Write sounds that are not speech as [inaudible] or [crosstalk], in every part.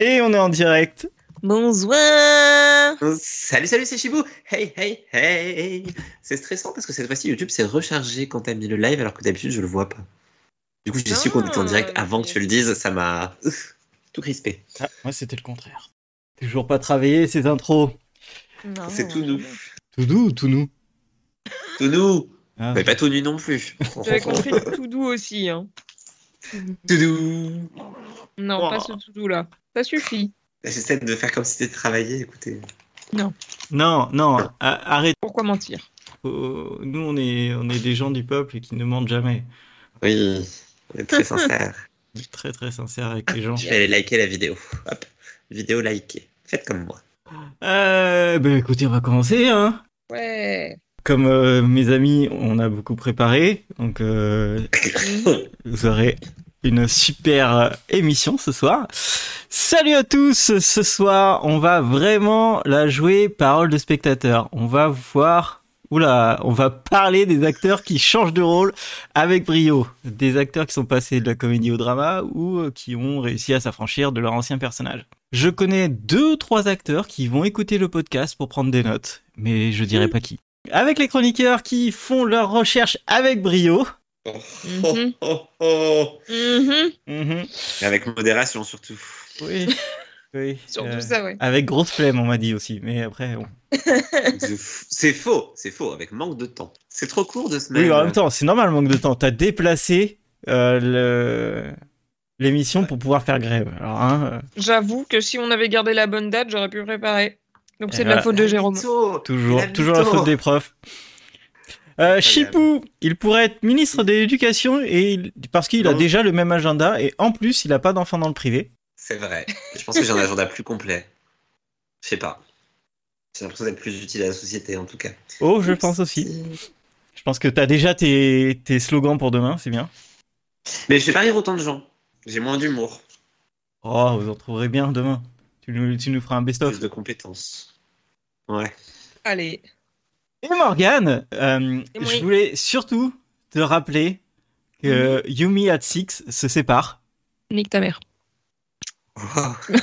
Et on est en direct. Bonsoir Salut, salut, c'est Chibou Hey, hey, hey C'est stressant parce que cette fois-ci, YouTube s'est rechargé quand t'as mis le live alors que d'habitude, je le vois pas. Du coup, j'ai su qu'on était en direct Ah, avant que tu le dises, ça m'a ouf, tout crispé. Ah, moi, c'était le contraire. Toujours pas travaillé ces intros. Non. C'est tout nous. Tout doux ou tout nous? Tout nous Ah. Mais pas tout nu non plus. [laughs] J'avais compris le tout doux aussi. Hein. Tout nous Non, Oh. pas ce tout doux là. Ça suffit. J'essaie de faire comme si c'était travaillé, écoutez. Non, non, a- arrête. Pourquoi mentir? Oh, Nous, on est, on est des gens du peuple et qui ne mentent jamais. Oui, on est très sincère. Je suis [laughs] très très sincère avec les gens. Je vais aller liker la vidéo. Hop, vidéo likée. Faites comme moi. Euh, ben écoutez, on va commencer. Hein. Ouais. Comme euh, mes amis, on a beaucoup préparé, donc euh, [laughs] vous aurez une super euh, émission ce soir. Salut à tous, ce soir on va vraiment la jouer parole de spectateur. On va voir, oula, on va parler des acteurs qui changent de rôle avec brio. Des acteurs qui sont passés de la comédie au drama ou euh, qui ont réussi à s'affranchir de leur ancien personnage. Je connais deux, trois acteurs qui vont écouter le podcast pour prendre des notes, mais je dirai pas qui. Avec les chroniqueurs qui font leurs recherches avec brio. Oh, oh, oh. Mhm. Mhm. Et Avec modération surtout. Oui. [laughs] oui. Surtout euh, ça, ouais. Avec grosse flemme, on m'a dit aussi, mais après, bon. [laughs] C'est faux, c'est faux, avec manque de temps. C'est trop court de semaine. Oui, en même temps, c'est normal le manque de temps. T'as déplacé euh, le... l'émission pour pouvoir faire grève. Alors, hein, euh, J'avoue que si on avait gardé la bonne date, j'aurais pu préparer. Donc c'est Et de la faute de Jérôme. Toujours, toujours la faute des profs. Euh, Chipou, il pourrait être ministre de l'éducation et il- parce qu'il a Non. déjà le même agenda et en plus il a pas d'enfants dans le privé. C'est vrai. Je pense que j'ai un agenda plus complet. Je sais pas. J'ai l'impression d'être plus utile à la société en tout cas. Oh, je pense aussi. Je pense que t'as déjà tes, tes slogans pour demain, c'est bien. Mais je fais pas rire autant de gens. J'ai moins d'humour, Oh, vous en trouverez bien demain. Tu nous, tu nous feras un best-of. plus de compétences. Ouais. Allez. Et Morgane, euh, Et je voulais surtout te rappeler que Yumi at Six se sépare. Nique ta mère. Oh. [laughs]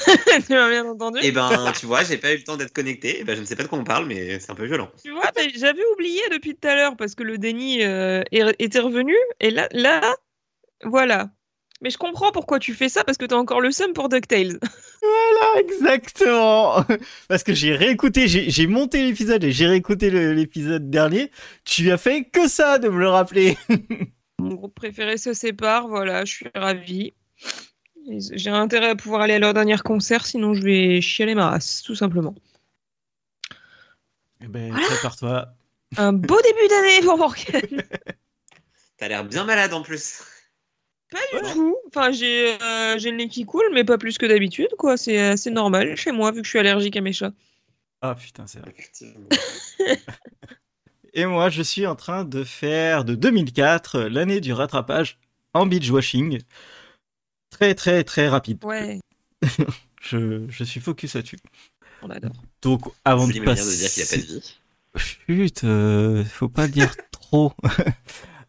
tu m'as bien entendu Et ben, tu vois, j'ai pas eu le temps d'être connecté. Eh ben, je ne sais pas de quoi on parle, mais c'est un peu violent. Tu vois, j'avais oublié depuis tout à l'heure parce que le déni euh, était revenu. Et là, là, voilà. Mais je comprends pourquoi tu fais ça parce que t'as encore le seum pour DuckTales. [laughs] Ah, exactement [laughs] Parce que j'ai réécouté, j'ai monté l'épisode et j'ai réécouté le- l'épisode dernier. Tu as fait que ça de me le rappeler. [laughs] Mon groupe préféré se sépare, voilà, je suis ravie. J'ai intérêt à pouvoir aller à leur dernier concert, sinon je vais chialer ma race, tout simplement. Eh ben, prépare-toi. Un beau début d'année pour Morgane. [laughs] T'as l'air bien malade en plus. Pas du tout. Enfin, j'ai euh, j'ai le nez qui coule, mais pas plus que d'habitude, quoi. C'est assez normal chez moi, vu que je suis allergique à mes chats. Ah putain, c'est vrai. [laughs] Et moi, je suis en train de faire de 2004 l'année du rattrapage en beach washing. Très très très rapide. Ouais, [laughs] Je, je suis focus là-dessus. on adore. Donc, avant de manière de passer... dire qu'il n'y a pas de vie. Chut, euh, faut pas dire trop. [laughs]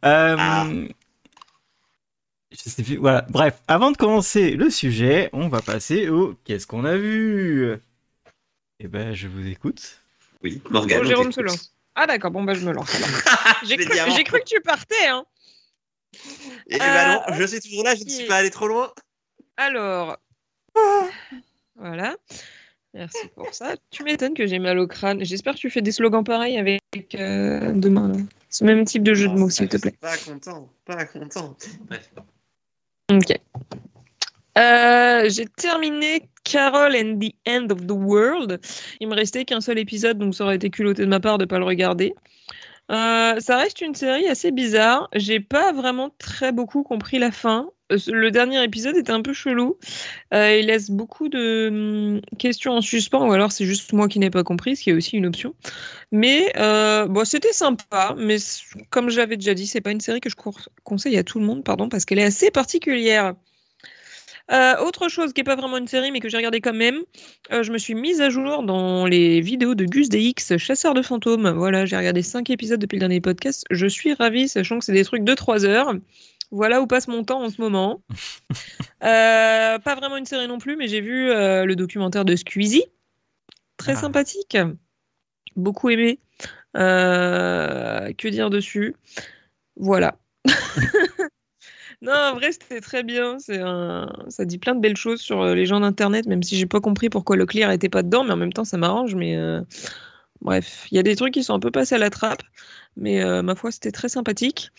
Euh, Ah. Je sais plus. Voilà. Bref, avant de commencer le sujet, on va passer au qu'est-ce qu'on a vu. Eh ben, je vous écoute. Oui, Morgane. Bon, Jérôme se lance. Ah d'accord, bon bah je me lance alors. [laughs] J'ai cru, que tu partais, hein. Et bah Euh, non, je suis toujours là, je ne suis pas allé trop loin. Alors, voilà. Merci pour ça. Tu m'étonnes que j'ai mal au crâne. J'espère que tu fais des slogans pareils avec euh, demain. là. Ce même type de jeu de mots, s'il te plaît. Pas content, pas content. Bref. Ok. Euh, j'ai terminé Carol and the End of the World. Il me restait qu'un seul épisode, donc ça aurait été culotté de ma part de pas le regarder. Euh, ça reste une série assez bizarre. J'ai pas vraiment très beaucoup compris la fin. Euh, Le dernier épisode était un peu chelou. Euh, il laisse beaucoup de hum, questions en suspens, ou alors c'est juste moi qui n'ai pas compris, ce qui est aussi une option. Mais euh, bon, c'était sympa, mais comme j'avais déjà dit, c'est pas une série que je conseille à tout le monde, pardon, parce qu'elle est assez particulière. Autre chose qui est pas vraiment une série, mais que j'ai regardé quand même, je me suis mise à jour dans les vidéos de Gus DX, Chasseur de fantômes. Voilà, j'ai regardé 5 épisodes depuis le dernier podcast. Je suis ravie, sachant que c'est des trucs de 3 heures. Voilà où passe mon temps en ce moment. [laughs] Euh, pas vraiment une série non plus, mais j'ai vu euh, le documentaire de Squeezie. Très Ah. sympathique. Beaucoup aimé. Euh, que dire dessus? Voilà. [laughs] non, en vrai, c'était très bien. C'est un... Ça dit plein de belles choses sur les gens d'Internet, même si j'ai pas compris pourquoi le clear était pas dedans, mais en même temps, ça m'arrange. Mais bref, il y a des trucs qui sont un peu passés à la trappe, mais euh, ma foi, c'était très sympathique.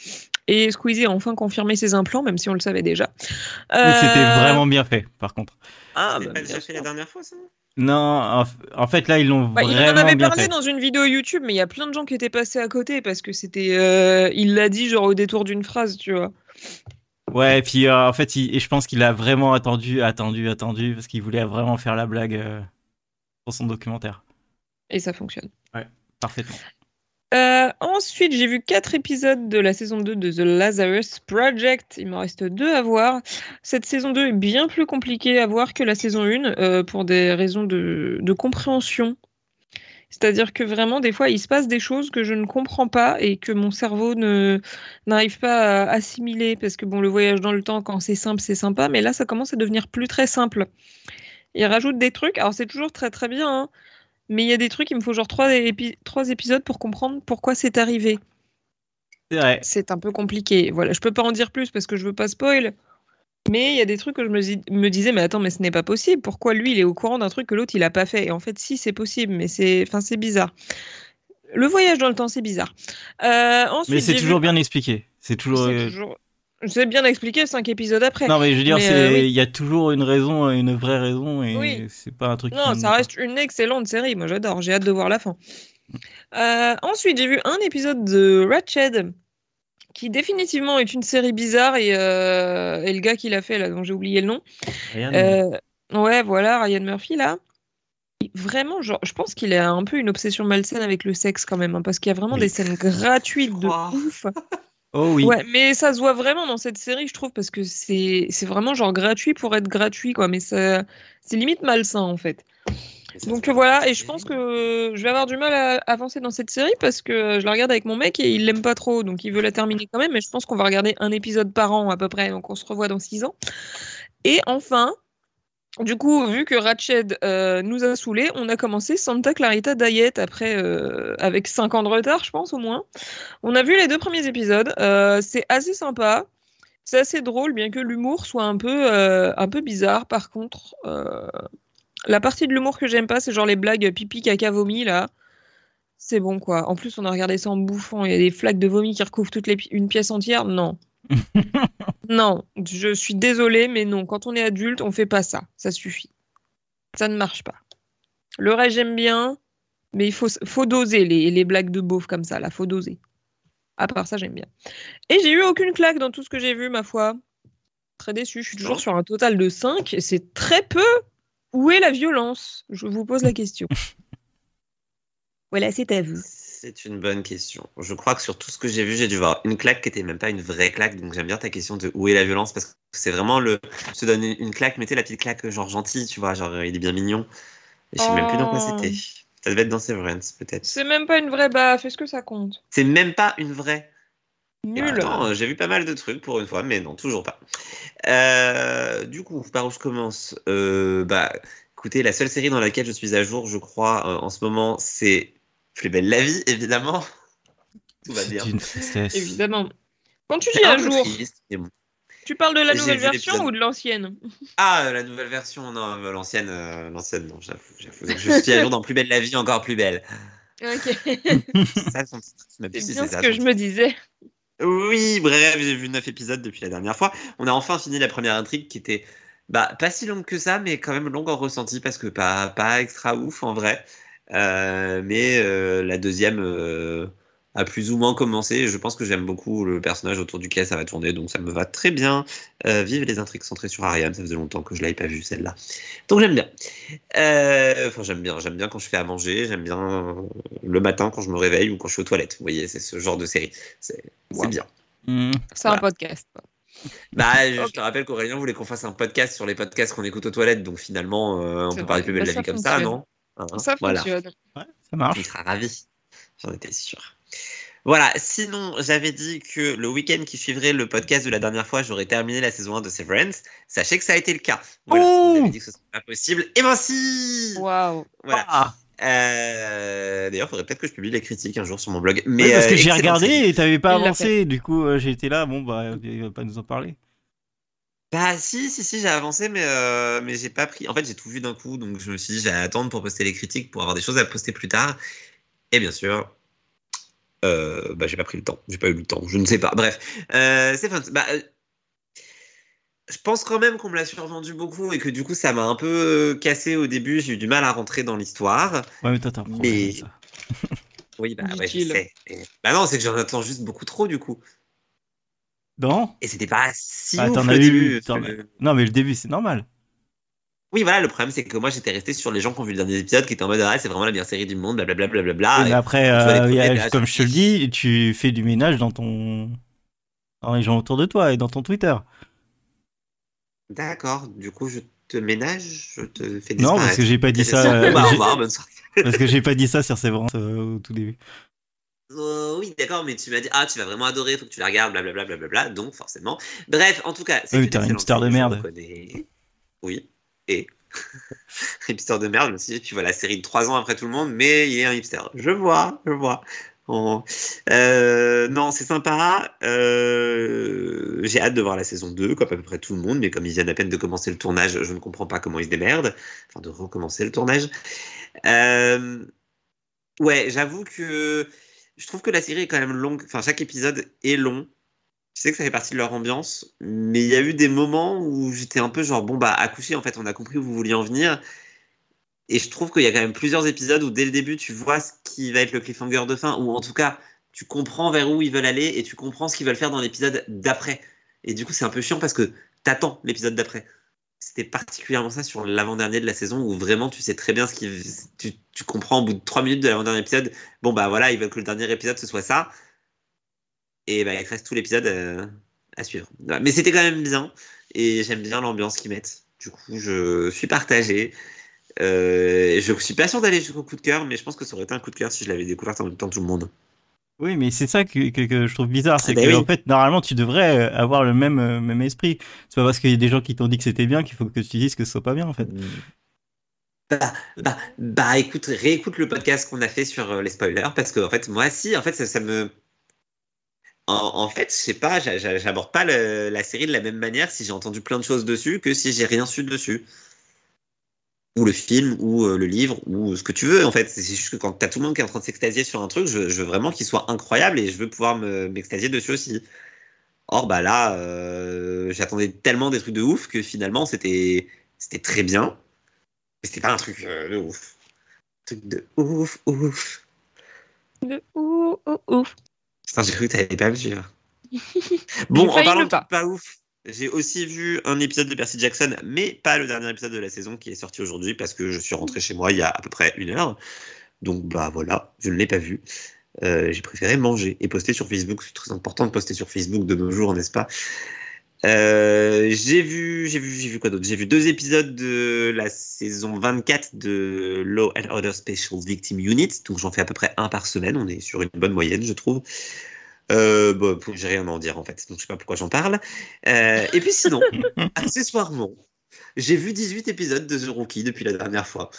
Et Squeezie a enfin confirmé ses implants, même si on le savait déjà. C'était Euh, vraiment bien fait, par contre. Ah, bah, pas déjà fait la dernière fois, ça? Non, en, fait, là, ils l'ont Bah, il vraiment en avait bien parlé fait. dans une vidéo YouTube, mais il y a plein de gens qui étaient passés à côté parce que c'était. euh, il l'a dit genre au détour d'une phrase, tu vois. Ouais, et puis euh, en fait, il- et je pense qu'il a vraiment attendu, attendu, attendu, parce qu'il voulait vraiment faire la blague euh, pour son documentaire. Et ça fonctionne. Parfaitement. Euh, ensuite, j'ai vu quatre épisodes de la saison 2 de The Lazarus Project. Il m'en reste deux à voir. Cette saison 2 est bien plus compliquée à voir que la saison 1 euh, pour des raisons de, de compréhension. C'est-à-dire que vraiment, des fois, il se passe des choses que je ne comprends pas et que mon cerveau ne n'arrive pas à assimiler. Parce que bon, le voyage dans le temps, quand c'est simple, c'est sympa. Mais là, ça commence à devenir plus très simple. Il rajoute des trucs. Alors, c'est toujours très très bien. hein, mais il y a des trucs, il me faut genre trois, épi- trois épisodes pour comprendre pourquoi c'est arrivé. C'est vrai. C'est un peu compliqué. Voilà, je peux pas en dire plus parce que je veux pas spoil. Mais il y a des trucs que je me, dis- me disais, mais attends, mais ce n'est pas possible. Pourquoi lui, il est au courant d'un truc que l'autre, il a pas fait? Et en fait, si, c'est possible, mais c'est, bizarre. Le voyage dans le temps, c'est bizarre. Euh, ensuite, Mais c'est toujours vu- bien expliqué. C'est toujours. Euh, toujours- C'est bien expliqué cinq épisodes après. Non, mais je veux dire, euh, oui. il y a toujours une raison, une vraie raison, et Oui. c'est pas un truc. Non, ça reste une excellente série. Moi, j'adore. J'ai hâte de voir la fin. Euh, ensuite, j'ai vu un épisode de Ratched, qui définitivement est une série bizarre. Et, euh, et le gars qui l'a fait, là, dont j'ai oublié le nom. Rien. Euh, ouais, voilà, Ryan Murphy, là. Vraiment, genre, je pense qu'il a un peu une obsession malsaine avec le sexe, quand même. hein, parce qu'il y a vraiment Oui. des scènes gratuites de ouf. [laughs] Oh oui. Ouais, mais ça se voit vraiment dans cette série, je trouve, parce que c'est c'est vraiment genre gratuit pour être gratuit, quoi. Mais ça- c'est limite malsain, en fait. Donc voilà, et je pense que je vais avoir du mal à avancer dans cette série parce que je la regarde avec mon mec et il l'aime pas trop, donc il veut la terminer quand même, mais je pense qu'on va regarder un épisode par an à peu près, donc on se revoit dans six ans. Et enfin, du coup, vu que Ratched euh, nous a saoulés, on a commencé Santa Clarita Diet après, euh, avec 5 ans de retard, je pense au moins. On a vu les deux premiers épisodes, euh, c'est assez sympa. C'est assez drôle, bien que l'humour soit un peu, un peu bizarre. Par contre, la partie de l'humour que j'aime pas, c'est genre les blagues pipi, caca, vomi, là. C'est bon, quoi. En plus, on a regardé ça en bouffant. Il y a des flaques de vomi qui recouvrent toute une pièce entière. Non. [laughs] non, je suis désolée, mais non. Quand on est adulte, on fait pas ça. Ça suffit. Ça ne marche pas. Le reste, j'aime bien, mais il faut, faut doser les, les blagues de beauf comme ça, là. Faut doser. À part ça, j'aime bien. Et j'ai eu aucune claque dans tout ce que j'ai vu, ma foi. Très déçu. Je suis toujours sur un total de 5 et c'est très peu. Où est la violence? Je vous pose la question. [laughs] voilà, c'est à vous. C'est une bonne question. Je crois que sur tout ce que j'ai vu, j'ai dû voir une claque qui était même pas une vraie claque. Donc j'aime bien ta question de où est la violence parce que c'est vraiment le. Se donner une claque, mettez la petite claque genre gentille, tu vois, genre il est bien mignon. Et je sais même plus dans quoi Oh. c'était. Ça devait être dans Severance peut-être. C'est même pas une vraie baffe. Est-ce que ça compte? C'est même pas une vraie. Nul. Attends, euh, j'ai vu pas mal de trucs pour une fois, mais non, toujours pas. Euh, du coup, par où je commence? Euh, Bah, écoutez, la seule série dans laquelle je suis à jour, je crois, euh, en ce moment, c'est Plus belle la vie, évidemment. [laughs] Tout va bien. C'est une tristesse. Évidemment. Quand tu dis un jour, triste, mais bon. tu parles de la nouvelle version ou de l'ancienne? Ah, euh, la nouvelle version, non, euh, l'ancienne, euh, l'ancienne, non, j'avoue. Je suis à jour dans Plus belle la vie, encore plus belle. Ok. [laughs] C'est ça, son petit stress, même C'est bien ce ça, que je me disais. Oui, bref, j'ai vu 9 épisodes depuis la dernière fois. On a enfin fini la première intrigue qui était bah, pas si longue que ça, mais quand même longue en ressenti parce que pas, pas extra ouf en vrai. Euh, mais euh, la deuxième euh, a plus ou moins commencé. Je pense que j'aime beaucoup le personnage autour duquel ça va tourner, donc ça me va très bien. Euh, vive les intrigues centrées sur Ariane, ça faisait longtemps que je l'avais pas vue celle-là. Donc j'aime bien. Euh, Enfin, j'aime bien. J'aime bien quand je fais à manger, j'aime bien le matin quand je me réveille ou quand je suis aux toilettes. Vous voyez, c'est ce genre de série. C'est Wow. bien. Hmm. C'est un podcast. Bah, je, te rappelle qu'Aurélien voulait qu'on fasse un podcast sur les podcasts qu'on écoute aux toilettes, donc finalement, euh, on peut parler plus belle la vie comme ça, non? Hein, Ça Voilà, fonctionne. Ouais, ça il marche. sera ravi. J'en étais sûr. Voilà, sinon, j'avais dit que le week-end qui suivrait le podcast de la dernière fois, j'aurais terminé la saison 1 de Severance. Sachez que ça a été le cas. Voilà, Oh vous avez dit que ce serait pas possible. Et ben si Waouh. Voilà. Ah, Euh, D'ailleurs, il faudrait peut-être que je publie les critiques un jour sur mon blog. Mais parce que euh, j'ai regardé et t'avais pas Il avancé, du coup euh, j'ai été là, bon bah il va pas nous en parler. Bah si, si, si, j'ai avancé, mais, euh, mais j'ai pas pris. En fait, j'ai tout vu d'un coup, donc je me suis dit, je vais attendre pour poster les critiques, pour avoir des choses à poster plus tard. Et bien sûr, euh, bah j'ai pas pris le temps, j'ai pas eu le temps, je ne sais pas. Bref, euh, c'est fun. Bah, euh, je pense quand même qu'on me l'a survendu beaucoup et que du coup, ça m'a un peu cassé au début. J'ai eu du mal à rentrer dans l'histoire. Ouais mais toi t'as un problème Mais- ça. [laughs] Oui, bah ouais, je sais. Et- Bah non, c'est que j'en attends juste beaucoup trop du coup. Non Et c'était pas si Ah, ouf le eu- début. Non mais le début c'est normal. Oui, voilà, le problème, c'est que moi, j'étais resté sur les gens qui ont vu le dernier épisode, qui étaient en mode, ah, c'est vraiment la meilleure série du monde, blablabla, blablabla. Oui, mais Et- après, euh, a- là, comme je te le dis, tu fais du ménage dans ton. dans les gens autour de toi et dans ton Twitter. D'accord, du coup, je te ménage, je te fais disparaître. Non, parce que j'ai pas dit ça. Euh, bah, au j'ai- revoir, bonne soirée. parce que j'ai pas dit ça sur Sévrance euh, au tout début. Euh, oui, d'accord, mais tu m'as dit, ah, tu vas vraiment adorer, faut que tu la regardes, blablabla, blablabla, donc forcément. Bref, en tout cas, c'est Oui, une t'es un excellente hipster [laughs] de merde. Oui, et. hipster de merde, aussi, tu vois la série de 3 ans après tout le monde, mais il est un hipster. Je vois, je vois. Euh, non, c'est sympa. Euh, J'ai hâte de voir la saison 2, comme à peu près tout le monde, mais comme ils viennent à peine de commencer le tournage, je ne comprends pas comment ils se démerdent. Enfin, de recommencer le tournage. Euh, Ouais, j'avoue que je trouve que la série est quand même longue. Enfin, chaque épisode est long. Je sais que ça fait partie de leur ambiance, mais il y a eu des moments où j'étais un peu genre, bon, bah, accoucher, en fait, on a compris où vous vouliez en venir. Et je trouve qu'il y a quand même plusieurs épisodes où dès le début, tu vois ce qui va être le cliffhanger de fin, ou en tout cas, tu comprends vers où ils veulent aller et tu comprends ce qu'ils veulent faire dans l'épisode d'après. Et du coup, c'est un peu chiant parce que t'attends l'épisode d'après. C'était particulièrement ça sur l'avant-dernier de la saison où vraiment tu sais très bien ce qui. Tu, tu comprends au bout de 3 minutes de l'avant-dernier épisode. Bon, bah voilà, ils veulent que le dernier épisode ce soit ça. Et bah, il te reste tout l'épisode euh, à suivre. Mais c'était quand même bien. Et j'aime bien l'ambiance qu'ils mettent. Du coup, je suis partagé. Euh, je suis pas sûr d'aller jusqu'au coup de cœur, mais je pense que ça aurait été un coup de cœur si je l'avais découvert en même temps tout le monde. Oui, mais c'est ça que, que- que je trouve bizarre, c'est Ah bah que oui. en fait, normalement, tu devrais euh, avoir le même, euh, même esprit. C'est pas parce qu'il y a des gens qui t'ont dit que c'était bien qu'il faut que tu dises que ce soit pas bien, en fait. Bah, bah, bah, écoute, réécoute le podcast qu'on a fait sur euh, les spoilers, parce que en fait, moi, si, en fait, ça, ça me. En, en fait, je sais pas, j'a- j'a- j'aborde pas le- la série de la même manière si j'ai entendu plein de choses dessus que si j'ai rien su dessus. Ou le film, ou euh, le livre, ou ce que tu veux, en fait. C'est juste que quand t'as tout le monde qui est en train de s'extasier sur un truc, je, je veux vraiment qu'il soit incroyable et je veux pouvoir me- m'extasier dessus aussi. Or, bah là, euh, j'attendais tellement des trucs de ouf que finalement, c'était très bien. Mais c'était pas un truc euh, de ouf. Un truc de ouf, ouf. De ouf, ouf, ouf. Putain, j'ai cru que t'allais pas me suivre. [laughs] Bon, en parlant de pas. pas ouf, j'ai aussi vu un épisode de Percy Jackson, mais pas le dernier épisode de la saison qui est sorti aujourd'hui parce que je suis rentré chez moi il y a à peu près une heure. Donc bah voilà, je ne l'ai pas vu. Euh, j'ai préféré manger et poster sur Facebook. C'est très important de poster sur Facebook de nos jours, n'est-ce pas? Euh, J'ai vu, j'ai vu, vu quoi d'autre? J'ai vu deux épisodes de la saison 24 de Law and Order Special Victim Unit. Donc j'en fais à peu près un par semaine. On est sur une bonne moyenne, je trouve. Euh, bon, j'ai rien à en dire en fait, donc je sais pas pourquoi j'en parle. Euh, et puis sinon, [laughs] accessoirement, j'ai vu 18 épisodes de The Rookie depuis la dernière fois.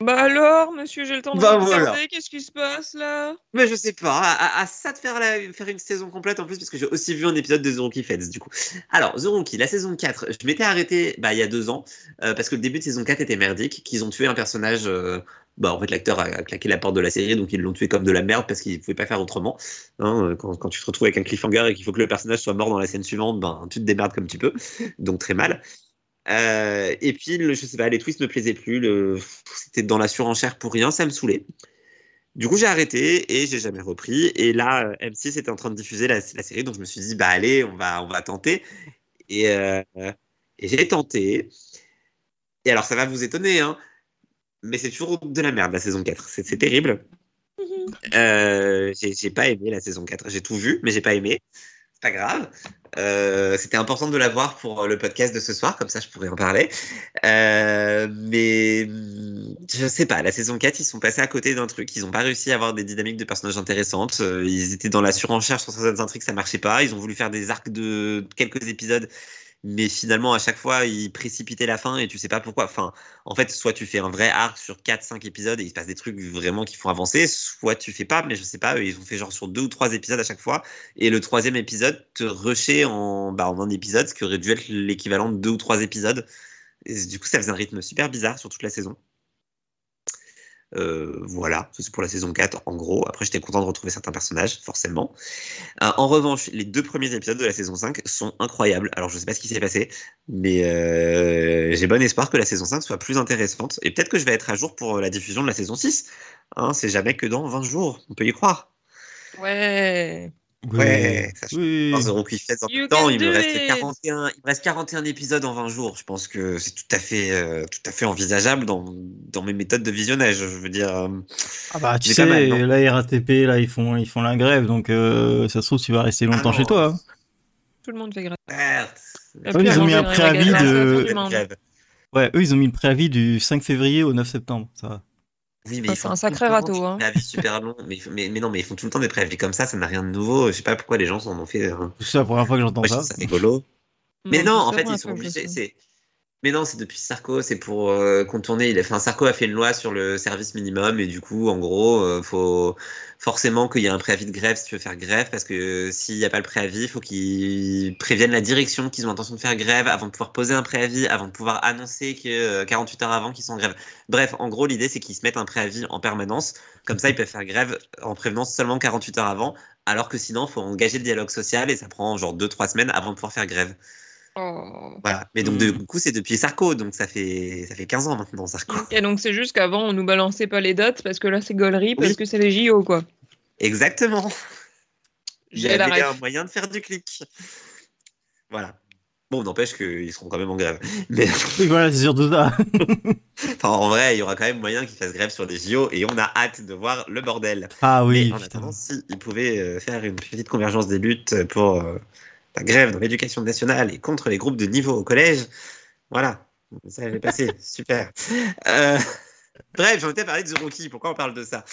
Bah alors, monsieur, j'ai le temps de Bah regarder, voilà. Qu'est-ce qui se passe là? Mais je sais pas, à, à- à ça de faire, la- faire une saison complète en plus, parce que j'ai aussi vu un épisode de The Rookie Feds du coup. Alors, The Rookie, la saison 4, je m'étais arrêté bah, il y a deux ans, euh, parce que le début de saison 4 était merdique, qu'ils ont tué un personnage. euh, bah, en fait, l'acteur a, claqué la porte de la série, donc ils l'ont tué comme de la merde parce qu'ils ne pouvaient pas faire autrement. Hein, euh, quand, quand tu te retrouves avec un cliffhanger et qu'il faut que le personnage soit mort dans la scène suivante, ben, tu te démerdes comme tu peux, donc très mal. Euh, et puis, le, je sais pas, les twists me plaisaient plus, le- c'était dans la surenchère pour rien, ça me saoulait. Du coup, j'ai arrêté et j'ai jamais repris. Et là, euh, M6 était en train de diffuser la, la série, donc je me suis dit, bah allez, on va, on va tenter. Et, euh, et j'ai tenté. Et alors, ça va vous étonner, hein, mais c'est toujours de la merde la saison 4. C'est terrible. Euh, j'ai j'ai pas aimé la saison 4. J'ai tout vu, mais j'ai pas aimé. Pas grave. Euh, C'était important de la voir pour le podcast de ce soir, comme ça je pourrais en parler. Euh, mais hum, je sais pas, la saison 4, ils sont passés à côté d'un truc. Ils n'ont pas réussi à avoir des dynamiques de personnages intéressantes. Euh, ils étaient dans la surenchère sur certaines intrigues, ça marchait pas. Ils ont voulu faire des arcs de quelques épisodes, mais finalement, à chaque fois, ils précipitaient la fin et tu sais pas pourquoi. Enfin, en fait, soit tu fais un vrai arc sur 4-5 épisodes et il se passe des trucs vraiment qui font avancer, soit tu fais pas, mais je sais pas, ils ont fait genre sur deux ou trois épisodes à chaque fois. Et le troisième épisode te rushait en, bah, en un épisode, ce qui aurait dû être l'équivalent de deux ou trois épisodes. Et du coup, ça faisait un rythme super bizarre sur toute la saison. Euh, voilà, c'est pour la saison 4 en gros. Après, j'étais content de retrouver certains personnages, forcément. Euh, en revanche, les deux premiers épisodes de la saison 5 sont incroyables. Alors, je sais pas ce qui s'est passé, mais euh, j'ai bon espoir que la saison 5 soit plus intéressante. Et peut-être que je vais être à jour pour la diffusion de la saison 6. Hein, c'est jamais que dans 20 jours, on peut y croire. Ouais. Ouais, ça oui. dans Zero Quick Fest en même temps, il me reste it. 41, il me reste 41 épisodes en 20 jours. Je pense que c'est tout à fait, euh, tout à fait envisageable dans, dans mes méthodes de visionnage. Je veux dire, euh, Ah bah tu sais, mal, la RATP là ils font ils font la grève donc euh, ça se trouve tu vas rester longtemps Ah chez non. toi. hein. Tout le monde fait oui, pluie ils ont a mis un préavis de-. Grève. Ouais, eux ils ont mis le préavis du 5 février au 9 septembre. Ça va. Oui, mais ils c'est un sacré râteau, hein. préavis super [laughs] longs. Mais, mais, mais non, mais ils font tout le temps des préavis comme ça. Ça n'a rien de nouveau. Je sais pas pourquoi les gens s'en ont fait. hein. C'est la première fois que j'entends ça. ça rigolo. Mais non, en c'est fait, ils sont obligés. Mais non, c'est depuis Sarko, c'est pour euh, contourner. Il a... enfin, Sarko a fait une loi sur le service minimum et du coup, en gros, euh, faut forcément qu'il y ait un préavis de grève si tu veux faire grève parce que s'il n'y a pas le préavis, il faut qu'ils préviennent la direction qu'ils ont intention de faire grève avant de pouvoir poser un préavis, avant de pouvoir annoncer que euh, 48 heures avant qu'ils sont en grève. Bref, en gros, l'idée c'est qu'ils se mettent un préavis en permanence. Comme ça, ils peuvent faire grève en prévenant seulement 48 heures avant, alors que sinon, faut engager le dialogue social et ça prend genre 2-3 semaines avant de pouvoir faire grève. Oh. Voilà. Mais donc, Mm. du coup, c'est depuis Sarko, donc ça fait, ça fait 15 ans maintenant, Sarko. [laughs] Et donc c'est juste qu'avant on nous balançait pas les dates parce que là c'est gaulerie parce Oui. que c'est les JO quoi. Exactement. Il y J'ai avait un moyen de faire du clic. Voilà. Bon, n'empêche qu'ils seront quand même en grève. Mais [laughs] Oui voilà, c'est surtout ça. [laughs] enfin, en vrai, il y aura quand même moyen qu'ils fassent grève sur les JO et on a hâte de voir le bordel. Ah oui. Mais en putain. attendant, si ils pouvaient euh, faire une petite convergence des luttes pour euh, la grève dans l'éducation nationale et contre les groupes de niveau au collège, voilà. Ça j'ai passé, [laughs] super. Euh, Bref, j'en étais à parler de The Rookie. Pourquoi on parle de ça?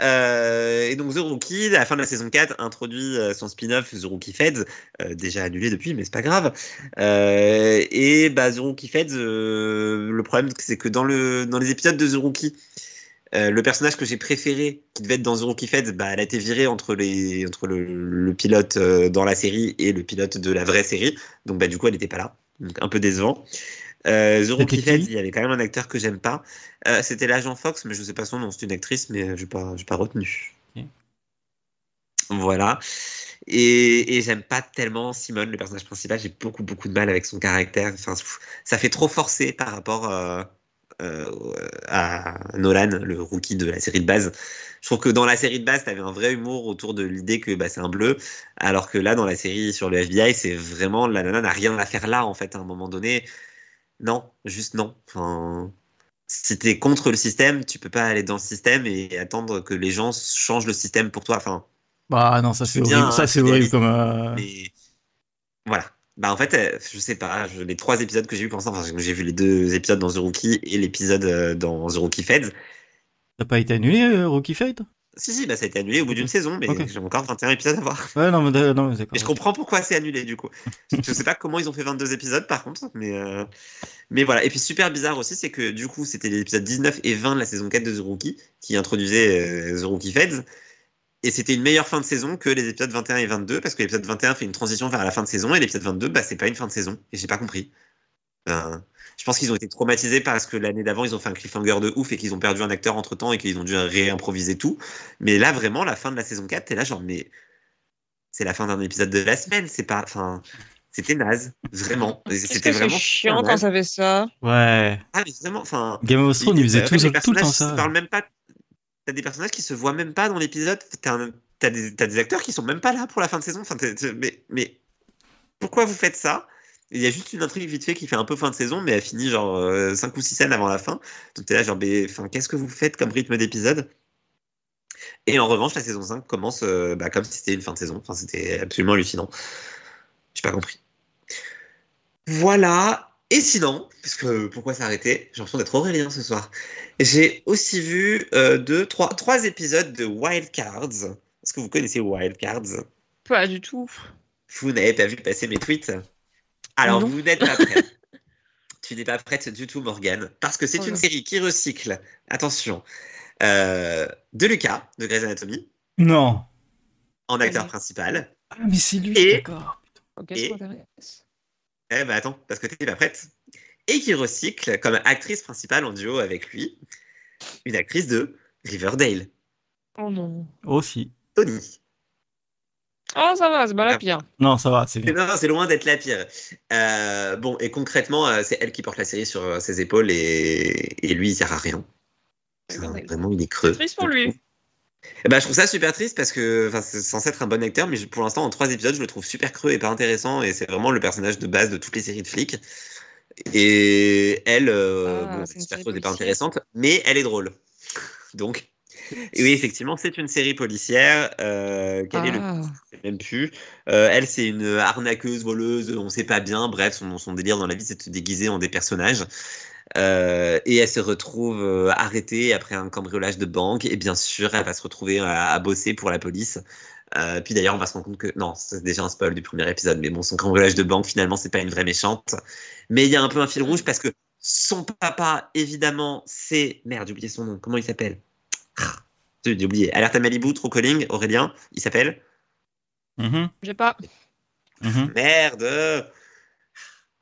Euh, Et donc, The Rookie, à la fin de la saison 4, introduit euh, son spin-off The Rookie Feds, euh, déjà annulé depuis, mais c'est pas grave. Et bah, The Rookie Feds, le problème, c'est que dans, le, dans les épisodes de The Rookie, euh, le personnage que j'ai préféré, qui devait être dans The Rookie Feds, bah, elle a été virée entre, les, entre le, le pilote euh, dans la série et le pilote de la vraie série. Donc, bah, du coup, elle n'était pas là. Donc, un peu décevant. Euh, qui Feds, il y avait quand même un acteur que j'aime pas. Euh, C'était l'agent Fox, mais je sais pas son nom. C'est une actrice, mais je n'ai pas, pas retenu. Voilà. Et, et j'aime pas tellement Simone, le personnage principal. J'ai beaucoup, beaucoup de mal avec son caractère. Enfin, ça fait trop forcé par rapport à Nolan, le rookie de la série de base. Je trouve que dans la série de base, tu avais un vrai humour autour de l'idée que bah, c'est un bleu, alors que là, dans la série sur le FBI, c'est vraiment la nana n'a rien à faire là, en fait, à un moment donné. Non, juste non. Enfin, si tu es contre le système, tu peux pas aller dans le système et attendre que les gens changent le système pour toi. Enfin, Bah non, ça c'est horrible. Ça hein, c'est c'est horrible comme. euh, mais voilà. Bah en fait, euh, je sais pas, je- les trois épisodes que j'ai vus pour l'instant, enfin, j'ai vu les deux épisodes dans The Rookie et l'épisode euh, dans The Rookie Feds. T'as pas été annulé, euh, Rookie Fate Si, si, bah ça a été annulé au bout d'une saison, mais j'ai encore 21 épisodes à voir. Ouais, non, mais d- non, mais d'accord. Et je comprends pourquoi c'est annulé du coup. [laughs] je sais pas comment ils ont fait 22 épisodes par contre, mais, euh, mais voilà. Et puis super bizarre aussi, c'est que du coup c'était les épisodes 19 et 20 de la saison 4 de The Rookie qui introduisaient euh, The Rookie Feds. Et c'était une meilleure fin de saison que les épisodes 21 et 22 parce que l'épisode 21 fait une transition vers la fin de saison et l'épisode 22, bah c'est pas une fin de saison. Et j'ai pas compris. Euh, je pense qu'ils ont été traumatisés parce que l'année d'avant ils ont fait un cliffhanger de ouf et qu'ils ont perdu un acteur entre temps et qu'ils ont dû réimproviser tout. Mais là vraiment, la fin de la saison 4, t'es là genre, mais c'est la fin d'un épisode de la semaine, c'est pas. Enfin, c'était naze, vraiment. C'était vraiment. chiant quand ça fait ça. Ouais. Ah, mais vraiment, enfin. Game of Thrones, ils faisaient en tout, le temps ça. parlent même pas. T'as des personnages qui se voient même pas dans l'épisode. T'as des, acteurs qui sont même pas là pour la fin de saison. Enfin, mais, pourquoi vous faites ça? Il y a juste une intrigue vite fait qui fait un peu fin de saison, mais elle finit genre 5 ou 6 scènes avant la fin. Donc t'es là, genre, qu'est-ce que vous faites comme rythme d'épisode? Et en revanche, la saison 5 commence euh, bah, comme si c'était une fin de saison. Enfin, c'était absolument hallucinant. J'ai pas compris. Voilà. Et sinon, parce que pourquoi s'arrêter? J'ai l'impression d'être Aurélien ce soir. J'ai aussi vu euh, deux, trois, trois épisodes de Wild Cards. Est-ce que vous connaissez Wild Cards Pas du tout. Vous n'avez pas vu passer mes tweets? Alors, Non. vous n'êtes pas prête. [laughs] tu n'es pas prête du tout, Morgane, parce que c'est Oh une série qui recycle, attention, euh, de Lucas, de Grey's Anatomy, Non. en acteur Oui. principal. Ah, mais c'est lui, Et- d'accord. Ok, Et- ça m'intéresse. Eh ben attends, parce que tu n'es pas prête. Et qui recycle comme actrice principale en duo avec lui, une actrice de Riverdale, Oh non. Aussi. Tony. Oh, ça va, c'est pas la Ah. pire. Non, ça va, c'est bien. Non, c'est loin d'être la pire. Euh, bon, et concrètement, euh, c'est elle qui porte la série sur euh, ses épaules et, et lui, il sert à rien. Vraiment, il est creux. Triste pour lui. Eh ben, je trouve ça super triste parce que c'est censé être un bon acteur, mais pour l'instant, en trois épisodes, je le trouve super creux et pas intéressant. Et c'est vraiment le personnage de base de toutes les séries de flics. Et elle, euh, Ah, bon, c'est super creuse et pas intéressante, mais elle est drôle. Donc, et oui, effectivement, c'est une série policière. Euh, quel est le Ah. même plus. Euh, elle, c'est une arnaqueuse, voleuse, on sait pas bien. Bref, son, son délire dans la vie, c'est de se déguiser en des personnages. Euh, et elle se retrouve euh, arrêtée après un cambriolage de banque. Et bien sûr, elle va se retrouver à, à bosser pour la police. Euh, puis d'ailleurs, on va se rendre compte que non, c'est déjà un spoil du premier épisode. Mais bon, son cambriolage de banque, finalement, c'est pas une vraie méchante. Mais il y a un peu un fil rouge parce que son papa, évidemment, c'est merde, j'ai oublié son nom. Comment il s'appelle? Ah, J'ai oublié. Alerte à Malibu, True Calling, Aurélien. Il s'appelle? Mhm, J'ai pas. mhm. Merde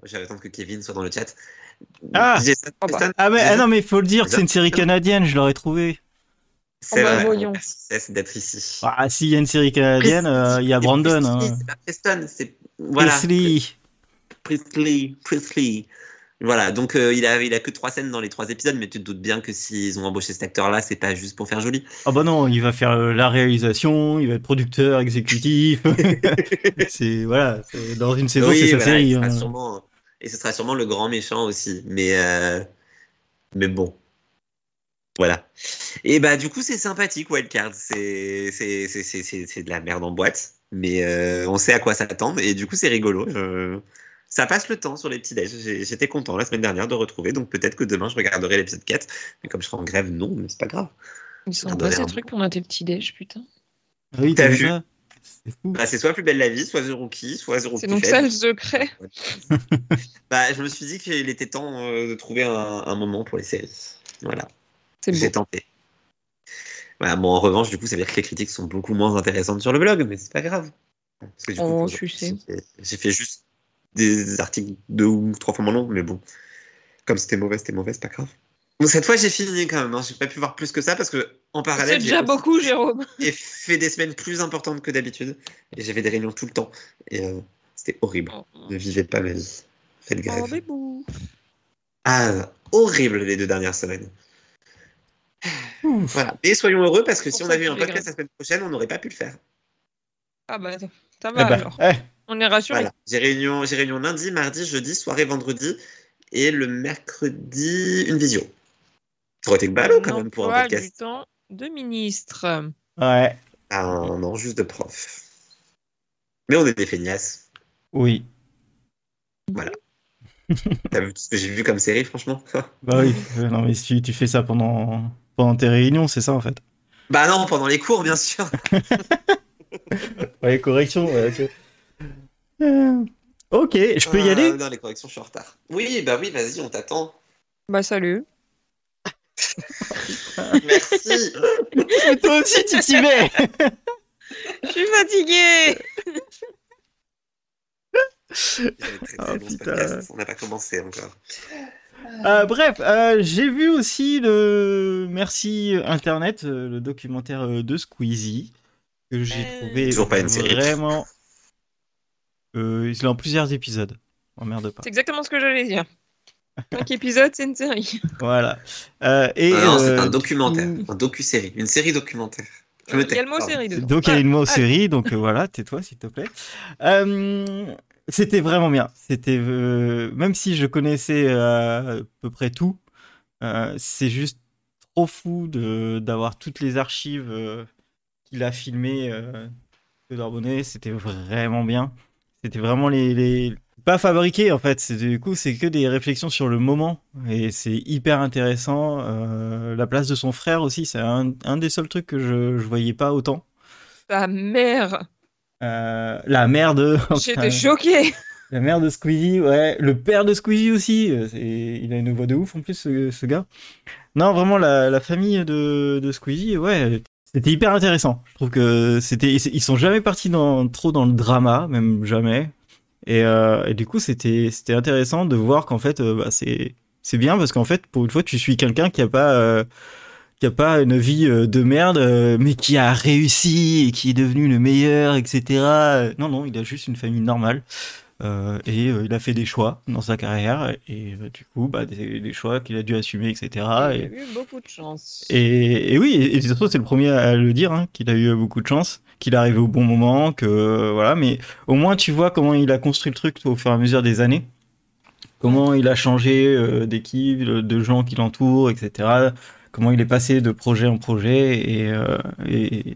J'avais attendre que Kevin soit dans le chat. Ah Oh bah. Ah, mais, ah non, mais il faut le dire, c'est une série canadienne, je l'aurais trouvé. C'est Oh bah, vrai. voyons. Merci Cess, d'être ici. Ah, s'il y a une série canadienne, euh, il y a C'est Brandon. Priestley, hein. C'est pas Preston, c'est voilà. Presley. Priestley, Priestley. Voilà, donc euh, il a il a que trois scènes dans les trois épisodes, mais tu te doutes bien que s'ils ont embauché cet acteur-là, c'est pas juste pour faire joli. Ah bah non, il va faire euh, la réalisation, il va être producteur, exécutif. [laughs] [laughs] c'est voilà, c'est- dans une saison, Oui, c'est sa voilà, série. il sera hein. sûrement- et ce sera sûrement le grand méchant aussi. Mais, euh, mais bon. Voilà. Et bah, du coup, c'est sympathique, Wildcard. C'est c'est- c'est- c'est- c'est- c'est de la merde en boîte. Mais euh, on sait à quoi s'attendre. Et du coup, c'est rigolo. Je- Ça passe le temps sur les petits déj. J'étais content la semaine dernière de retrouver. Donc peut-être que demain, je regarderai l'épisode 4. Mais comme je serai en grève, non, mais c'est pas grave. Ils sont pas ces trucs pendant tes petits déj, putain. Ah oui, T'as vu vu ça? C'est fou. Bah, c'est soit plus belle la vie, soit The Rookie, soit The Rookie. C'est donc ça le secret. Bah, je me suis dit qu'il était temps euh, de trouver un, un moment pour les séries. Voilà. C'est J'ai beau. tenté. Voilà, bon, en revanche, du coup, ça veut dire que les critiques sont beaucoup moins intéressantes sur le blog, mais c'est pas grave. Parce que du Oh, pour- tu sais. j'ai- J'ai fait juste des articles deux ou trois fois moins longs, mais bon. Comme c'était mauvais, c'était mauvais, c'est pas grave. Bon, cette fois, j'ai fini quand même. Hein. J'ai pas pu voir plus que ça parce que, en C'est parallèle, j'ai déjà aussi- beaucoup, Jérôme. [laughs] j'ai fait des semaines plus importantes que d'habitude. Et j'avais des réunions tout le temps. Et euh, c'était horrible. Ne vivez pas ma vie. Faites grève. Oh. Ah, horrible les deux dernières semaines. Ouf. Voilà. Mais soyons heureux parce que Pour si on avait eu un podcast la semaine prochaine, on n'aurait pas pu le faire. Ah bah, ça Eh va ben, alors. eh, On est rassurés. Voilà. J'ai réunion, j'ai réunion lundi, mardi, jeudi, soirée, vendredi et le mercredi, une visio. Ça aurait été ballot quand même pour un podcast. du temps de ministre. ouais, Ah non, juste de prof. Mais on est des feignasses. oui. [laughs] T'as vu tout ce que j'ai vu comme série, franchement? [laughs] Bah oui. Euh, non, mais si tu fais ça pendant, pendant tes réunions, c'est ça en fait. Bah non, pendant les cours, bien sûr. [laughs] Ouais, correction. ouais, ok. Euh, ok, je peux y Ah, aller? Dans les corrections, je suis en retard. Oui, bah oui, vas-y, on t'attend. Bah, salut. [laughs] Merci. Mais Toi aussi, tu t'y mets Je suis fatiguée. Très, très Oh, podcast, On n'a pas commencé encore. Euh, bref, euh, j'ai vu aussi le Merci Internet, euh, le documentaire de Squeezie, que j'ai trouvé Toujours pas une série. vraiment. Euh, il est en plusieurs épisodes. Emmerde pas. C'est exactement ce que j'allais dire. Cinq épisodes, c'est une série. [laughs] Voilà. Euh, et, Ah non, c'est euh, un documentaire, un docu-série, une série documentaire. Je me tais. Il y a le mot Pardon. série dedans. Donc il y a une mot Ah, série, donc euh, voilà, tais-toi s'il te plaît. Euh, c'était vraiment bien. C'était euh, même si je connaissais euh, à peu près tout, euh, c'est juste trop fou de d'avoir toutes les archives euh, qu'il a filmées euh, de Darbonnet. C'était vraiment bien. C'était vraiment les, les pas fabriqué en fait. C'est du coup c'est que des réflexions sur le moment et c'est hyper intéressant. Euh, la place de son frère aussi, c'est un, un, des seuls trucs que je, je voyais pas autant. Sa mère. Euh, la mère de. [laughs] J'étais choqué. La mère de Squeezie, ouais. Le père de Squeezie aussi. Il a une voix de ouf en plus, ce, ce gars. Non, vraiment, la, la famille de, de Squeezie, ouais, c'était hyper intéressant. Je trouve que c'était, ils sont jamais partis dans, trop dans le drama, même jamais. Et, euh, et du coup, c'était, c'était intéressant de voir qu'en fait, euh, bah, c'est, c'est bien parce qu'en fait, pour une fois, tu suis quelqu'un qui a pas, euh, qui a pas une vie de merde, mais qui a réussi et qui est devenu le meilleur, etc. Non, non, il a juste une famille normale. Euh, et euh, il a fait des choix dans sa carrière et euh, du coup bah des, des choix qu'il a dû assumer etc il a et, eu beaucoup de chance. et, et oui et, et surtout c'est le premier à le dire hein, qu'il a eu beaucoup de chance qu'il arrivé au bon moment que voilà mais au moins tu vois comment il a construit le truc au fur et à mesure des années. Comment il a changé euh, d'équipe de gens qui l'entourent etc comment il est passé de projet en projet et, euh,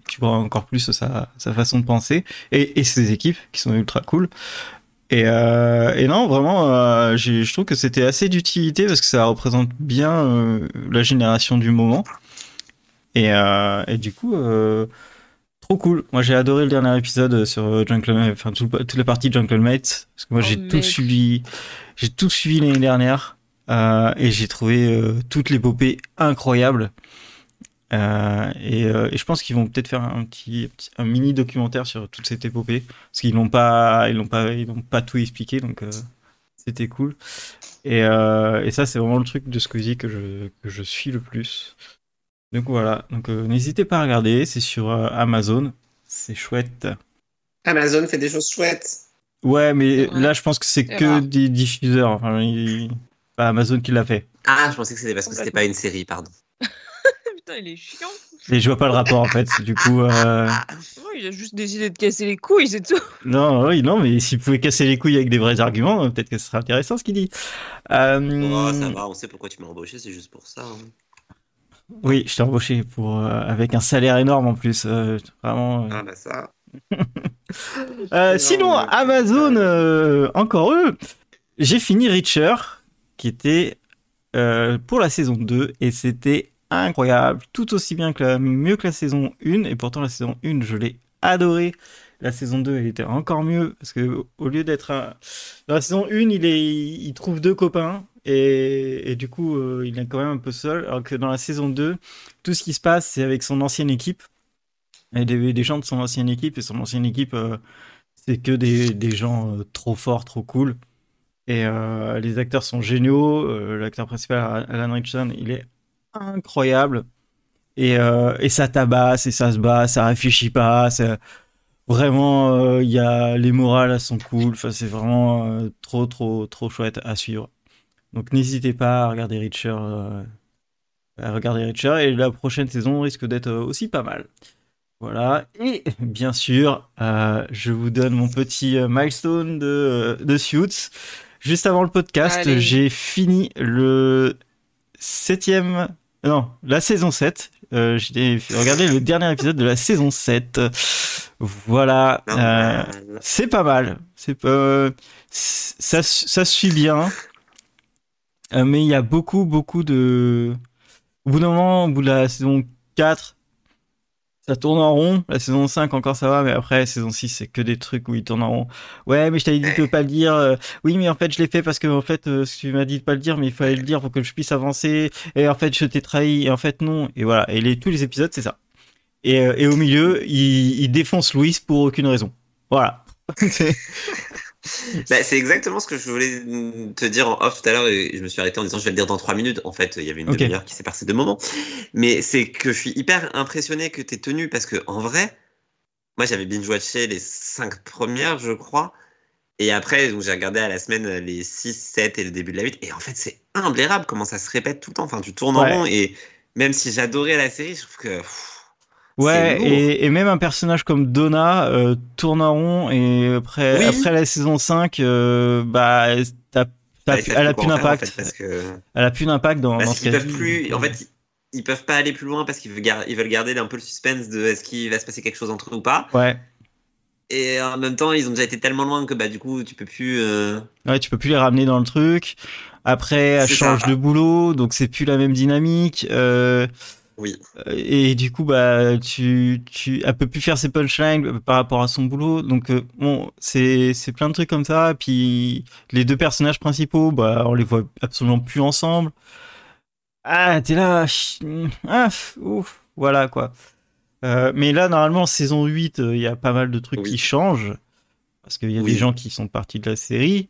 tu vois encore plus sa, façon de penser et, ses équipes qui sont ultra cool. Et, euh, non, vraiment, je trouve que c'était assez d'utilité parce que ça représente bien la génération du moment. Et, du coup, trop cool. Moi, j'ai adoré le dernier épisode sur euh, Gentleman, enfin tout, toute la partie Gentlemate, parce que moi, Oh, j'ai tout suivi, j'ai tout suivi l'année dernière euh, et j'ai trouvé euh, toute l'épopée incroyable. Euh, et, euh, et je pense qu'ils vont peut-être faire un petit, un mini documentaire sur toute cette épopée parce qu'ils n'ont pas, ils l'ont pas, ils n'ont pas tout expliqué, donc euh, c'était cool. Et, euh, et ça, c'est vraiment le truc de Squeezie que je, que je suis le plus. Donc voilà, donc euh, n'hésitez pas à regarder, c'est sur euh, Amazon, c'est chouette. Amazon fait des choses chouettes. Ouais, mais Ouais. là, je pense que c'est que des diffuseurs, enfin, il- pas Amazon qui l'a fait. Ah, je pensais que c'était parce que c'était pas une série, pardon. [laughs] Putain, il est chiant. Et je vois pas le rapport en fait. Du coup, euh... Non, il a juste décidé de casser les couilles, c'est tout. [laughs] non, oui, non, mais s'il pouvait casser les couilles avec des vrais arguments, peut-être que ce serait intéressant ce qu'il dit. Euh, Oh, ça va, on sait pourquoi tu m'as embauché, c'est juste pour ça. hein. Oui, je t'ai embauché pour euh, avec un salaire énorme en plus, euh, vraiment. euh. Ah, bah ça. [laughs] Sinon. Amazon, encore eux, j'ai fini Reacher, qui était pour la saison 2, et c'était incroyable, tout aussi bien que la, mieux que la saison 1, et pourtant la saison 1, je l'ai adoré. La saison 2, elle était encore mieux, parce que au lieu d'être un... Dans la saison 1, il, est, il trouve deux copains, et, du coup, euh, il est quand même un peu seul, alors que dans la saison 2, tout ce qui se passe, c'est avec son ancienne équipe, et des, des gens de son ancienne équipe, et son ancienne équipe, euh, c'est que des, gens euh, trop forts, trop cool. Et les acteurs sont géniaux. L'acteur principal, Alan Richardson, il est incroyable. Et, ça tabasse, et ça se bat, ça réfléchit pas. Vraiment, il y a les morales, sont cool. Enfin, c'est vraiment trop, trop, trop chouette à suivre. Donc n'hésitez pas à regarder Reacher. euh, à regarder Reacher. Et la prochaine saison risque d'être euh, aussi pas mal. Voilà. Et bien sûr, euh, je vous donne mon petit euh, milestone de, de Suits. Juste avant le podcast, j'ai fini le septième, non, la saison 7. Euh, j'ai regardé le dernier épisode de la saison 7. Voilà. Euh, c'est pas mal. C'est pas, ça, ça se suit bien. Euh, mais il y a beaucoup, beaucoup de. Au bout d'un moment, au bout de la saison 4, ça tourne en rond. La saison 5, encore ça va, mais après, la saison 6, c'est que des trucs où il tourne en rond. Ouais, mais je t'avais dit de pas le dire. Euh, Oui, mais en fait, je l'ai fait parce que, en fait, euh, tu m'as dit de pas le dire, mais il fallait le dire pour que je puisse avancer. Et en fait, je t'ai trahi. Et en fait, non. Et voilà. Et les, tous les épisodes, c'est ça. Et, et au milieu, il, il défonce Louis pour aucune raison. Voilà. [laughs] [laughs] C'est- bah, c'est exactement ce que je voulais te dire en off tout à l'heure et je me suis arrêté en disant je vais le dire dans trois minutes. En fait, il y avait une Ok. demi-heure qui s'est passée de moments. Mais c'est que je suis hyper impressionné que tu tenu parce que en vrai, moi j'avais binge-watché les cinq premières, je crois. Et après, donc j'ai regardé à la semaine les 6, 7 et le début de la 8. Et en fait, c'est imblairable comment ça se répète tout le temps. Enfin, tu tournes Ouais. en rond et même si j'adorais la série, je trouve que. pff, Ouais, et, et même un personnage comme Donna euh, tourne en rond et après, Oui. après la saison 5, euh, bah, t'as- t'as- bah, elle a plus en d'impact. fait, parce que... Elle a plus d'impact dans, dans Parce ce qu'ils peuvent plus, en fait, ils, ils peuvent pas aller plus loin parce qu'ils veulent, gar- ils veulent garder un peu le suspense de est-ce qu'il va se passer quelque chose entre eux ou pas. Ouais, et en même temps, ils ont déjà été tellement loin que bah du coup, tu peux plus. euh, Ouais, tu peux plus les ramener dans le truc. Après, elle C'est change ça. de boulot, donc c'est plus la même dynamique. Euh, Oui. et du coup, bah, tu, tu, elle peut plus faire ses punchlines par rapport à son boulot. Donc, euh, bon, c'est, c'est plein de trucs comme ça. Puis, les deux personnages principaux, bah, on les voit absolument plus ensemble. Ah, t'es là, ah, ouf, voilà, quoi. Euh, mais là, normalement, saison 8, euh, il y a pas mal de trucs Oui. qui changent. Parce qu'il y a Oui. des gens qui sont partis de la série.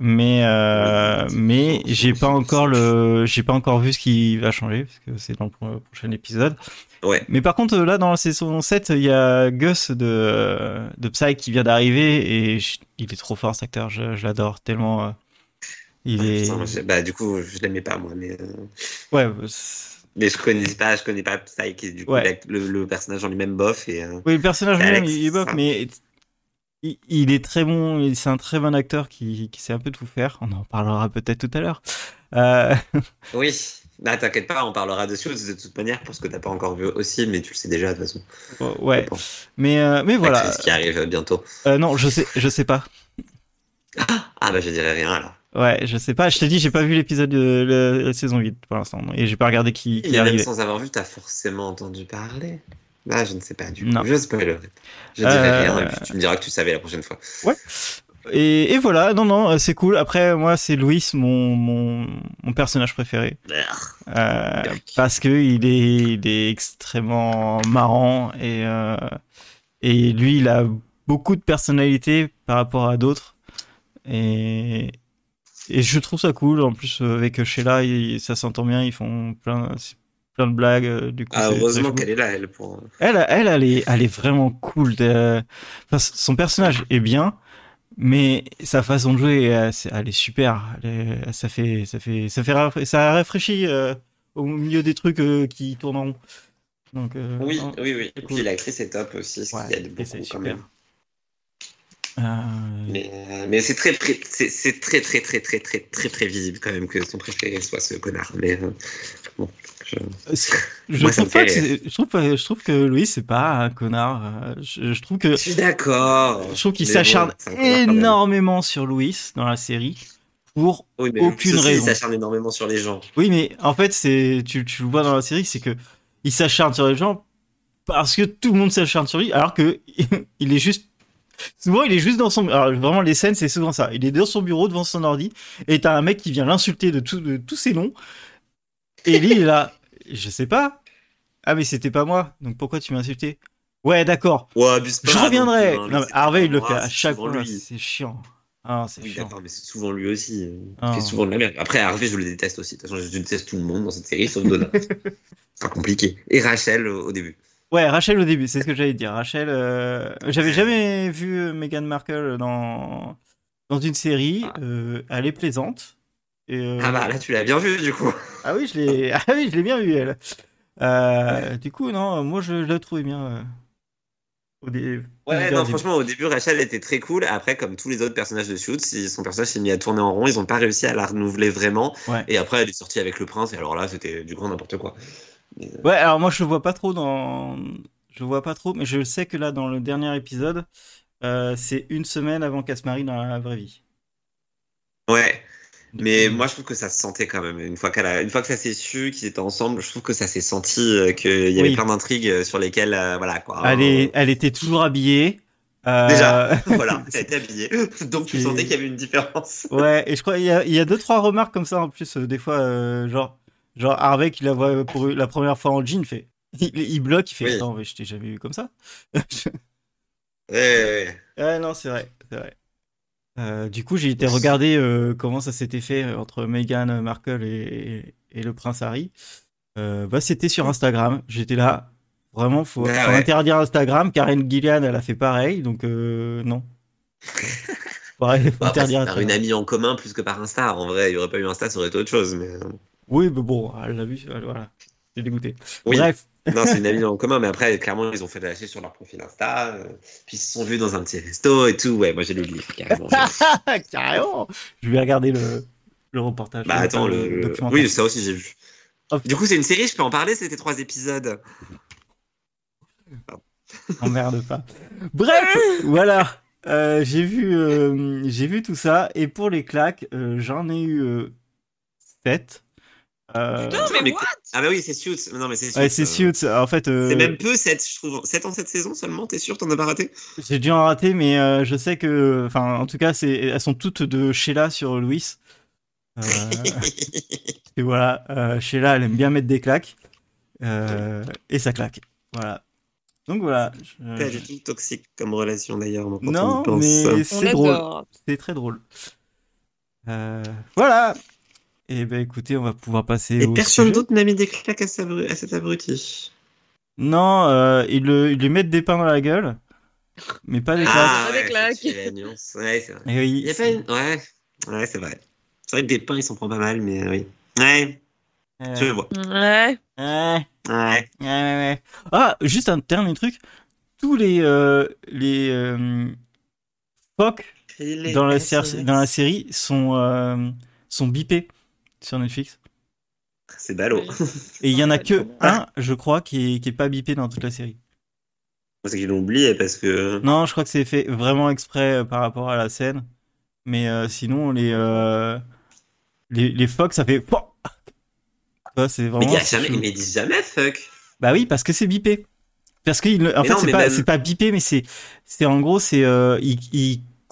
Mais, euh, mais j'ai pas encore le, j'ai pas encore vu ce qui va changer, parce que c'est dans le pro- prochain épisode. Ouais. Mais par contre, là, dans la saison 7, il y a Gus de, de Psy qui vient d'arriver et je- il est trop fort, cet acteur. Je, je l'adore tellement. euh, il est. Putain, moi, je- bah du coup, je l'aimais pas moi, mais euh, Ouais, c'est- mais je connais pas, je connais pas Psy qui est du coup Ouais. le, le personnage en lui-même bof et. euh, oui, le personnage C'est lui-même, il est bof, mais il, il est très bon. C'est un très bon acteur qui, qui sait un peu tout faire. On en parlera peut-être tout à l'heure. Euh, [laughs] Oui. Bah t'inquiète pas, on parlera dessus de toute manière pour ce que t'as pas encore vu aussi, mais tu le sais déjà de toute façon. ouais, mais euh, mais voilà. C'est ce qui arrive bientôt. Euh, non, je sais, je sais pas. Ah bah je dirais rien alors. Ouais, je sais pas. Je te dis, j'ai pas vu l'épisode de la, la saison 8 pour l'instant. Et j'ai pas regardé qui, qui Et même arrivait. sans avoir vu, t'as forcément entendu parler. Bah je ne sais pas du Non. coup. Je spoilerai. Je dirai Euh, rien et puis tu me diras que tu savais la prochaine fois. Et, et voilà, non, non, euh, c'est cool. Après, moi, c'est Louis, mon, mon, mon personnage préféré. Euh, parce que il est, il est extrêmement marrant et, euh, et lui, il a beaucoup de personnalité par rapport à d'autres. Et, et je trouve ça cool. En plus, avec Sheila, il- ça s'entend bien. Ils font plein, plein de blagues. euh, Du coup, Ah, heureusement cool. qu'elle est là, elle, pour. Elle, elle, elle est, elle est vraiment cool. De... Enfin, son personnage est bien, mais sa façon de jouer, elle, est super. Elle est- ça fait, ça fait, ça fait, rafra- ça rafraîchit euh, au milieu des trucs euh, qui tournent en rond. Donc, euh, Oui, non, oui, oui. Et c'est puis cool. l'actrice est top aussi, ce Ouais, qui aide et beaucoup c'est quand super. même. Euh, Mais, euh, mais c'est très, pré- c'est très, très, très, très, très, très prévisible quand même que son préféré soit ce connard. Mais euh, bon, je... Moi, trouve pas que je trouve, pas- je trouve que Louis c'est pas un connard. Euh, Je, je trouve que, je suis d'accord. je trouve qu'il s'acharne bon, énormément sur Louis dans la série pour Oui, mais aucune ceci, raison. Il s'acharne énormément sur les gens. Oui, mais en fait, c'est tu, tu le vois dans la série, c'est que il s'acharne sur les gens parce que tout le monde s'acharne sur lui, alors que [laughs] il est juste souvent il est juste dans son alors vraiment les scènes c'est souvent ça. Il est dans son bureau devant son ordi et t'as un mec qui vient l'insulter de tout de tous ses noms et lui il est là, je sais pas. Ah mais c'était pas moi, donc pourquoi tu m'as insulté? Ouais, d'accord. Ouais. Je reviendrai. Non, mais Harvey il le fait à chaque fois, c'est chiant. Ah, c'est Oui, d'accord, mais c'est souvent lui aussi. euh, Ah. Il fait souvent de la merde. Après, Harvey, je le déteste aussi. De toute façon, je déteste tout le monde dans cette série, sauf Donna. c'est pas compliqué. Et Rachel au, au début. Ouais, Rachel au début, c'est ce que j'allais dire. Rachel, euh, j'avais jamais vu euh, Meghan Markle dans dans une série. Ah. euh, elle est plaisante. Et, euh, Ah bah là, tu l'as bien vu du coup. ah oui, je l'ai, [laughs] ah oui, je l'ai bien vu elle. Euh, Du coup, non, moi je, je l'ai trouvé bien. euh, au dé- Ouais, début. non, franchement, au début, Rachel était très cool. Après, comme tous les autres personnages de si son personnage s'est mis à tourner en rond. Ils ont pas réussi à la renouveler vraiment. Ouais. Et après, elle est sortie avec le prince. Et alors là, c'était du grand n'importe quoi. Mais, Ouais, alors moi je vois pas trop dans, je vois pas trop, mais je sais que là dans le dernier épisode, euh, c'est une semaine avant qu'elle se marie dans la vraie vie. Ouais. Mais moi, je trouve que ça se sentait quand même. Une fois, qu'elle a... une fois que ça s'est su, qu'ils étaient ensemble, je trouve que ça s'est senti euh, qu'il y avait Oui. plein d'intrigues euh, sur lesquelles, euh, voilà quoi. elle est, elle était toujours habillée. euh, Déjà, [laughs] voilà, elle était habillée. [laughs] Donc tu sentais qu'il y avait une différence. [laughs] Ouais, et je crois il y a, y a deux trois remarques comme ça en plus des fois genre genre Harvey qui la voit pour la première fois en jean fait il, il bloque il fait Oui. attends mais je t'ai jamais vu comme ça. Ouais, ouais, ouais. ouais non c'est vrai c'est vrai. Euh, du coup j'ai été regarder euh, comment ça s'était fait euh, entre Meghan Markle et, et le prince Harry. Euh, bah c'était sur Instagram j'étais là vraiment faut, Ah faut ouais. interdire Instagram Karen Gillian elle a fait pareil donc euh, non. Pareil, [laughs] faut Bon, après, interdire c'est par une amie en commun plus que par Insta. En vrai, il n'y aurait pas eu Insta, ça aurait été autre chose. Mais... euh, Oui, mais bon, elle l'a vu, voilà. J'ai dégoûté. Oui. Bref. Non, c'est une amie en commun, mais après, clairement, ils ont fait lâcher sur leur profil Insta. euh, puis ils se sont vus dans un petit resto et tout. Ouais, moi j'ai lu le livre, carrément. [laughs] Carrément. Je vais regarder le, le reportage. bah attends, le... le- documentaire. oui, ça aussi j'ai vu. Hop. Du coup, c'est une série, je peux en parler, c'était trois épisodes. [laughs] Emmerde pas. Bref, voilà. Euh, j'ai vu, euh, j'ai vu tout ça et pour les claques, j'en ai eu 7. Euh, Putain, mais, mais what? Ah bah oui, c'est Suits. Non, mais c'est Suits. ouais, c'est euh, Suits. En fait, euh, C'est même peu 7, je trouve. 7 en cette saison seulement, t'es sûr, t'en as pas raté? J'ai dû en rater, mais euh, je sais que, enfin, en tout cas, c'est, elles sont toutes de Sheila sur Louis. Euh, [laughs] et voilà, euh, Sheila, elle aime bien mettre des claques euh, et ça claque. Voilà. Donc voilà. je- Pas du tout toxique comme relation d'ailleurs. on Non, y pense. mais On c'est drôle. C'est très drôle. Euh, voilà. Et ben écoutez, on va pouvoir passer Et au personne d'autre n'a mis des claques à, cet abru- à cet abruti. Non, euh, ils, le, ils lui mettent des pains dans la gueule, mais pas des claques. Ah, Pas des ouais, claques. c'est la nuance. Ouais, c'est vrai. Et oui, Il y a pas une... Ouais, ouais c'est vrai. C'est vrai que des pains, il s'en prend pas mal, mais euh, oui. Ouais, euh, je vois. Ouais. ouais, Ouais. ouais, ouais, ouais. Ah, juste un dernier truc. Tous les euh, les euh, phoques dans la, série- dans la série sont euh, sont bipés sur Netflix. C'est ballot. Et il y en a que un, je crois, qui est, qui est pas bipé dans toute la série. C'est qu'ils l'ont oublié parce que. Non, je crois que c'est fait vraiment exprès euh, par rapport à la scène. Mais euh, sinon, les, euh, les, les ça fait. Ça, c'est vraiment. il y a jamais... chelou. mais ils disent jamais fuck. Bah oui, parce que c'est bipé. Parce que en Mais fait, c'est pas, même- pas bipé, mais c'est, c'est en gros, c'est, euh,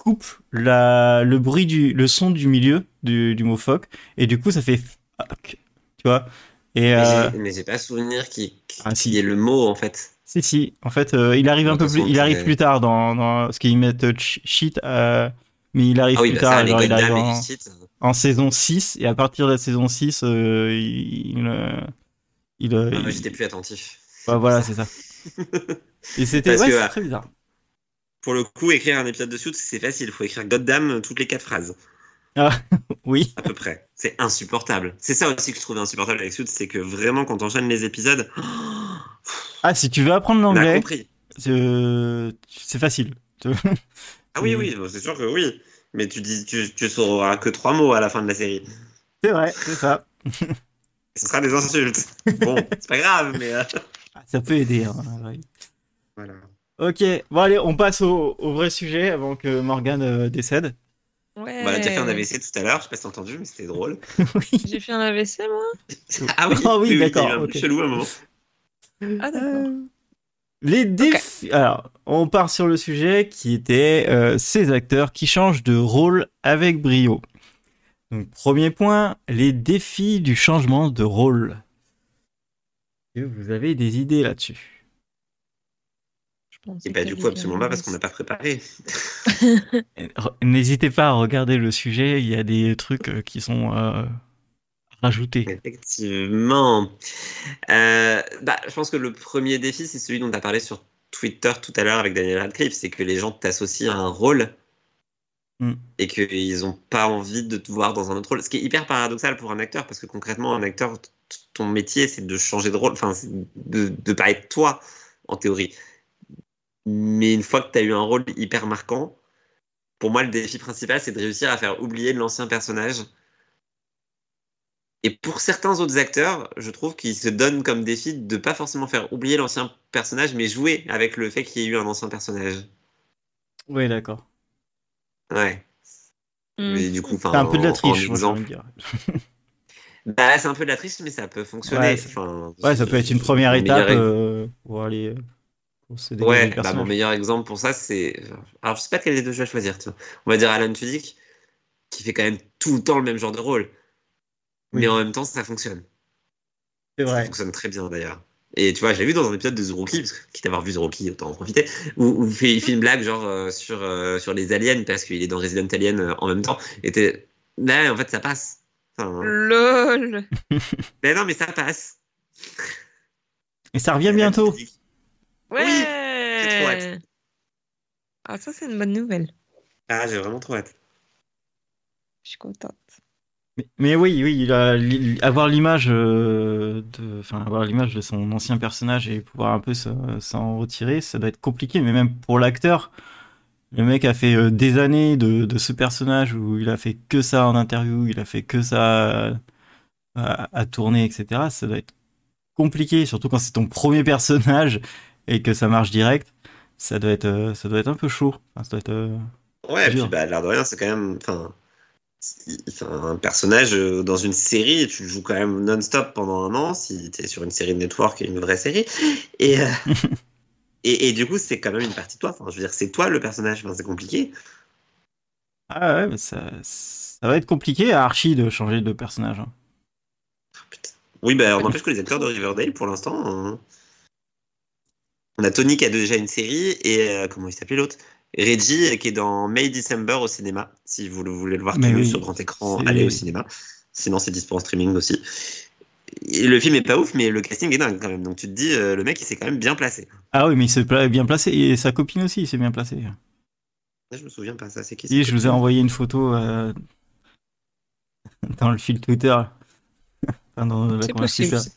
coupe la, le bruit du, le son du milieu du, du mot phoque, et du coup, ça fait fuck. Tu vois? Et, Mais euh, j'ai- Mais j'ai pas souvenir qu'il Ah, si. y ait le mot en fait. Si, si. En fait, euh, il arrive un peu plus, il arrive plus tard dans, dans parce qu'ils mettent euh, shit, euh, mais il arrive Ah oui, plus bah tard. genre, il arrive en, saison 6, et à partir de la saison 6, euh, il, il, il, Ah, J'étais plus attentif. ouais, voilà, c'est ça. [laughs] Et c'était, ouais, que, euh, très bizarre. Pour le coup, écrire un épisode de Suits, c'est facile. Il faut écrire Goddam toutes les quatre phrases, [laughs] Oui. à peu près. C'est insupportable. C'est ça aussi que je trouvais insupportable avec Suits, c'est que vraiment, quand on enchaîne les épisodes, [gasps] Ah, si tu veux apprendre l'anglais, compris. euh, c'est facile. Ah oui, [laughs] oui, c'est sûr que oui. Mais tu dis, tu, tu sauras que trois mots à la fin de la série. C'est vrai, c'est ça. Ce sera des insultes. Bon, c'est pas grave, mais euh, [laughs] Ah, Ça peut aider. hein, ouais. voilà. Ok, bon allez, on passe au, au vrai sujet avant que Morgane euh, décède. Ouais. On a déjà fait un AVC tout à l'heure, je sais pas si t'as entendu, mais c'était drôle. [laughs] oui. J'ai fait un AVC, moi [laughs] Ah oui, Ah oui, eu d'accord, un peu ok. chelou à un moment. Ah, d'accord. Euh, Les défis. Alors, on part sur le sujet qui était euh, ces acteurs qui changent de rôle avec brio. Donc, premier point, les défis du changement de rôle. Est-ce que vous avez des idées là-dessus? Et bah du coup, absolument pas, parce qu'on n'a pas préparé. N'hésitez pas à regarder le sujet, il y a des trucs euh, qui sont euh, rajoutés. Effectivement. Euh, bah, je pense que le premier défi, c'est celui dont tu as parlé sur Twitter tout à l'heure avec Daniel Radcliffe, c'est que les gens t'associent à un rôle Mm. et qu'ils n'ont pas envie de te voir dans un autre rôle. Ce qui est hyper paradoxal pour un acteur, parce que concrètement, un acteur, ton métier, c'est de changer de rôle, enfin, de ne pas être toi, en théorie. Mais une fois que tu as eu un rôle hyper marquant, pour moi, le défi principal, c'est de réussir à faire oublier l'ancien personnage. Et pour certains autres acteurs, je trouve qu'ils se donnent comme défi de pas forcément faire oublier l'ancien personnage, mais jouer avec le fait qu'il y ait eu un ancien personnage. Oui, d'accord. Ouais. Hmm. Mais du coup, enfin, C'est un peu de la en- en triche. [laughs] Bah, c'est un peu de la triche, mais ça peut fonctionner. Ouais, ça- Enfin, Ouais, ça peut être une première étape euh, pour aller Ouais, bah, mon meilleur exemple pour ça, c'est. Alors, je sais pas quel des deux je vais choisir. tiens. On va dire Alan Tudyk, qui fait quand même tout le temps le même genre de rôle. Oui. Mais en même temps, ça fonctionne. C'est Ça vrai. fonctionne très bien d'ailleurs. Et tu vois, je l'ai vu dans un épisode de The Rookie, parce que quitte à avoir vu The Rookie, autant en profiter, où, où il, fait, il fait une blague genre euh, sur, euh, sur les aliens, parce qu'il est dans Resident Alien euh, en même temps. Et t'es- là, en fait, ça passe. Enfin, LOL mais non, mais ça passe. Et ça revient bientôt. Ouais j'ai trop hâte. Ah, ça, c'est une bonne nouvelle. Ah, j'ai vraiment trop hâte. Je suis contente. Mais, mais oui, oui, il a, avoir l'image euh, de, enfin, avoir l'image de son ancien personnage et pouvoir un peu se- s'en retirer, ça doit être compliqué. Mais même pour l'acteur, le mec a fait euh, des années de, de ce personnage où il a fait que ça en interview, il a fait que ça à, à tourner, etc. Ça doit être compliqué, surtout quand c'est ton premier personnage et que ça marche direct, ça doit être, euh, ça doit être un peu chaud. Enfin, ça doit être, euh, Ouais, et puis bah, l'air de rien, c'est quand même. Enfin, un personnage euh, dans une série, tu le joues quand même non-stop pendant un an, si t'es sur une série de network, une vraie série. Et, euh, [laughs] et, et du coup, c'est quand même une partie de toi. Enfin, je veux dire, c'est toi le personnage, enfin, c'est compliqué. Ah ouais, mais ça, ça va être compliqué à Archie de changer de personnage. hein. Oui, bah, on n'empêche que les acteurs de Riverdale, pour l'instant. hein. On a Tony qui a déjà une série, et euh, comment il s'appelait l'autre? Reggie, euh, qui est dans May December au cinéma. Si vous le voulez le voir tout oui, sur grand écran, allez au cinéma. Sinon, c'est dispo en streaming aussi. Et le film est pas ouf, mais le casting est dingue quand même. Donc tu te dis, euh, le mec, il s'est quand même bien placé. Ah oui, mais il s'est bien placé et sa copine aussi, il s'est bien placé. Là, je me souviens pas, ça, c'est qui c'est je vous ai envoyé une photo euh, [laughs] dans le fil Twitter. [laughs] Enfin, dans la C'est conversation.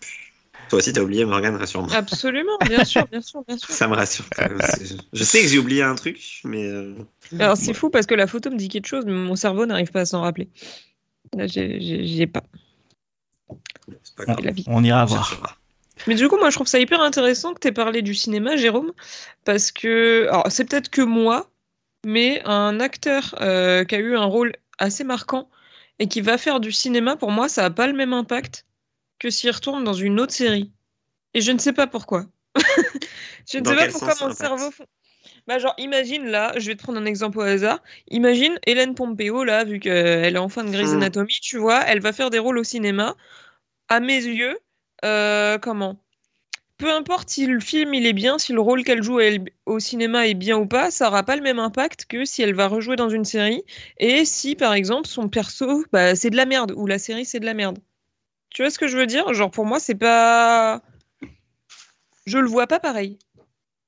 Toi aussi, t'as oublié Morgan, rassure-moi. Absolument, bien sûr, bien sûr, bien sûr. Ça me rassure. C'est- je sais que j'ai oublié un truc, mais. euh, Alors c'est fou parce que la photo me dit quelque chose, mais mon cerveau n'arrive pas à s'en rappeler. Là, j'y ai pas. c'est pas On, grave. la vie. on ira voir. Mais du coup, moi, je trouve ça hyper intéressant que tu aies parlé du cinéma, Jérôme, parce que, alors, c'est peut-être que moi, mais un acteur euh, qui a eu un rôle assez marquant et qui va faire du cinéma, pour moi, ça n'a pas le même impact que s'il retourne dans une autre série. Et je ne sais pas pourquoi. [laughs] je ne Dans sais pas pourquoi sens, mon cerveau. Bah, genre, imagine là, je vais te prendre un exemple au hasard. Imagine Hélène Pompeo, là, vu qu'elle est en fin de Grey's Hmm. Anatomy, tu vois, elle va faire des rôles au cinéma. À mes yeux, euh, comment? Peu importe si le film il est bien, si le rôle qu'elle joue au cinéma est bien ou pas, ça aura pas le même impact que si elle va rejouer dans une série et si par exemple son perso bah, c'est de la merde ou la série c'est de la merde. Tu vois ce que je veux dire? Genre pour moi c'est pas. Je le vois pas pareil.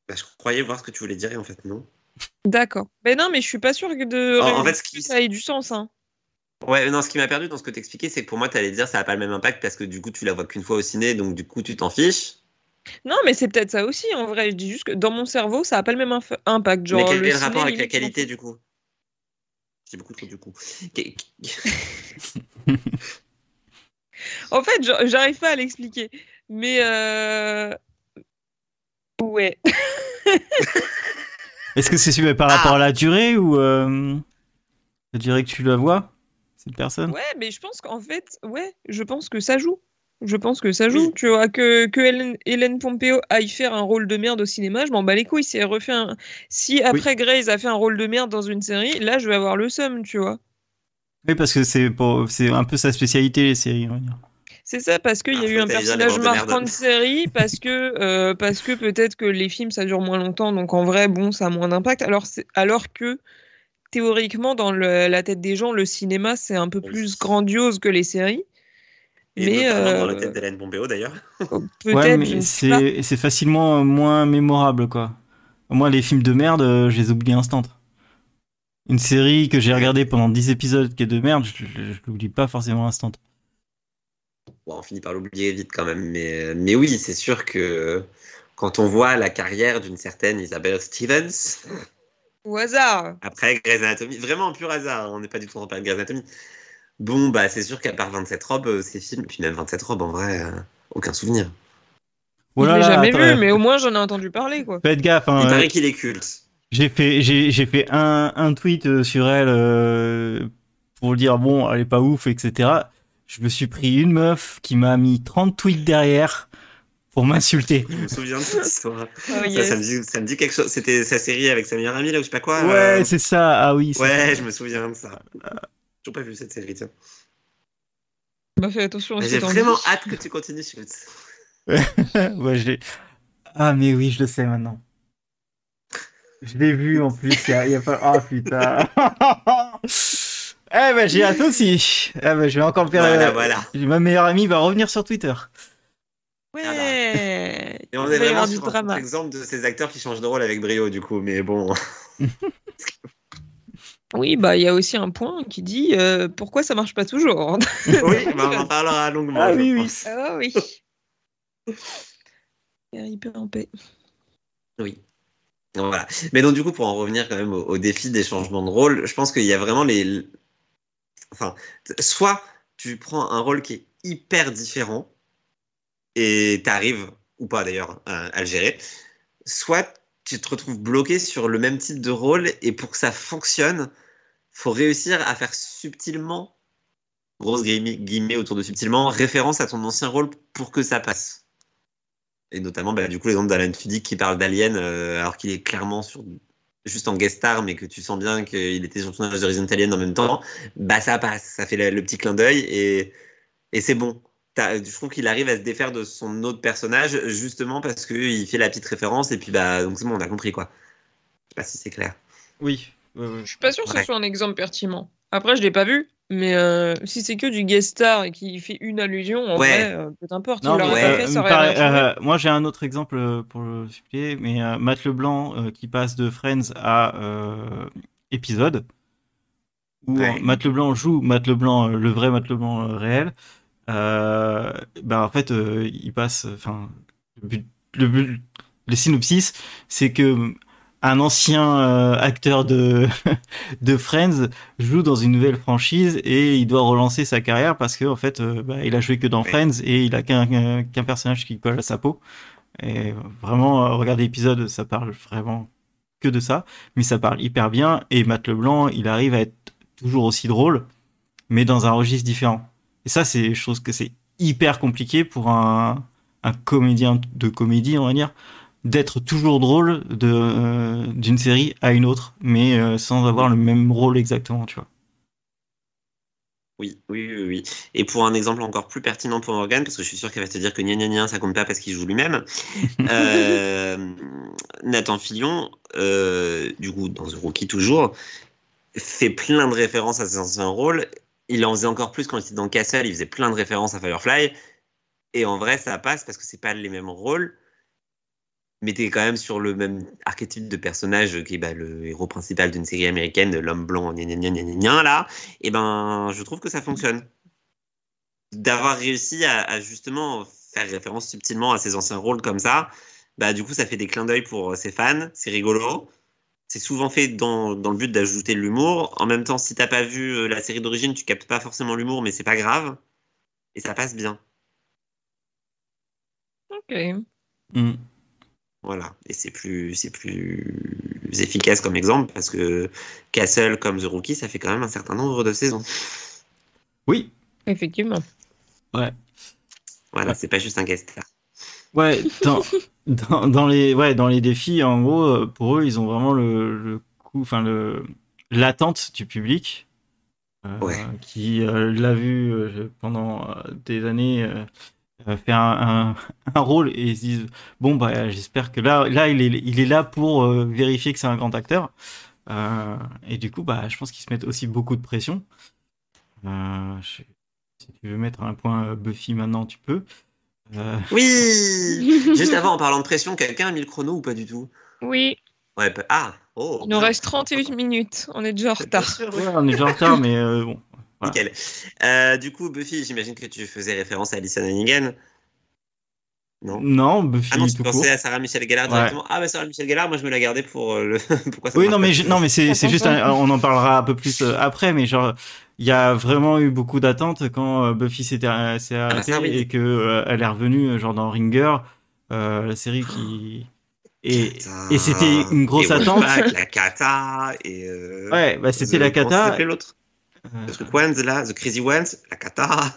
Bah, je croyais voir ce que tu voulais dire, et en fait, non. D'accord. Mais non, mais je suis pas sûre que de. En- en fait, ce qui- que ça ait du sens. Hein. Ouais, non, ce qui m'a perdu dans ce que t'expliquais, c'est que pour moi, t'allais dire ça n'a pas le même impact parce que du coup, tu la vois qu'une fois au ciné, donc du coup, tu t'en fiches. Non, mais c'est peut-être ça aussi en vrai. Je dis juste que dans mon cerveau ça a pas le même inf- impact. Genre, Mais quel est le rapport avec la qualité du coup? J'ai beaucoup trop du coup. [laughs] [laughs] [laughs] En fait, j'a- j'arrive pas à l'expliquer. Mais euh... ouais. [laughs] Est-ce que c'est par Ah. rapport à la durée ou euh, la durée que tu la vois cette personne? Ouais, mais je pense qu'en fait, ouais, je pense que ça joue. Je pense que ça joue. Oui. Tu vois, que, que Hélène, Hélène Pompeo aille faire un rôle de merde au cinéma, je m'en bats les couilles. Si elle refait un... Si après Grey's a fait un rôle de merde dans une série, là, je vais avoir le seum, tu vois. Oui, parce que c'est un peu sa spécialité les séries. on va dire. C'est ça, parce qu'il y a eu un personnage marquant de série, [laughs] parce que, euh, parce que peut-être que les films, ça dure moins longtemps, donc en vrai, bon, ça a moins d'impact. Alors, que, théoriquement, dans le- la tête des gens, le cinéma, c'est un peu plus grandiose que les séries. Et Mais, notamment dans la euh, tête d'Hélène Pompeo d'ailleurs. [laughs] Ouais, mais c'est facilement moins mémorable quoi. Moi, les films de merde, euh, je les oublie instant. Une série que j'ai regardée pendant 10 épisodes qui est de merde, je, je, je l'oublie pas forcément instant. Bon, on finit par l'oublier vite quand même. Mais, mais oui, c'est sûr que quand on voit la carrière d'une certaine Isabelle Stevens, Au hasard. après Grey's Anatomy, vraiment un pur hasard, hein, on n'est pas du tout en train de parler de Grey's Anatomy. Bon, bah c'est sûr qu'à part 27 robes, euh, ces films, puis même 27 robes en vrai, euh, aucun souvenir. je Voilà, l'ai jamais attends, vu, euh, mais au moins j'en ai entendu parler, quoi. Faites gaffe, hein, Il euh, paraît qu'il est culte. J'ai fait, j'ai, j'ai fait un, un tweet euh, sur elle euh, pour dire bon, elle est pas ouf, etc. Je me suis pris une meuf qui m'a mis 30 tweets derrière pour m'insulter. Je me souviens de cette histoire. Ah, Ça, yes. ça me dit, ça me dit quelque chose. C'était sa série avec sa meilleure amie, là, ou je sais pas quoi. Ouais, euh, c'est ça, ah oui. Ouais, je me souviens de ça. J'ai pas vu cette série, tiens. Bah, fais attention J'ai vraiment hâte que tu continues, Schultz. ça. ouais, je l'ai- Ah, mais oui, je le sais maintenant. Je l'ai vu en plus, il y a, il y a pas. Ah putain. [laughs] eh ben, j'ai hâte aussi. Eh ben, je vais encore faire. Voilà, euh, voilà. Ma meilleure amie va revenir sur Twitter. Ouais. [laughs] Et on Il est va y vraiment avoir du sur un drama. exemple de ces acteurs qui changent de rôle avec brio, du coup, mais bon. [laughs] Oui, bah il y a aussi un point qui dit euh, pourquoi ça marche pas toujours. oui, bah, on en parlera longuement. Ah oui, oui. Ah oui. Hyper en paix. Oui. Mais donc, du coup, pour en revenir quand même au, défi des changements de rôle, je pense qu'il y a vraiment les. Enfin, soit tu prends un rôle qui est hyper différent et t'arrives, ou pas d'ailleurs, à, à le gérer. soit tu te retrouves bloqué sur le même type de rôle et pour que ça fonctionne, faut réussir à faire subtilement, grosse guillemets autour de subtilement, référence à ton ancien rôle pour que ça passe. Et notamment, bah, du coup, l'exemple d'Alan Tudyk qui parle d'Alien euh, alors qu'il est clairement sur juste en guest star, mais que tu sens bien qu'il était sur le tournage de Resident Alien en même temps, bah ça passe, ça fait le, petit clin d'œil et, et c'est bon. Je trouve qu'il arrive à se défaire de son autre personnage justement parce qu'il fait la petite référence et puis bah donc c'est bon, on a compris quoi. Je sais pas si c'est clair. Oui. Je suis pas sûr que ce soit un exemple pertinent. Après, je l'ai pas vu, mais euh, si c'est que du guest star et qui fait une allusion, en vrai, euh, peu importe. Euh, moi, j'ai un autre exemple pour le supplier, mais Matt Leblanc qui passe de Friends à épisode, où Matt Leblanc joue Matt Leblanc, le vrai Matt Leblanc réel. ben en fait, il passe, enfin, le, le, le synopsis, c'est que un ancien euh, acteur de [laughs] de Friends joue dans une nouvelle franchise et il doit relancer sa carrière parce que en fait euh, bah, il a joué que dans Friends et il a qu'un personnage qui colle à sa peau. Et vraiment euh, regardez l'épisode ça parle vraiment que de ça mais ça parle hyper bien et Matt Leblanc il arrive à être toujours aussi drôle mais dans un registre différent. Et ça c'est chose que c'est hyper compliqué pour un un comédien de comédie on va dire d'être toujours drôle de euh, d'une série à une autre, mais euh, sans avoir le même rôle exactement, tu vois. Oui, oui, oui, oui. Et pour un exemple encore plus pertinent pour Morgan, parce que je suis sûr qu'elle va te dire que gna gna gna, ça compte pas parce qu'il joue lui-même. [laughs] euh, Nathan Fillion, euh, du coup, dans The Rookie toujours, fait plein de références à ses anciens rôles. Il en faisait encore plus quand il était dans Castle, il faisait plein de références à Firefly. Et en vrai, ça passe parce que c'est pas les mêmes rôles mais t'es quand même sur le même archétype de personnage qui est bah, le héros principal d'une série américaine, l'homme blond, gna gna gna gna là, et ben je trouve que ça fonctionne. D'avoir réussi à, justement faire référence subtilement à ses anciens rôles comme ça, bah du coup ça fait des clins d'œil pour ses fans, c'est rigolo. C'est souvent fait dans, dans le but d'ajouter de l'humour. En même temps, si t'as pas vu euh, la série d'origine, tu captes pas forcément l'humour, mais c'est pas grave. Et ça passe bien. Ok. Mm. Voilà, et c'est plus, c'est plus efficace comme exemple parce que Castle comme The Rookie, ça fait quand même un certain nombre de saisons. Oui. Effectivement. Ouais. Voilà, c'est pas juste un guest star. Ouais, [laughs] dans, dans, les, ouais, dans les défis, en gros, euh, pour eux, ils ont vraiment le, le coup, enfin, le, l'attente du public. Euh, qui euh, l'a vu pendant des années euh, fait un, un, rôle et ils se disent bon bah j'espère que là là il est il est là pour euh, vérifier que c'est un grand acteur. Euh, et du coup bah je pense qu'ils se mettent aussi beaucoup de pression. Euh, je, si tu veux mettre un point Buffy maintenant tu peux. Oui. [laughs] Juste avant en parlant de pression quelqu'un a mis le chrono ou pas du tout? Oui. Ouais ah oh. Il nous reste 38 minutes. On est déjà en retard. ouais, on est déjà en retard mais bon Nickel. Euh, du coup, Buffy, j'imagine que tu faisais référence à Alison Hannigan. Non, non Buffy. Ah non, tu pensais à Sarah Michelle Gellar directement. Ah, bah Sarah Michelle Gellar, moi je me la gardais pour euh, le. [laughs] Pourquoi ça Oui, non, mais, non, mais c'est, c'est juste. On en parlera un peu plus euh, après, mais genre, il y a vraiment eu beaucoup d'attentes quand Buffy s'était, s'est ah, bah, arrêtée et que elle est revenue, genre dans Ringer, la série qui. [gasps] Et, et c'était une grosse attente. la kata et. ouais, bah c'était la kata. l'autre? The Truc Ones, là, The Crazy Ones, la Kata.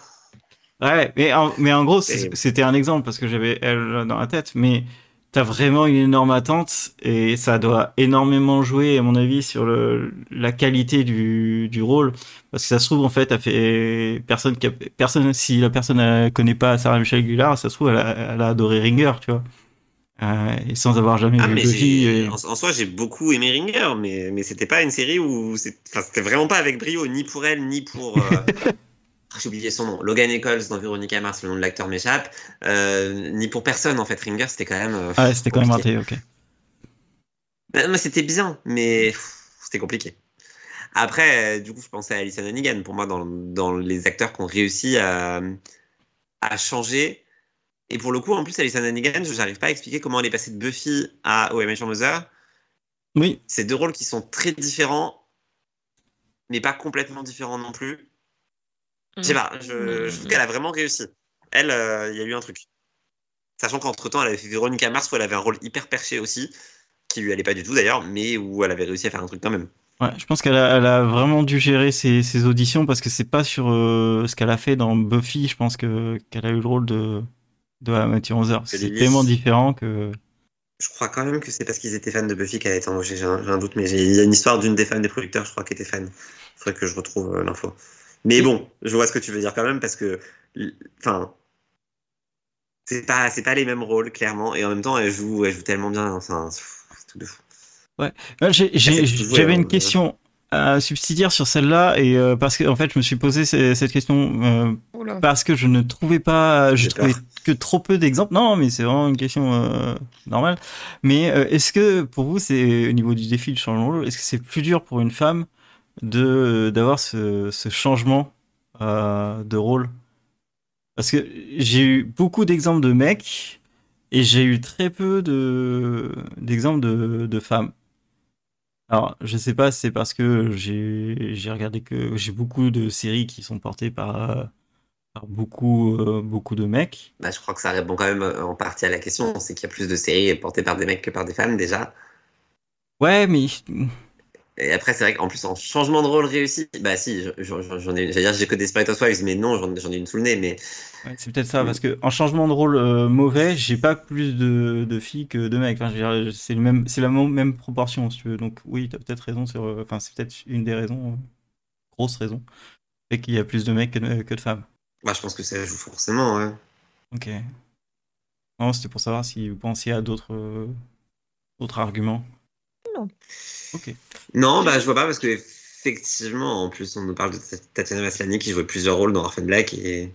Ouais, mais en, mais en gros, c'était un exemple parce que j'avais elle dans la tête, mais t'as vraiment une énorme attente et ça doit énormément jouer, à mon avis, sur le, la qualité du, du rôle. Parce que ça se trouve, en fait, a fait personne personne, si la personne ne connaît pas Sarah Michelle Gellar, ça se trouve, elle a, elle a adoré Ringer, tu vois. Euh, et sans avoir jamais ah, vu Buffy. En, soi, j'ai beaucoup aimé Ringer, mais, mais c'était pas une série où. C'était vraiment pas avec brio, ni pour elle, ni pour. Euh... [laughs] j'ai oublié son nom. Logan Eccles dans Veronica Mars, le nom de l'acteur m'échappe. Euh, ni pour personne, en fait. Ringer, c'était quand même. Euh, ah, c'était quand même raté, ok. mais c'était bien, mais c'était compliqué. Après, du coup, je pensais à Alison Hannigan, pour moi, dans, dans les acteurs qui ont réussi à, à changer et pour le coup, en plus, Alison Hannigan, je n'arrive pas à expliquer comment elle est passée de Buffy à OM Mother. Oui. C'est deux rôles qui sont très différents, mais pas complètement différents non plus. Je sais pas, je, trouve qu'elle a vraiment réussi. Elle, euh, il y a eu un truc. Sachant qu'entre temps, elle avait fait Veronica Mars où elle avait un rôle hyper perché aussi, qui lui allait pas du tout d'ailleurs, mais où elle avait réussi à faire un truc quand même. Ouais, je pense qu'elle a, elle a vraiment dû gérer ses, ses auditions parce que c'est pas sur euh, ce qu'elle a fait dans Buffy, je pense que qu'elle a eu le rôle de de Mathieu 11h. C'est tellement différent que Je crois quand même que c'est parce qu'ils étaient fans de Buffy qu'elle a été embauchée. J'ai un, un doute, mais il y a une histoire d'une des fans des producteurs, je crois, qui était fan. Il faudrait que je retrouve euh, l'info. Mais bon, je vois ce que tu veux dire quand même parce que, enfin, c'est pas, c'est pas les mêmes rôles clairement, et en même temps, elle joue, elle joue tellement bien. Enfin, c'est c'est tout de fou. Ouais, j'avais hein, une ouais. question euh, subsidiaire sur celle-là et euh, parce que en fait je me suis posé ce- cette question euh, parce que je ne trouvais pas, je J'ai trouvais peur. Que trop peu d'exemples. Non, mais c'est vraiment une question euh, normale. Mais euh, est-ce que pour vous, c'est au niveau du défi de changement de rôle, est-ce que c'est plus dur pour une femme de d'avoir ce, ce changement euh, de rôle? Parce que j'ai eu beaucoup d'exemples de mecs et j'ai eu très peu de d'exemples de, de femmes. Alors, je sais pas, c'est parce que j'ai regardé que j'ai beaucoup de séries qui sont portées par, par beaucoup euh, beaucoup de mecs. Bah, je crois que ça répond quand même euh, en partie à la question. C'est qu'il y a plus de séries portées par des mecs que par des femmes déjà. Ouais, mais Et après, c'est vrai qu'en plus, en changement de rôle réussi, bah si, j'en ai, j'allais dire, j'ai que des Spirit Housewives, mais non, j'en ai une sous le nez, mais ouais, c'est peut-être ça parce que en changement de rôle euh, mauvais, j'ai pas plus de, de filles que de mecs. Enfin, c'est le même c'est la même proportion si tu veux. Donc oui, t'as peut-être raison sur. Enfin, c'est peut-être une des raisons, euh, grosse raison, c'est qu'il y a plus de mecs que de, que de femmes. Bah, je pense que ça joue forcément. ouais. Ok. Non, c'était pour savoir si vous pensiez à d'autres euh, d'autres arguments. Non. Ok. Non, bah, je vois pas parce que effectivement, en plus, on nous parle de Tatiana Maslany qui jouait plusieurs rôles dans Orphan Black et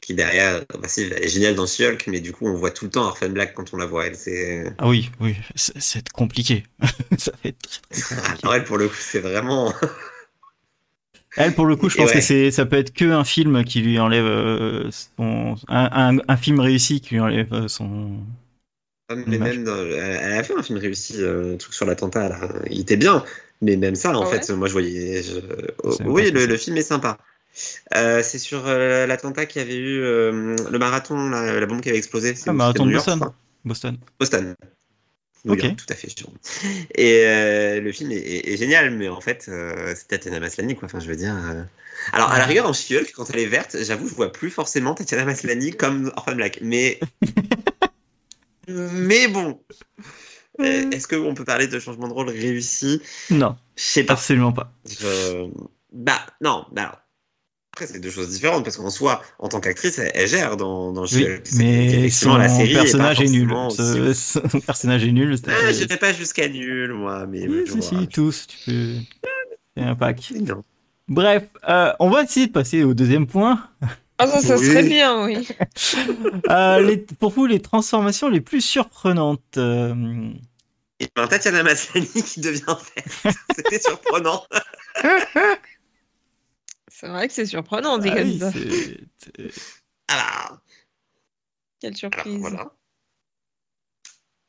qui derrière, bah, si, elle est géniale dans She-Hulk, mais du coup, on voit tout le temps Orphan Black quand on la voit. Elle, c'est. Ah oui, oui, c'est c'est compliqué. [laughs] ça va être très, très compliqué. Alors, elle, pour le coup, c'est vraiment. Elle, pour le coup, je pense ouais. que c'est, ça peut être que un film qui lui enlève euh, son, un, un, un film réussi qui lui enlève euh, son. Mais Image. même dans- elle a fait un film réussi, euh, un truc sur l'attentat, là. Il était bien. Mais même ça, en Ah fait, moi, je voyais. je- oh, oui, le, film est sympa. Euh, c'est sur euh, l'attentat qui avait eu euh, le marathon, la bombe qui avait explosé. C'est Ah, marathon de York, Boston. Boston. Boston. New Ok. York, tout à fait sûr. Et euh, le film est, est- est génial, mais en fait, euh, c'est Tatiana Maslany, quoi. Enfin, je veux dire. euh, Alors, à la rigueur, en She-Hulk, quand elle est verte, j'avoue, je vois plus forcément Tatiana Maslany comme Orphan Black. Mais. [laughs] mais bon. Est-ce qu'on peut parler de changement de rôle réussi? Non, Je sais pas. absolument pas. Je- Bah, non, bah. alors, Après, c'est deux choses différentes parce qu'en soi, en tant qu'actrice, elle, elle gère dans, dans Oui, mais son la série personnage est, nul. Ce- [laughs] Son personnage est nul. Ah, je vais pas jusqu'à nul, moi, mais. Oui, si, vois. si, tous. Tu peux. C'est un pack. Non. Bref, euh, on va essayer de passer au deuxième point. Ah, ça, ça Oui. serait bien, oui. [laughs] Euh, les, pour vous, les transformations les plus surprenantes. euh, Et ben, Tatiana Maslany qui devient verte. [laughs] C'était surprenant. C'est vrai que c'est surprenant, dit ah comme oui, ça. [laughs] Alors, Quelle alors surprise. voilà.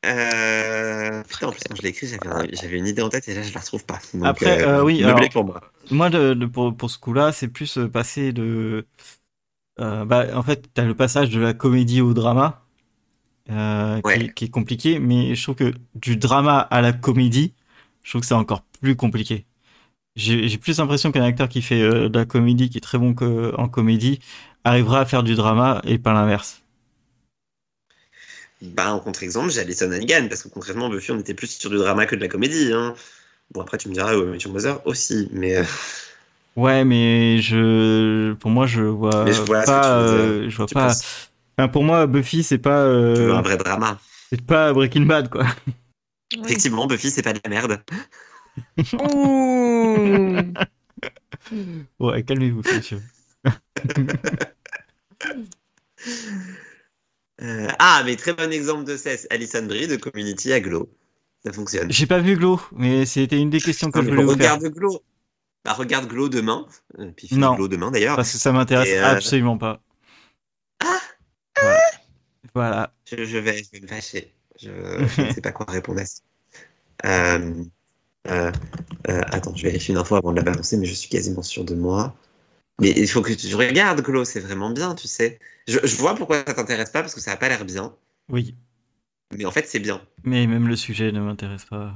Euh... Putain, en plus, quand je l'ai écrit, j'avais un- j'avais une idée en tête et là, je la retrouve pas. Donc, Après, euh, oui, meublé alors- pour moi. Moi, de, de- pour, pour ce coup-là, c'est plus euh, passer de. euh, bah, en fait, t'as le passage de la comédie au drama, euh, qui est compliqué, mais je trouve que du drama à la comédie, je trouve que c'est encore plus compliqué. J'ai plus l'impression qu'un acteur qui fait euh, de la comédie, qui est très bon que- en comédie, arrivera à faire du drama et pas l'inverse. Bah, en contre-exemple, j'ai Alison Hannigan, parce que concrètement, Buffy, on était plus sur du drama que de la comédie. Hein. Bon, après, tu me diras, ouais, Matthew Mother aussi, mais. euh, Ouais, mais je, pour moi, je vois Mais je vois pas, euh, je vois tu pas. Enfin, pour moi, Buffy, c'est pas, tu veux euh, un vrai drama. c'est pas Breaking Bad, quoi. Oui. Effectivement, Buffy, c'est pas de la merde. Ouh. Ouais, calmez-vous, monsieur. [laughs] Euh, Ah, mais très bon exemple de cesse. Alison Brie de Community à Glow. Ça fonctionne. J'ai pas vu Glow, mais c'était une des questions que Non, je voulais vous faire. regarde Glow. Bah, regarde Glow demain. Euh, Puis finis Non. Glow demain d'ailleurs. Parce que ça m'intéresse euh, absolument pas. Ah Voilà. Voilà. Je, je vais, je vais me fâcher. Je, je ne sais pas quoi répondre à ça. Euh, euh, attends, je vérifie une info avant de la balancer, mais je suis quasiment sûr de moi. Mais il faut que tu regardes Glow, c'est vraiment bien, tu sais. Je, je vois pourquoi ça t'intéresse pas, parce que ça a pas l'air bien. Oui. Mais en fait, c'est bien. Mais même le sujet ne m'intéresse pas.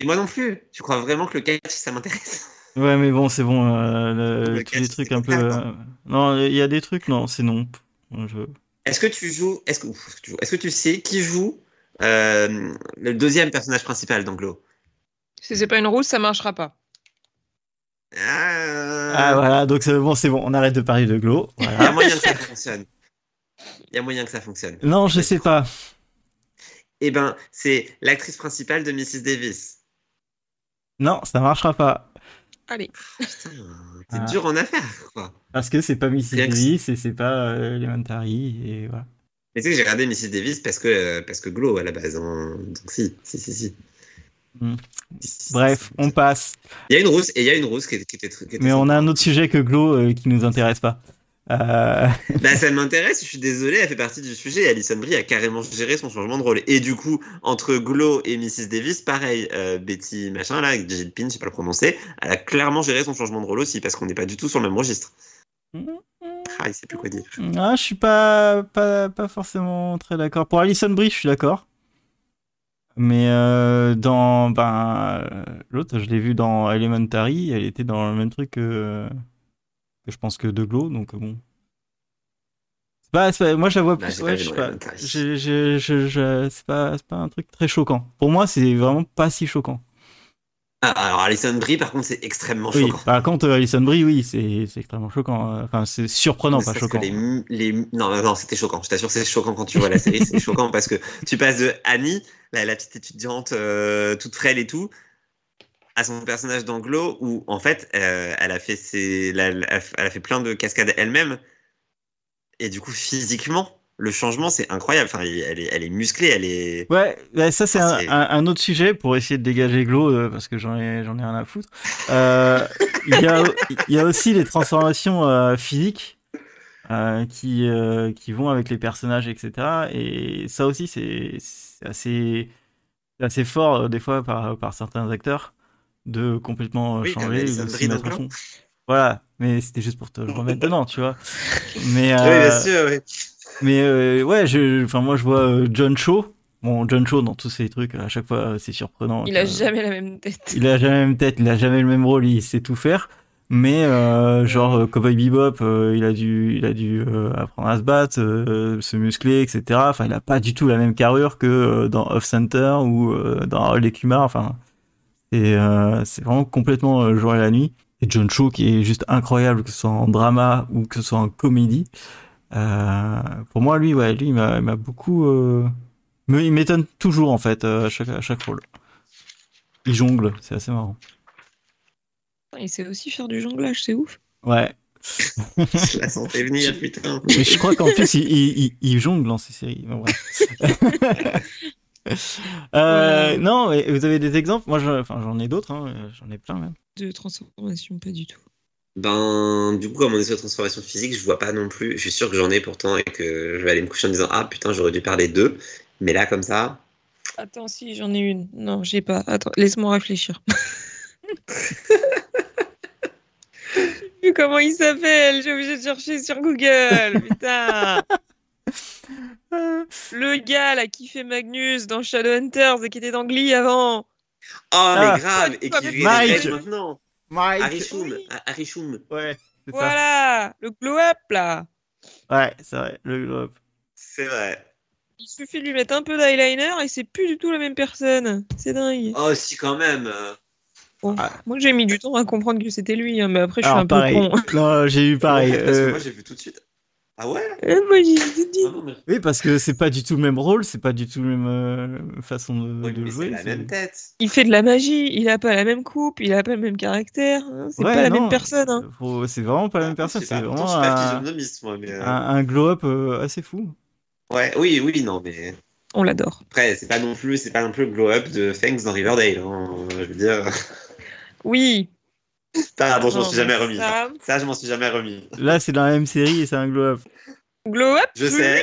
Et moi non plus. Tu crois vraiment que le catch, ça m'intéresse? Ouais, mais bon, c'est bon. euh, le- Le tous les trucs un peu. euh, Non, il y a des trucs, non, c'est non. Je... Est-ce que tu joues Est-ce que, est-ce que tu sais qui joue euh, le deuxième personnage principal d'Anglo Si c'est pas une rousse, ça marchera pas. Ah, Ah, voilà, donc c'est bon, c'est bon, on arrête de parler de Glow. [laughs] Il y a Voilà. moyen que ça fonctionne. Il y a moyen que ça fonctionne. non, je sais pas. Eh ben, c'est l'actrice principale de Mrs. Davis. Non, ça marchera pas. Allez. Putain, Ah. dur en affaires, quoi. Parce que c'est pas Mrs. Davis et c'est pas euh, Elementary. Et voilà. Mais tu sais que j'ai regardé Mrs. Davis parce que, euh, parce que Glow à la base. hein. Donc si, si, si, si. Hmm. Bref, on passe. Il y a une rousse et il y a une rousse qui, qui était, qui était Mais on a un autre sujet que Glow euh, qui nous intéresse pas. Euh, [laughs] Bah, ça m'intéresse, je suis désolé, elle fait partie du sujet. et Alison Brie a carrément géré son changement de rôle. Et du coup, entre Glow et Mrs. Davis, pareil, euh, Betty machin là, Gigi Pin, je sais pas le prononcer, elle a clairement géré son changement de rôle aussi parce qu'on n'est pas du tout sur le même registre. Ah, il sait plus quoi dire. Ah, je suis pas, pas, pas forcément très d'accord. Pour Alison Brie, je suis d'accord. Mais euh, dans ben l'autre, je l'ai vu dans Elementary, elle était dans le même truc que, que je pense que de Glow, donc bon. Pas, moi je la vois Bah, plus. ouais, pas je. Je- je- je- c'est pas, c'est pas un truc très choquant. Pour moi, c'est vraiment pas si choquant. Ah, alors Alison Brie, par contre, c'est extrêmement Oui. choquant. Par contre, Alison Brie, oui, c'est c'est extrêmement choquant. euh, Enfin, c'est surprenant, pas choquant. les les Non, non, c'était choquant. Je t'assure, c'est choquant quand tu vois la série. C'est choquant parce que tu passes de Annie, la, la petite étudiante euh, toute frêle et tout, à son personnage d'Anglo où, en fait, euh, elle, a fait ses, la- la- elle a fait plein de cascades elle-même. Et du coup, physiquement, le changement, c'est incroyable. Enfin, elle est, elle est musclée, elle est. Ouais, ça c'est un, autre sujet pour essayer de dégager Glow euh, parce que j'en ai j'en ai rien à foutre. Euh, Il y, a, il y a aussi les transformations euh, physiques euh, qui qui vont avec les personnages, etc. Et ça aussi c'est assez assez fort des fois par par certains acteurs de complètement Oui, changer de dans mettre à fond. Voilà, mais c'était juste pour te remettre dedans, tu vois. [laughs] Mais Oui, bien sûr, oui. Mais euh, ouais, je, enfin moi je vois euh, John Cho. Bon, John Cho dans tous ces trucs, à chaque fois euh, c'est surprenant. Il a jamais la même tête. il a jamais la même tête, il a jamais le même rôle, il sait tout faire. Mais euh, genre euh, Cowboy Bebop, euh, il a dû, il a dû euh, apprendre à se battre, euh, se muscler, etc. Enfin, il a pas du tout la même carrure que euh, dans Off Center ou euh, dans et Kumar. Enfin, c'est euh, c'est vraiment complètement jour et la nuit. Et John Cho qui est juste incroyable, que ce soit en drama ou que ce soit en comédie. Euh, pour moi, lui, ouais, lui, il m'a beaucoup. Euh... me- Il m'étonne toujours en fait euh, à chaque à chaque rôle. Il jongle, c'est assez marrant. Il sait aussi faire du jonglage, c'est ouf. Ouais. Je [laughs] la sentais venir, putain. Mais je crois qu'en plus, il, il, il- il jongle dans ces séries. Bon, bref. [laughs] Euh, Ouais. Non, mais vous avez des exemples? Moi, j'en ai d'autres. hein, J'en ai plein même. De transformation, pas du tout. Ben, du coup, comme on est sur transformation physique, je vois pas non plus. Je suis sûr que j'en ai pourtant et que je vais aller me coucher en disant Ah putain, j'aurais dû parler d'eux. Mais là, comme ça, Attends, si, j'en ai une. Non, j'ai pas. Attends, laisse-moi réfléchir. [laughs] J'ai vu comment il s'appelle. J'ai obligé de chercher sur Google. [laughs] Putain. Le gars là qui fait Magnus dans Shadowhunters et qui était dans Glee avant. Oh, Ah. mais grave Et qui Mike. régresse maintenant Mike. Harry Shum Oui. Ah, Harry Shum. Ouais, ça. Voilà, le glow-up là. Ouais, c'est vrai. Le globe. C'est vrai. Il suffit de lui mettre un peu d'eyeliner et c'est plus du tout la même personne. C'est dingue. Oh, si, quand même. Bon, Ah. Moi j'ai mis du temps à comprendre que c'était lui, hein, mais après je suis un peu pareil. con. Non, j'ai eu pareil. Parce que euh, moi, j'ai vu tout de suite. Ah ouais? Euh, moi j'ai dit. Ah non, mais... Oui, parce que c'est pas du tout le même rôle, c'est pas du tout la même euh, façon de, Oui, de mais jouer. la même tête. Il fait de la magie, il a pas la même coupe, il a pas le même caractère. hein, C'est Ouais, pas la même personne. hein. faut- C'est vraiment pas la même personne. Je C'est vraiment un, moi, mais. euh, un, un glow-up euh, assez fou. Ouais, oui, oui, non, mais. On l'adore. Après, c'est pas non plus, c'est pas non plus le glow-up de Fangs dans Riverdale. hein, Je veux dire. Oui. Pardon, je m'en suis jamais mais remis. ça- Ça, je m'en suis jamais remis. Là, c'est dans la même série et c'est un glow-up. Glow up, Je sais.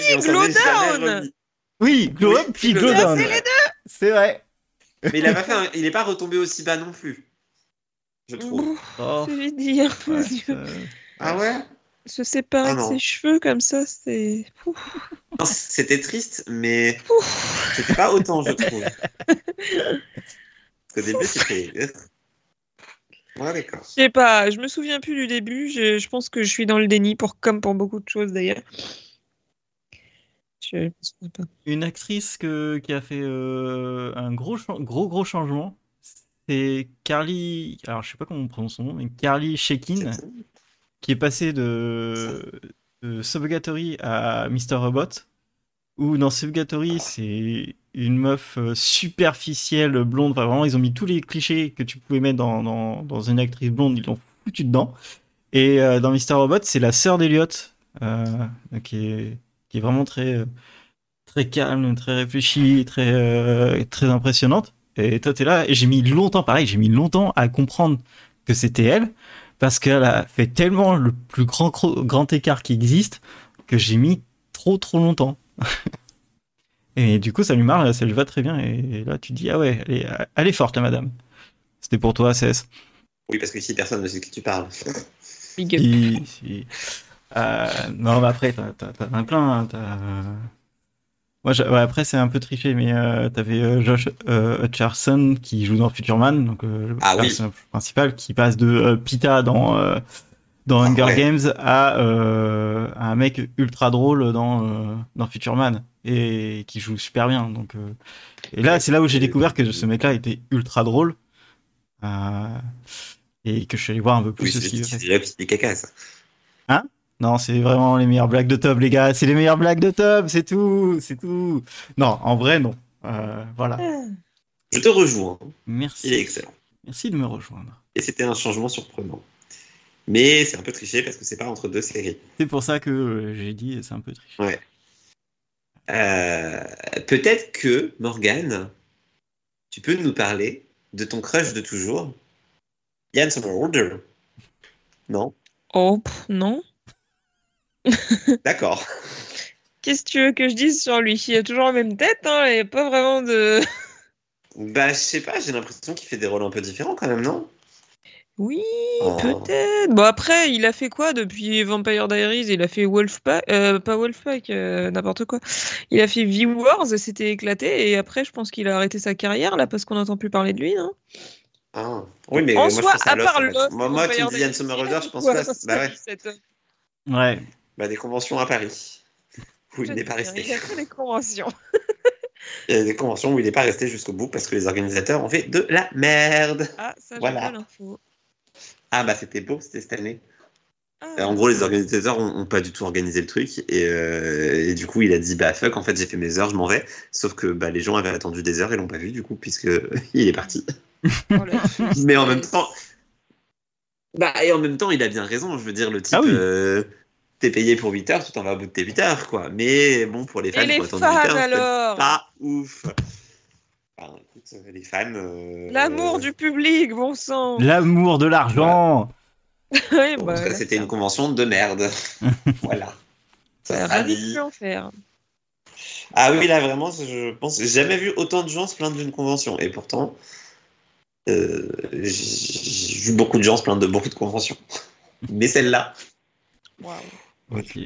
Oui, glow up Oui, puis glow glow down. down. C'est les C'est vrai. Mais il a pas fait, un- il est pas retombé aussi bas non plus. Je trouve. Oh, Je vais dire. mon ouais, Dieu. ça- Ah ouais? Se séparer Ah de ses cheveux comme ça, c'est. C'était triste, mais c'était pas autant, je trouve. [laughs] Parce qu'au début, c'était. Ouais, d'accord. Je sais pas, je me souviens plus du début. Je, je pense que je suis dans le déni, pour, comme pour beaucoup de choses d'ailleurs. Je pas. Une actrice que, qui a fait euh, un gros, gros, gros changement, c'est Carly. Alors, je sais pas comment on prononce son nom, mais Carly Shekin, qui est passée de, de Subgatory à Mr. Robot. Où dans Subgatory, c'est une meuf euh, superficielle, blonde. Enfin, vraiment, ils ont mis tous les clichés que tu pouvais mettre dans, une actrice blonde, ils l'ont foutu dedans. Et euh, dans Mr. Robot, c'est la sœur d'Eliot, euh, qui, est, vraiment très, très calme, très réfléchie, très, très impressionnante. Et toi, t'es là, et j'ai mis longtemps, pareil, j'ai mis longtemps à comprendre que c'était elle, parce qu'elle a fait tellement le plus grand, grand écart qui existe que j'ai mis trop, trop longtemps. [laughs] et du coup, ça lui marche, ça lui va très bien. Et là, tu te dis, ah ouais, elle est, elle est forte, la madame. C'était pour toi, CS. Oui, parce que si personne ne sait de qui tu parles. [laughs] Big up. Si, si. Euh, non, mais après, t'as, t'as, t'en as plein. hein, t'as- Moi, ouais, après, c'est un peu triché, mais euh, t'avais euh, Josh euh, Hutcherson qui joue dans Futureman, donc euh, le Ah oui. personnage principal, qui passe de euh, Pita dans, dans Ah Hunger ouais. Games à, euh, à un mec ultra drôle dans, euh, dans Futureman et qui joue super bien. Donc, euh, et là, c'est là où j'ai découvert que ce mec-là était ultra drôle. Euh, et que je suis allé voir un peu plus Oui, ce qu'il c'est pipi caca, ça. Non, c'est vraiment les meilleures blagues de Tob, les gars. C'est les meilleures blagues de Tob, c'est tout, c'est tout. Non, en vrai, non. Voilà. Je te rejoins. Merci. Il est excellent. Merci de me rejoindre. Et c'était un changement surprenant. Mais c'est un peu triché parce que c'est pas entre deux séries. C'est pour ça que euh, j'ai dit c'est un peu triché. Euh, Peut-être que, Morgane, tu peux nous parler de ton crush de toujours, Yann Sommerhalder. Non? Oh, pff, non. [laughs] D'accord. Qu'est-ce que tu veux que je dise sur lui? Il a toujours la même tête, hein, et pas vraiment de. [laughs] Bah, je sais pas, j'ai l'impression qu'il fait des rôles un peu différents quand même, non? Oui, Oh. peut-être. Bon, après, il a fait quoi depuis Vampire Diaries? Il a fait Wolfpack, euh, pas Wolfpack, euh, n'importe quoi. Il a fait V-Wars, c'était éclaté, et après, je pense qu'il a arrêté sa carrière, là, parce qu'on n'entend plus parler de lui, non? Ah. Oui, mais En moi, je soi, pense à part. Lost, Moi, moi qui me Vampire dis Sommerhalder, je pense ça, Bah ouais. cette- Ouais. Bah, des conventions à Paris. Où il n'est pas resté. Il a fait des conventions. Il y a des conventions où il n'est pas resté jusqu'au bout parce que les organisateurs ont fait de la merde. Ah, ça, Voilà. pas l'info. Ah bah c'était beau, c'était cette année. Ah, Euh, En gros, les organisateurs ont, ont pas du tout organisé le truc et, euh, et du coup, il a dit bah fuck, en fait, j'ai fait mes heures, je m'en vais. Sauf que bah, les gens avaient attendu des heures et l'ont pas vu du coup puisque [laughs] il est parti. oh. [laughs] Mais en même temps, bah et en même temps, il a bien raison. Je veux dire, le type, Ah oui. euh, t'es payé pour 8 heures, tu t'en vas au bout de tes 8 heures, quoi. Mais bon, pour les fans, Et les attendre fans 8 heures, c'est alors? pas ouf. Enfin, écoute, euh, les fans. euh, L'amour du public, bon sang. L'amour de l'argent. [laughs] Ouais, Bon, bah, c'était une convention de merde. [laughs] voilà. ça sera dit. faire. Ah oui, là vraiment, je pense, j'ai jamais vu autant de gens se plaindre d'une convention. Et pourtant, euh, j'ai j'ai vu beaucoup de gens se plaindre de beaucoup de conventions. [laughs] Mais celle-là, Waouh. Ok.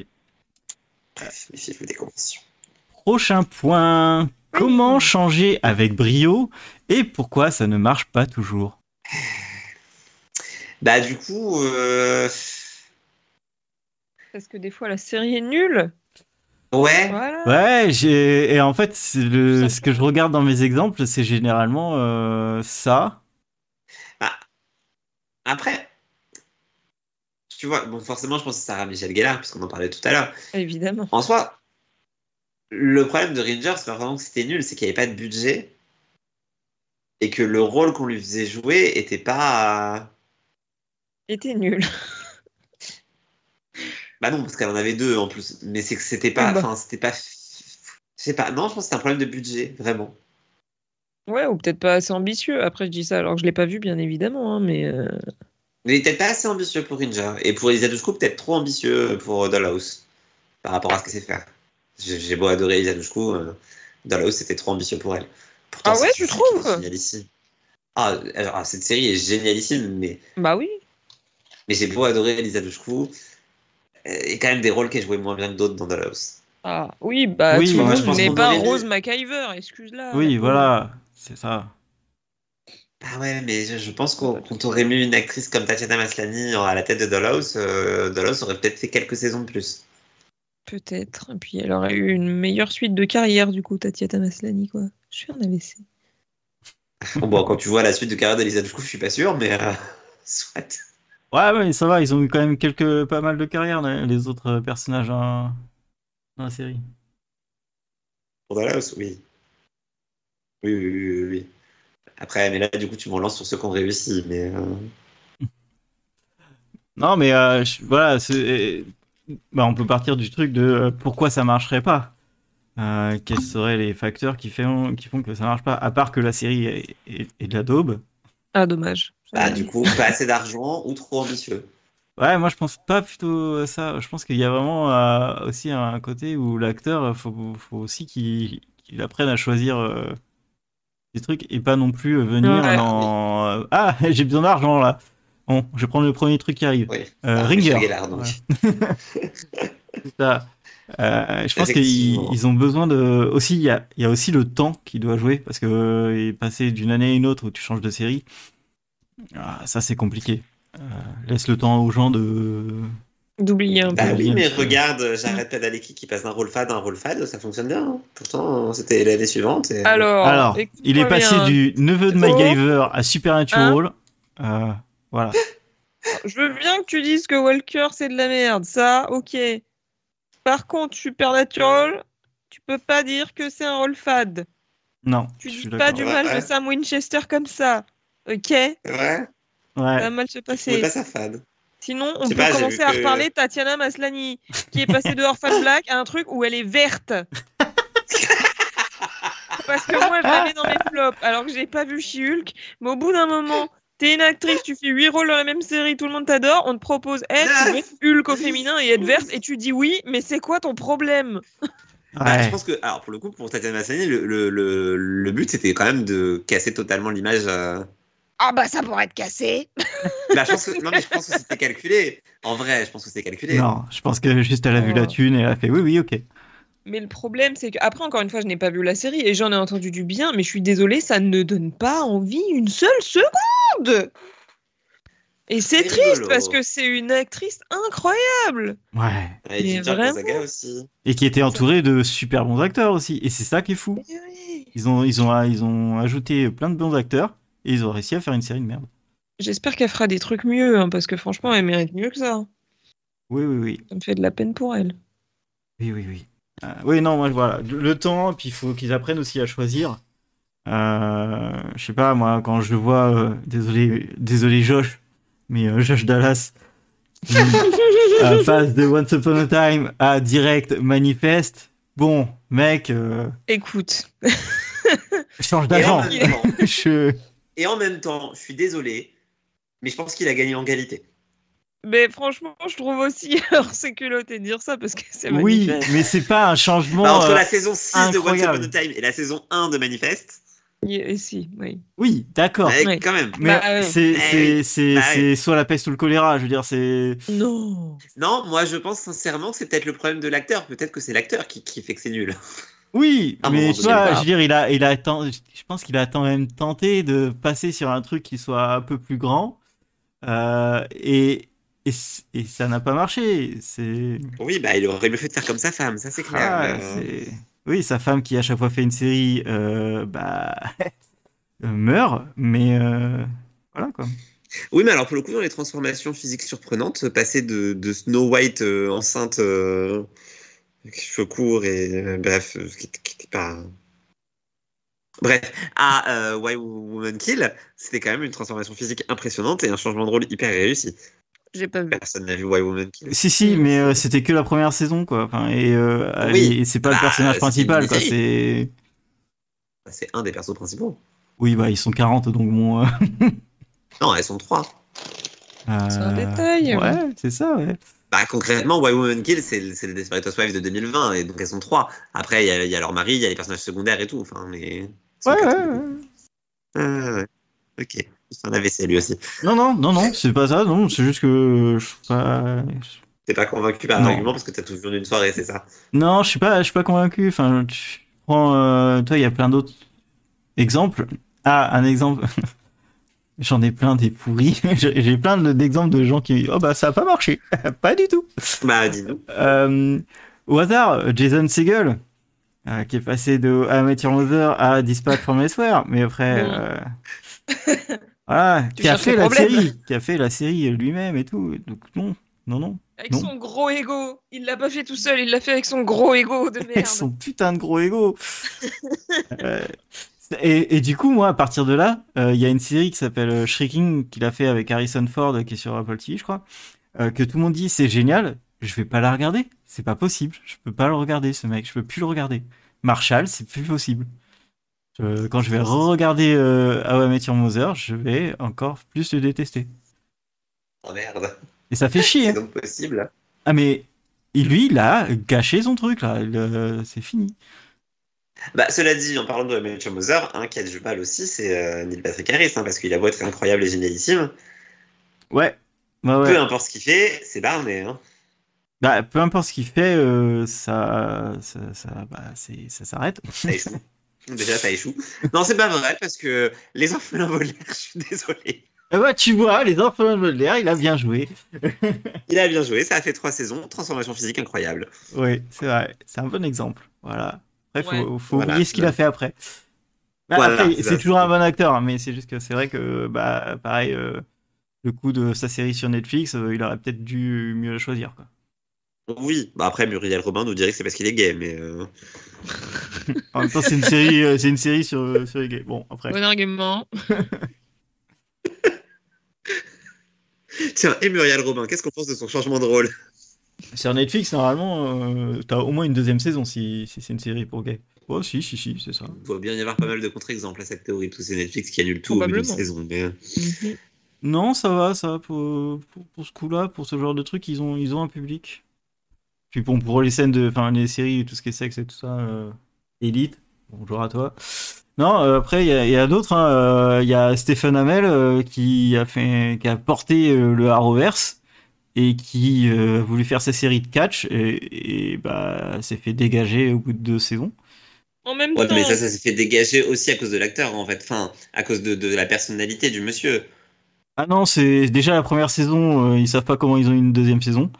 bref, méfiez-vous des conventions. Prochain point. Comment changer avec brio et pourquoi ça ne marche pas toujours? Bah du coup, euh, Parce que des fois, la série est nulle. ouais, Voilà. Ouais, j'ai et en fait c'est le ce que je regarde dans mes exemples, c'est généralement euh, ça. après, tu vois, bon forcément, je pense que ça sert à Michel Gellar, puisqu'on en parlait tout à l'heure. Évidemment. En soi, le problème de Ranger, c'est pas vraiment que c'était nul, c'est qu'il n'y avait pas de budget. Et que le rôle qu'on lui faisait jouer était pas... Était nul. [laughs] Bah non, parce qu'elle en avait deux en plus. Mais c'est que c'était pas. Ah bah. Enfin, c'était pas. Je sais pas. Non, je pense que c'était un problème de budget, vraiment. Ouais, ou peut-être pas assez ambitieux. Après, je dis ça alors que je l'ai pas vu, bien évidemment. hein, mais euh, Mais il peut-être pas assez ambitieux pour Ranger. Et pour Elisa Dushku, peut-être trop ambitieux pour Dollhouse. Par rapport à ce qu'elle sait faire. J'ai beau adorer Elisa Dushku, euh, Dollhouse, c'était trop ambitieux pour elle. Pourtant, Ah ouais, tu trouves. Ah, alors, ah, cette série est génialissime, mais, bah oui. mais j'ai beau adorer Elisa Dushku. Et quand même des rôles qui joué moins bien que d'autres dans Dallas. Ah, oui, bah, Oui, le moi, je n'est pas aurait Rose McIver, excuse-la. Oui, la voilà, c'est ça. Ah ouais, mais je, je pense qu'on t'aurait mis une actrice comme Tatiana Maslany à la tête de Dollhouse, euh, Dollhouse aurait peut-être fait quelques saisons de plus. Peut-être. Et puis elle aurait eu une meilleure suite de carrière, du coup, Tatiana Maslany, quoi. Je fais un AVC. Bon, [laughs] bon, quand tu vois la suite de carrière d'Elisa Dushku, je suis pas sûr, mais euh, [laughs] soit. Ouais, mais ça va, ils ont eu quand même quelques, pas mal de carrières, les les autres personnages dans, dans la série. Pour Dollhouse, oui. Oui, oui, oui, oui. Après, mais là, du coup, tu me relances sur ceux qui ont réussi, mais. euh, Non, mais euh, je- voilà, c'est- bah, on peut partir du truc de euh, pourquoi ça marcherait pas. Euh, quels seraient les facteurs qui font, qui font que ça marche pas, à part que la série est, est- est de la daube. Ah, dommage. Bah, du coup, pas assez d'argent ou trop ambitieux. Ouais, moi je pense pas plutôt à ça. Je pense qu'il y a vraiment euh, aussi un côté où l'acteur, faut, faut aussi qu'il apprenne à choisir euh, des trucs et pas non plus venir Ouais. dans ah [laughs] j'ai besoin d'argent là. Bon, je vais prendre le premier truc qui arrive. Oui. Euh, Ah, Ringer. Donc. [laughs] Ça. Euh, je pense qu'ils ils ont besoin de aussi il y a, il y a aussi le temps qui doit jouer parce que euh, passer d'une année à une autre où tu changes de série, ah, ça c'est compliqué. Euh, laisse le temps aux gens de D'oublier un peu. Bah oui, mais regarde, j'arrête Padalecki qui passe d'un rôle fade à un rôle fade, ça fonctionne bien. hein. Pourtant, c'était l'année suivante. Et... Alors, Alors, il est passé du neveu de. Hein MacGyver à Supernatural. Euh, voilà. Je veux bien que tu dises que Walker c'est de la merde, ça, ok. Par contre, Supernatural, tu peux pas dire que c'est un rôle fade. Non, Tu je dis suis pas du Ouais, mal ouais. de Sam Winchester comme ça, ok Ça C'est vrai? Ouais. va mal se passer. pas ça fade. Sinon, on peut pas, commencer à que- reparler de Tatiana Maslany, qui est passée de Orphan Black à un truc où elle est verte. [laughs] Parce que moi, je la mets dans mes flops, alors que j'ai pas vu She-Hulk. Mais au bout d'un moment, t'es une actrice, tu fais 8 rôles dans la même série, tout le monde t'adore, on te propose, veux être Hulk au féminin et être verte, et tu dis oui, mais c'est quoi ton problème? Bah, je pense que, alors pour le coup, pour Tatiana Maslany, le, le, le, le but c'était quand même de casser totalement l'image. euh. Ah bah ça pourrait être cassé. [laughs] Bah, je pense que, non, mais je pense que c'était calculé. En vrai, je pense que c'était calculé. Non, je pense que juste elle a vu Oh. la thune et elle a fait oui, oui, ok. Mais le problème, c'est que, après, encore une fois, je n'ai pas vu la série et j'en ai entendu du bien, mais je suis désolée, ça ne donne pas envie une seule seconde. Et c'est triste rigolo. parce que c'est une actrice incroyable. Ouais. Et vraiment aussi. Et qui était entourée de super bons acteurs aussi. Et c'est ça qui est fou. Ils ont, ils ont, ils ont ajouté plein de bons acteurs et ils ont réussi à faire une série de merde. J'espère qu'elle fera des trucs mieux, hein, parce que franchement, elle mérite mieux que ça. Oui, oui, oui. Ça me fait de la peine pour elle. Oui, oui, oui. Euh, oui, non, moi, voilà. Le le temps, puis il faut qu'ils apprennent aussi à choisir. Euh, je sais pas, moi, quand je vois, euh, désolé, désolé Josh, mais euh, Josh Dallas, passe [laughs] de Once Upon a Time à direct Manifest, bon, mec, euh, Écoute, [laughs] change d'agent. [laughs] Je... et en même temps, je suis désolé, mais je pense qu'il a gagné en qualité. Mais franchement, je trouve aussi, [laughs] alors c'est culotté de dire ça parce que c'est Oui, mais c'est pas un changement. Bah, entre euh, la saison 6 de Once incroyable. Upon a Time et la saison 1 de Manifest, Et si, oui. Oui, d'accord. quand même. Mais Bah, c'est Bah c'est oui. c'est Bah soit la peste ou le choléra. Je veux dire, c'est. Non. Non, moi je pense sincèrement que c'est peut-être le problème de l'acteur. Peut-être que c'est l'acteur qui, qui fait que c'est nul. Oui, mais vois, bah. je veux dire, il a, il a, je pense qu'il a quand même tenté de passer sur un truc qui soit un peu plus grand, euh, et, et ça n'a pas marché. C'est, Oui, bah il aurait mieux fait de faire comme sa femme, ça c'est clair. Ah, Euh, oui, sa femme qui à chaque fois fait une série, euh, bah, [laughs] euh, meurt, mais voilà quoi. Oui, mais alors pour le coup, dans les transformations physiques surprenantes, passer de, de Snow White enceinte, cheveux courts et euh, bref, euh, qui qui était pas. Bref, à euh, Why Woman Kill, c'était quand même une transformation physique impressionnante et un changement de rôle hyper réussi. J'ai pas vu. Personne n'a vu Why Woman Kill. Si si, mais euh, c'était que la première saison quoi. Enfin, et, euh, Oui. et c'est pas le Bah, personnage principal quoi. C'est C'est un des persos principaux. oui, bah ils sont 40 donc bon. euh, [laughs] Non, elles sont trois. C'est un euh, détail. Ouais, c'est ça, ouais. Bah, concrètement, Why Woman Kill, c'est le c'est le Desperate Housewives de 2020, et donc elles sont trois. Après, il y, a- il y a leur mari, il y a les personnages secondaires et tout. Enfin, mais. Ouais, ouais, quatre. ouais. Ah, ouais. Ok. C'est un AVC lui aussi. Non, non, non, non, c'est pas ça, non, c'est juste que pas. T'es pas convaincu par l'argument parce que t'as tout vu en une soirée, c'est ça? Non, je suis pas, je suis pas convaincu. Enfin, tu prends, euh, toi, il y a plein d'autres exemples. Ah, un exemple. [laughs] J'en ai plein des pourris. [laughs] J'ai plein de- d'exemples de gens qui, oh bah ça a pas marché. [laughs] pas du tout. Bah, dis-nous. Euh, au hasard, Jason Segel, euh, qui est passé de Your Mother à Dispatch from Elsewhere, mais après, euh, voilà, qui a fait la série, qui a fait la série lui-même et tout. Donc non, non, non. Avec Non. son gros ego. Il l'a pas fait tout seul, il l'a fait avec son gros ego de [laughs] Avec merde. son putain de gros ego. [laughs] Euh, et, et du coup, moi, à partir de là, euh, il y a une série qui s'appelle euh, Shrieking, qu'il a fait avec Harrison Ford, qui est sur Apple TV, je crois, euh, que tout le monde dit c'est génial. Je vais pas la regarder. C'est pas possible. Je peux pas le regarder, ce mec. Je peux plus le regarder. Marshall, c'est plus possible. Je- quand je vais re-regarder euh, How I Met Your Mother, je vais encore plus le détester. Oh merde. Et ça fait chier. [laughs] C'est hein. donc possible. Ah mais et lui, il a gâché son truc là. Euh, c'est fini. Bah, cela dit, en parlant de Matthew Moser, un qui a du mal aussi, c'est euh, Neil Patrick Harris, hein, parce qu'il a beau être incroyable et génialissime. Ouais. Ouais. Peu importe ce qu'il fait, c'est barné. Hein. Bah, peu importe ce qu'il fait, euh, ça, ça, ça, bah, ça s'arrête. [laughs] Déjà, ça échoue. Non, c'est pas vrai, parce que les orphelins volaires, [laughs] je suis désolé. Ah bah, tu vois, les orphelins de Baudelaire, il a bien joué. [laughs] Il a bien joué, ça a fait trois saisons, transformation physique incroyable. Oui, c'est vrai. C'est un bon exemple. Voilà. Après, faut, Ouais. faut Voilà. oublier ce qu'il a fait après. Bah, Voilà, après, c'est toujours un bon acteur, hein, mais c'est juste que c'est vrai que, bah, pareil, euh, le coup de sa série sur Netflix, euh, il aurait peut-être dû mieux le choisir, quoi. Oui, bah après, Muriel Robin nous dirait que c'est parce qu'il est gay, mais. euh, [laughs] En même temps, c'est une série, euh, c'est une série sur, sur les gays. Bon, après. Bon argument. [laughs] Tiens, et Muriel Robin, qu'est-ce qu'on pense de son changement de rôle? Sur Netflix, normalement, euh, t'as au moins une deuxième saison si, si c'est une série pour gays. Oh, si, si, si, c'est ça. Il doit bien y avoir pas mal de contre-exemples à cette théorie, parce que c'est Netflix qui annule tout au bout d'une Probablement. saison. Mais... euh, Mhm. Non, ça va, ça va pour, pour, pour ce coup-là, pour ce genre de truc, ils ont, ils ont un public. Puis bon, pour les scènes de, enfin, les séries, tout ce qui est sexe et tout ça, euh, Elite, bonjour à toi. Non, euh, après, il y a, il y a d'autres, hein, euh, il y a Stephen Hamel euh, qui a fait, qui a porté euh, le Arrowverse et qui euh, a voulu faire sa série de catch et, et bah, s'est fait dégager au bout de deux saisons. En même Ouais, temps, mais ça, ça s'est fait dégager aussi à cause de l'acteur, en fait. Enfin, à cause de, de la personnalité du monsieur. Ah non, c'est déjà la première saison, euh, ils savent pas comment ils ont une deuxième saison.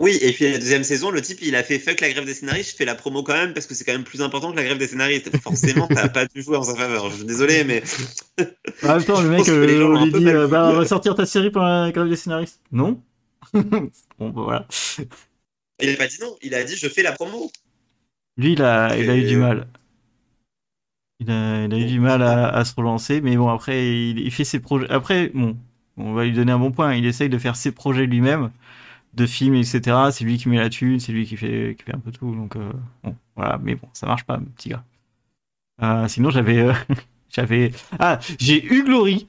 Oui, et puis la deuxième saison, le type, il a fait fuck la grève des scénaristes, je fais la promo quand même, parce que c'est quand même plus important que la grève des scénaristes. [laughs] Forcément, t'as pas dû jouer en sa faveur. Je suis désolé, mais. En même temps, le mec, euh, on lui dit, euh, bah, on va sortir ta série pendant la grève des scénaristes. Non [laughs] Bon, bah voilà. Il a pas dit non, il a dit je fais la promo. Lui, il a, il a eu du mal. Il a, il a eu du mal à, à se relancer, mais bon, après, il, il fait ses projets. Après, bon, on va lui donner un bon point. Il essaye de faire ses projets lui-même, de films, etc. C'est lui qui met la thune, c'est lui qui fait, qui fait un peu tout. Donc, euh, bon, voilà. Mais bon, ça marche pas, petit gars. Euh, sinon, j'avais, euh, [laughs] j'avais, ah, j'ai eu Glory,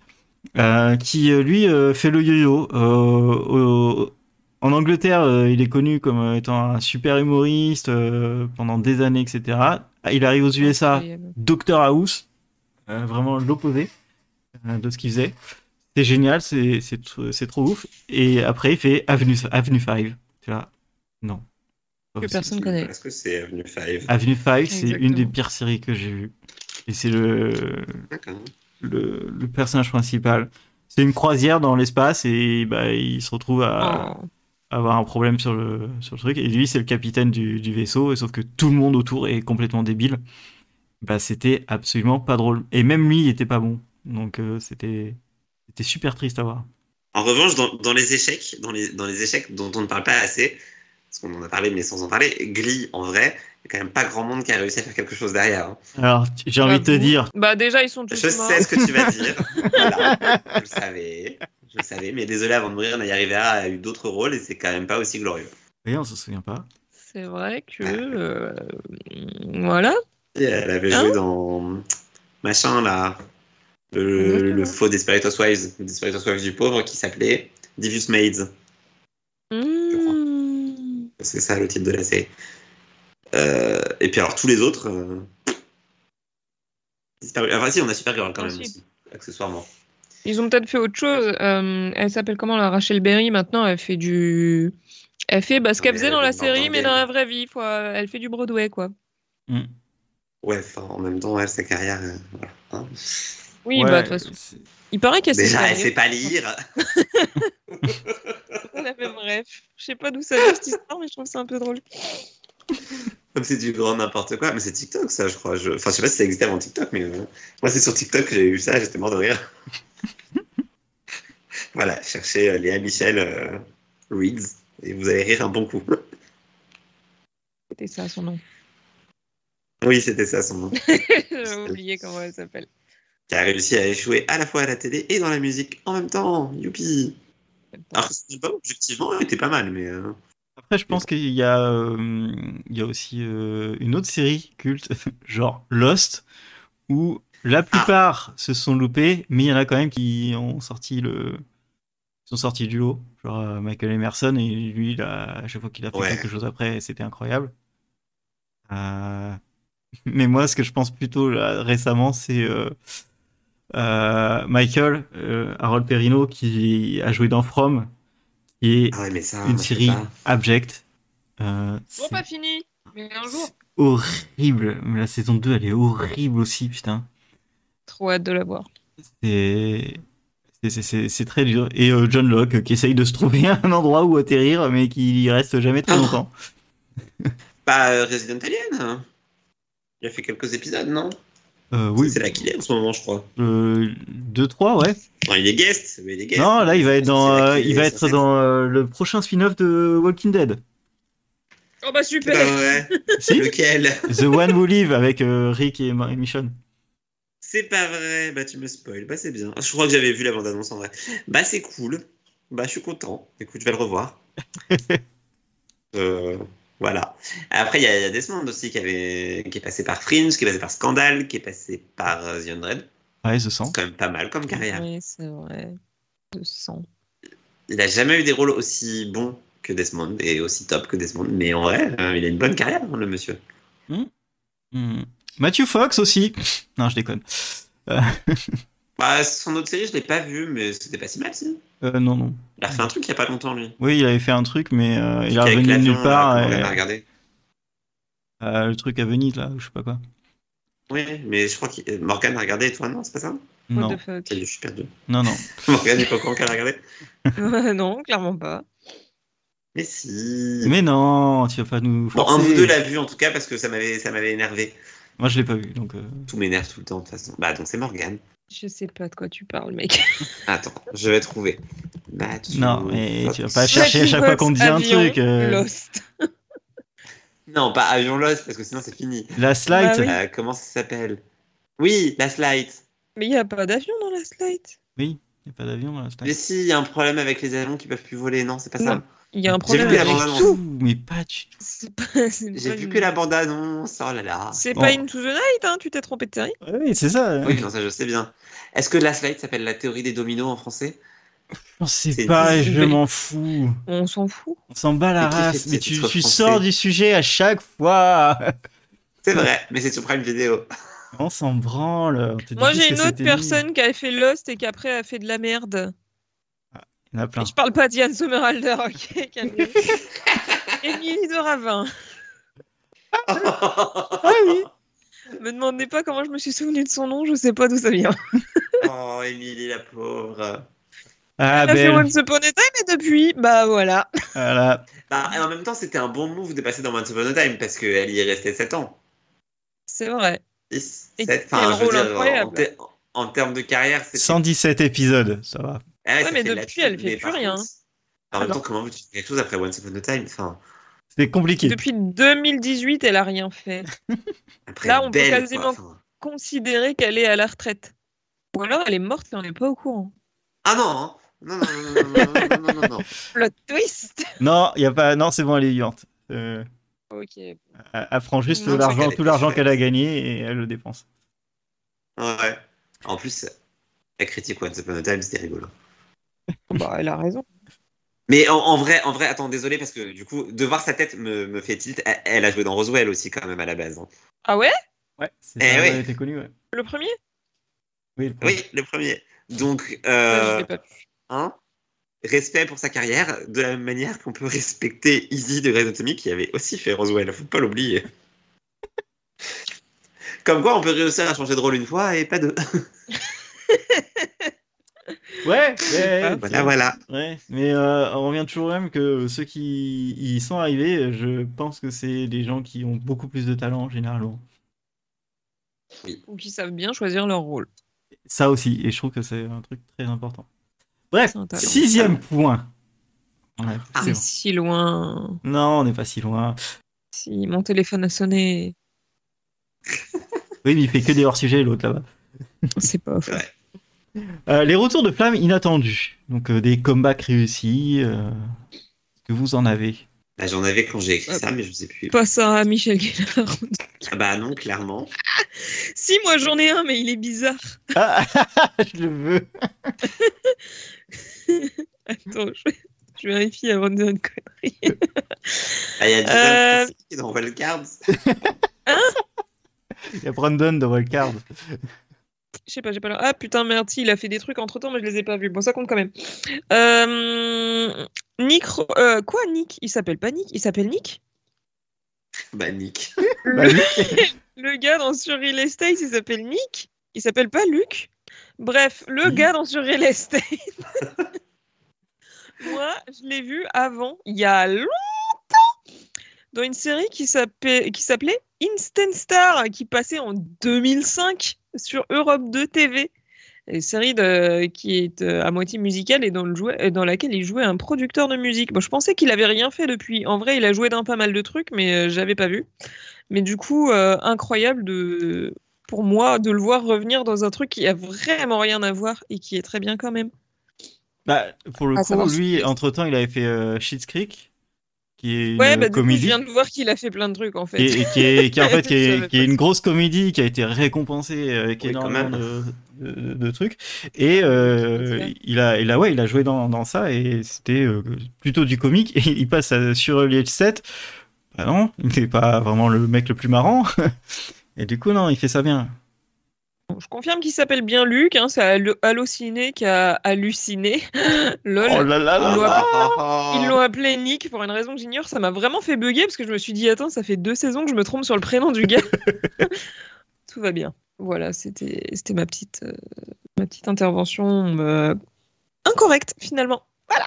qui lui fait le yo-yo. En Angleterre, il est connu comme étant un super humoriste pendant des années, etc. Il arrive aux USA. Doctor House, vraiment l'opposé de ce qu'il faisait. C'est génial, c'est c'est tr- c'est trop ouf. Et après, il fait Avenue Avenue 5. Tu vois Non. Que personne connaît. Est-ce que c'est Avenue 5 Avenue 5, c'est une des pires séries que j'ai vues. Et c'est le, le, le personnage principal. C'est une croisière dans l'espace et bah, il se retrouve à, Oh. avoir un problème sur le, sur le truc. Et lui, c'est le capitaine du, du vaisseau, et sauf que tout le monde autour est complètement débile. Bah, c'était absolument pas drôle. Et même lui, il était pas bon. Donc, euh, c'était, c'était super triste à voir. En revanche, dans, dans les échecs, dans les, dans les échecs dont on ne parle pas assez, parce qu'on en a parlé mais sans en parler, Glee, en vrai, il y a quand même pas grand monde qui a réussi à faire quelque chose derrière. hein. Alors, j'ai envie de te dire, Bah déjà ils sont tous Je morts. sais ce que tu vas [laughs] dire. Voilà. Je le savais. Je le savais. Mais désolé, avant de mourir, Naya Rivera a eu d'autres rôles et c'est quand même pas aussi glorieux. et on se souvient pas. C'est vrai que euh, voilà. Et elle avait Hein joué dans machin là, le, le faux Desperate Housewives, le Desperate Housewives du pauvre qui s'appelait Devious Maids. Mmh. C'est ça le titre de la série. Euh, et puis alors tous les autres. Euh... Enfin si, on a Supergirl quand même si. aussi, accessoirement. Ils ont peut-être fait autre chose. Euh, elle s'appelle comment la Rachel Berry maintenant Elle fait du Elle fait bah, ce qu'elle faisait dans la série, mais dans la vraie vie. Elle fait du Broadway, quoi. Mm. Ouais, en même temps, elle, sa carrière. euh, voilà, hein. Oui, Ouais, bah, de toute façon. Il paraît qu'elle Déjà, elle sait pas lire. C'est la même rêve. Je sais pas d'où ça vient cette histoire, mais je trouve ça un peu drôle. Comme c'est du grand n'importe quoi. Mais c'est TikTok, ça, je crois. Je... Enfin, je sais pas si ça existait avant TikTok, mais euh, moi, c'est sur TikTok que j'ai eu ça, j'étais mort de rire. [laughs] voilà, cherchez euh, Léa Michel euh, Reads et vous allez rire un bon coup. [laughs] C'était ça son nom. oui, c'était ça son nom. [laughs] J'ai oublié comment elle s'appelle. Qui a réussi à échouer à la fois à la télé et dans la musique en même temps. Youpi! Alors que son album, objectivement, était pas mal, mais. euh, Après, je pense qu'il y a, euh, il y a aussi euh, une autre série culte, [laughs] genre Lost, où la plupart se sont loupés, mais il y en a quand même qui ont sorti le, sont sortis du lot. Genre euh, Michael Emerson, et lui, il a- à chaque fois qu'il a fait Ouais. quelque chose après, c'était incroyable. [laughs] Mais moi, ce que je pense plutôt là, récemment, c'est euh, euh, Michael, euh, Harold Perrineau, qui a joué dans From, qui est Ah ouais, mais ça. une série abjecte. Euh, Bon, c'est pas fini, mais un jour. horrible. Mais la saison 2, elle est horrible aussi, putain. Trop hâte de la voir. C'est c'est- c'est- c'est- c'est très dur. Et euh, John Locke, euh, qui essaye de se trouver [laughs] un endroit où atterrir, mais qui y reste jamais très Ah. longtemps. Pas euh, Resident Alien. Il a fait quelques épisodes, non? Euh, oui, C'est là qu'il est en ce moment, je crois. 2-3, ouais. Non, il est guest, mais il est guest. Non, là, il va être dans, euh, il va être dans euh, le prochain spin-off de Walking Dead. Oh bah C'est super pas vrai. [laughs] si Lequel? The One Who Live avec euh, Rick et Ma- et Michonne. C'est pas vrai. Bah, tu me spoil. Bah, c'est bien. Je crois que j'avais vu la bande-annonce en vrai. Bah, c'est cool. Bah, je suis content. Écoute, je vais le revoir. [laughs] euh, voilà. Après, il y, a- il y a Desmond aussi qui, avait... qui est passé par Fringe, qui est passé par Scandal, qui est passé par euh, The Undread. Ouais, The Sang. C'est quand même pas mal comme carrière. Oui, c'est vrai. De sang. Il a jamais eu des rôles aussi bons que Desmond et aussi top que Desmond. Mais en vrai, euh, il a une bonne carrière, hein, le monsieur. Hmm. Matthew Fox aussi. Non, je déconne. Bah, son autre série, je l'ai pas vu, mais c'était pas si mal, si. Euh, non, non. Il a refait un truc il y a pas longtemps, lui. Oui, il avait fait un truc, mais euh, il est revenu de nulle part. là, et- avait regardé. euh, le truc à Venise, là, ou je sais pas quoi. Oui, mais je crois que Morgan a regardé et toi, non, c'est pas ça? What Non, je suis perdu. non, non. [laughs] Morgan n'est pas au courant qu'elle a regardé? Non, clairement pas. Mais si Mais non, tu vas pas nous Bon, forcer. un ou deux l'a vu en tout cas parce que ça m'avait ça m'avait énervé. Moi, je l'ai pas vu, donc. euh, Tout m'énerve tout le temps de toute façon. Bah, donc c'est Morgan. Je sais pas de quoi tu parles, mec. [laughs] Attends, je vais trouver. Matthew Non, mais tu vas pas chercher à chaque fois qu'on te dit un truc. euh, Lost. Non, pas Avion Lost parce que sinon c'est fini. La slide. Bah oui. Euh, comment ça s'appelle? Oui, la slide. Mais il y a pas d'avion dans la slide. Oui, il n'y a pas d'avion dans la Mais slide. si, il y a un problème avec les avions qui peuvent plus voler, non, c'est pas ça. Il y a un J'ai problème avec bande-annonce. tout. mais pas du tout. J'ai vu que la bande-annonce, oh là là. C'est Bon. pas Into the Night, hein, tu t'es trompé de série. Oui, c'est ça. Oui, non, ça je sais bien. Est-ce que la slide s'appelle la théorie des dominos en français? Non, c'est C'est- pas, je m'en fous. On s'en fout. On s'en bat la race. Mais tu, sors du sujet à chaque fois. C'est vrai, mais c'est sur Prime Vidéo. On s'en branle. Moi, j'ai une autre personne qui a fait Lost et qui après a fait de la merde. Il y en a plein. Et je parle pas d'Ian Somerhalder, ok. [laughs] Émilie de Ravin. Ah oui. Me demandez pas comment je me suis souvenu de son nom, je sais pas d'où ça vient. [laughs] oh, Émilie, la pauvre. Ah, Elle a fait belle. Once Upon a Time et depuis, bah voilà. Voilà. Bah, et en même temps, c'était un bon move de passer dans Once Upon a Time parce qu'elle y est restée 7 ans. C'est vrai. 6, Et 7, quel enfin, je veux rôle dire, en, en termes de carrière, c'est. 117 épisodes, ça va. Ouais, mais depuis, elle fait plus rien. en même temps, comment veux-tu faire quelque chose après Once Upon a Time enfin... C'était compliqué. Depuis 2018, elle a rien fait. [laughs] Là, on peut quasiment considérer qu'elle est à la retraite. Ou alors, elle est morte et on n'est pas au courant. Ah non hein. Non, non, non, non, non, non. [laughs] Plot twist Non, y a pas... non c'est bon, elle est vivante. Euh... Ok. Elle, elle, prend l'argent, tout l'argent qu'elle a gagné et elle le dépense. Ouais. En plus, la critique Once Upon a Time, c'était rigolo. [laughs] Bah, elle a raison. Mais en, en vrai, en vrai, attends, désolé parce que du coup, de voir sa tête me, me fait tilt. Elle, elle a joué dans Roswell aussi quand même à la base. hein. Ah ouais? Ouais, c'est Eh oui. elle était connue, ouais. Le premier? Oui, le premier. Oui, le premier. Donc, Ouais, euh, hein respect pour sa carrière, de la même manière qu'on peut respecter Easy de Grey's Anatomy, qui avait aussi fait Roswell, faut pas l'oublier. [laughs] Comme quoi, on peut réussir à changer de rôle une fois et pas deux. [laughs] Ouais, ouais, [laughs] voilà, voilà. Ouais, mais euh, on revient toujours même que ceux qui y sont arrivés, je pense que c'est des gens qui ont beaucoup plus de talent généralement. Ou qui savent bien choisir leur rôle. Ça aussi, et je trouve que c'est un truc très important. Bref, sixième point. Ouais, Ah, c'est bon. si loin. Non, on n'est pas si loin. Si mon téléphone a sonné, Oui, mais il fait que des hors-sujets, l'autre là-bas. c'est pas. Euh, les retours de flammes inattendus. Donc euh, des comebacks réussis. euh, que vous en avez? Bah, J'en avais quand j'ai écrit Ouais. ça, mais je sais plus. Pas Sarah Michel Gellar. Ah bah non, clairement. [laughs] si, moi j'en ai un, mais il est bizarre. Ah, [laughs] je le veux. [laughs] Attends, je, je vérifie avant de dire une connerie. Ah, il y a Jason Euh. Dans Wildcards. Il y a Brandon de Wildcard. Je sais pas, j'ai pas là. Ah putain, merde, si, il a fait des trucs entre temps, mais je les ai pas vus. Bon, ça compte quand même. Euh, Nick. Euh, quoi, Nick? Il s'appelle pas Nick? Il s'appelle Nick? Bah, Nick. [laughs] Bah, Nick. [laughs] Le gars dans Sur Real Estate, il s'appelle Nick? Il s'appelle pas Luc? Bref, le gars dans Sur Real Estate. [laughs] Moi, je l'ai vu avant, il y a longtemps, dans une série qui s'appelait Instant Star, qui passait en 2005 sur Europe 2 TV. Une série de, qui est euh, à moitié musicale et dans, le jouet, euh, dans laquelle il jouait un producteur de musique. Bon, je pensais qu'il avait rien fait depuis. En vrai, il a joué dans pas mal de trucs, mais euh, j'avais pas vu. Mais du coup, euh, incroyable de, pour moi de le voir revenir dans un truc qui a vraiment rien à voir et qui est très bien quand même. Bah, pour le Ah, coup, lui, si- entre temps, il avait fait euh, Schitt's Creek, qui est une bah, coup, je comédie. viens de voir qu'il a fait plein de trucs en fait. qui est, et qui est, qui est en [laughs] fait qui Je est, savais qui est pas. une grosse comédie qui a été récompensée avec Oui, énormément de, de, de trucs. Et euh, il a il a ouais il a joué dans, dans ça et c'était euh, plutôt du comique. Et il passe à, sur Early 7 bah non il n'est pas vraiment le mec le plus marrant. [laughs] Et du coup non il fait ça bien Je confirme qu'il s'appelle bien Luc, hein, c'est Allo- Allociné qui a halluciné. [laughs] Lol. oh là là là Ils l'ont appelé- Ils l'ont appelé Nick pour une raison que j'ignore. Ça m'a vraiment fait bugger parce que je me suis dit, attends, ça fait deux saisons que je me trompe sur le prénom du gars. [laughs] Tout va bien. Voilà, c'était c'était ma petite euh, ma petite intervention euh, incorrecte finalement. [laughs]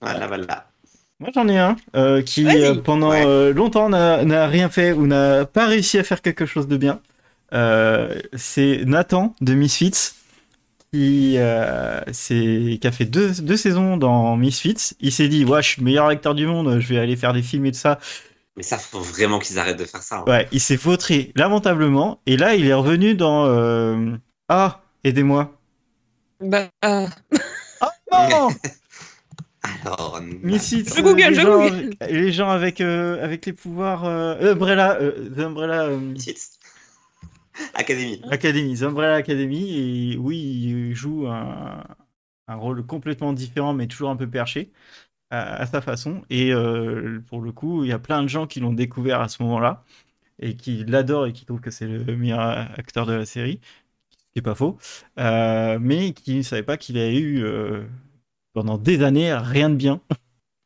Voilà, voilà. Moi j'en ai un euh, qui Vas-y. euh, pendant Ouais. euh, longtemps n'a n'a rien fait ou n'a pas réussi à faire quelque chose de bien. Euh, c'est Nathan de Misfits qui, euh, c'est- qui a fait deux, deux saisons dans Misfits. Il s'est dit ouais je suis le meilleur acteur du monde, je vais aller faire des films et tout ça. Mais ça, faut vraiment qu'ils arrêtent de faire ça. hein. Ouais, il s'est vautré lamentablement et là il est revenu dans euh, ah aidez-moi. Bah, ah, Ah non [laughs] Alors, Misfits, Je google, les, je gens, google. avec- les gens avec euh, avec les pouvoirs euh, Umbrella, euh, Umbrella. euh, Misfits. Academy, The Umbrella Academy, et oui, il joue un, rôle complètement différent, mais toujours un peu perché à, sa façon. Et euh, pour le coup, il y a plein de gens qui l'ont découvert à ce moment-là et qui l'adorent et qui trouvent que c'est le meilleur acteur de la série, ce qui est pas faux, euh, mais qui ne savaient pas qu'il a eu euh, pendant des années rien de bien.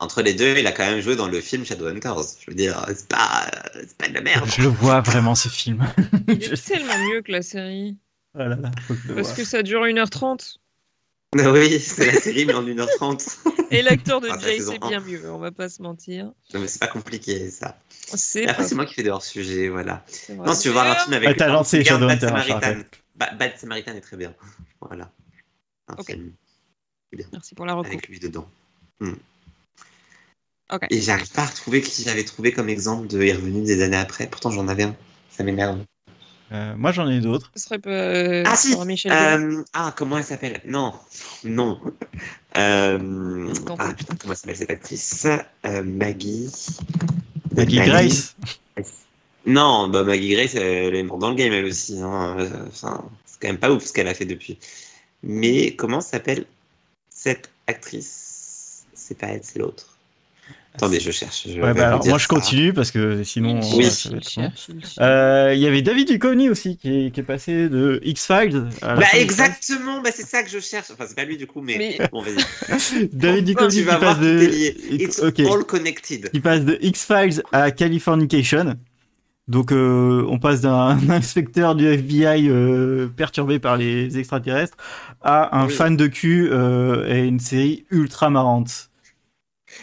Entre les deux, il a quand même joué dans le film Shadowhunters. Je veux dire, c'est pas, c'est pas de la merde. Je le vois vraiment ce film. [laughs] il Je- est tellement mieux que la série. Oh là là, Parce que ça dure 1h30. Oui, c'est la série, mais en 1h30. Et l'acteur de Ah, c'est la Jay, c'est bien mieux, on va pas se mentir. Non, mais c'est pas compliqué, ça. C'est Et après, pas- c'est moi qui fais des hors-sujets, voilà. c'est. Non, si tu veux voir un film avec. Ah, t'as lancé regarde Bad Samaritan. Bad Samaritan est très bien. Voilà. Un Ok. film Merci pour la reco. avec lui dedans. Hmm. Et j'arrive pas à retrouver qui j'avais trouvé comme exemple de est revenu des années après. Pourtant, j'en avais un. Ça m'énerve. Euh, moi j'en ai d'autres. Ce serait pas euh, Ah, si Michel. Euh, ah, comment elle s'appelle? Non, non. Euh, ah putain, comment elle s'appelle cette actrice? Euh, Maggie. Maggie Grace. Non, bah Maggie Grace, elle est morte dans le game elle aussi. hein. Enfin, c'est quand même pas ouf ce qu'elle a fait depuis. Mais comment s'appelle cette actrice? C'est pas elle, c'est l'autre. Attendez, je cherche. Je Ouais, bah, alors moi je ça. continue parce que sinon Oui. euh, ça va être long. Euh, Il y avait David Duchovny aussi qui est, qui est passé de X-Files. à la Bah exactement, bah c'est ça que je cherche. Enfin c'est pas lui du coup, mais, Mais- bon vas-y. [laughs] David Duchovny qui passe de. It's all connected. qui passe de X-Files à Californication. Donc euh, on passe d'un [laughs] inspecteur du FBI euh, perturbé par les extraterrestres à un Oui. fan de cul euh, et une série ultra marrante.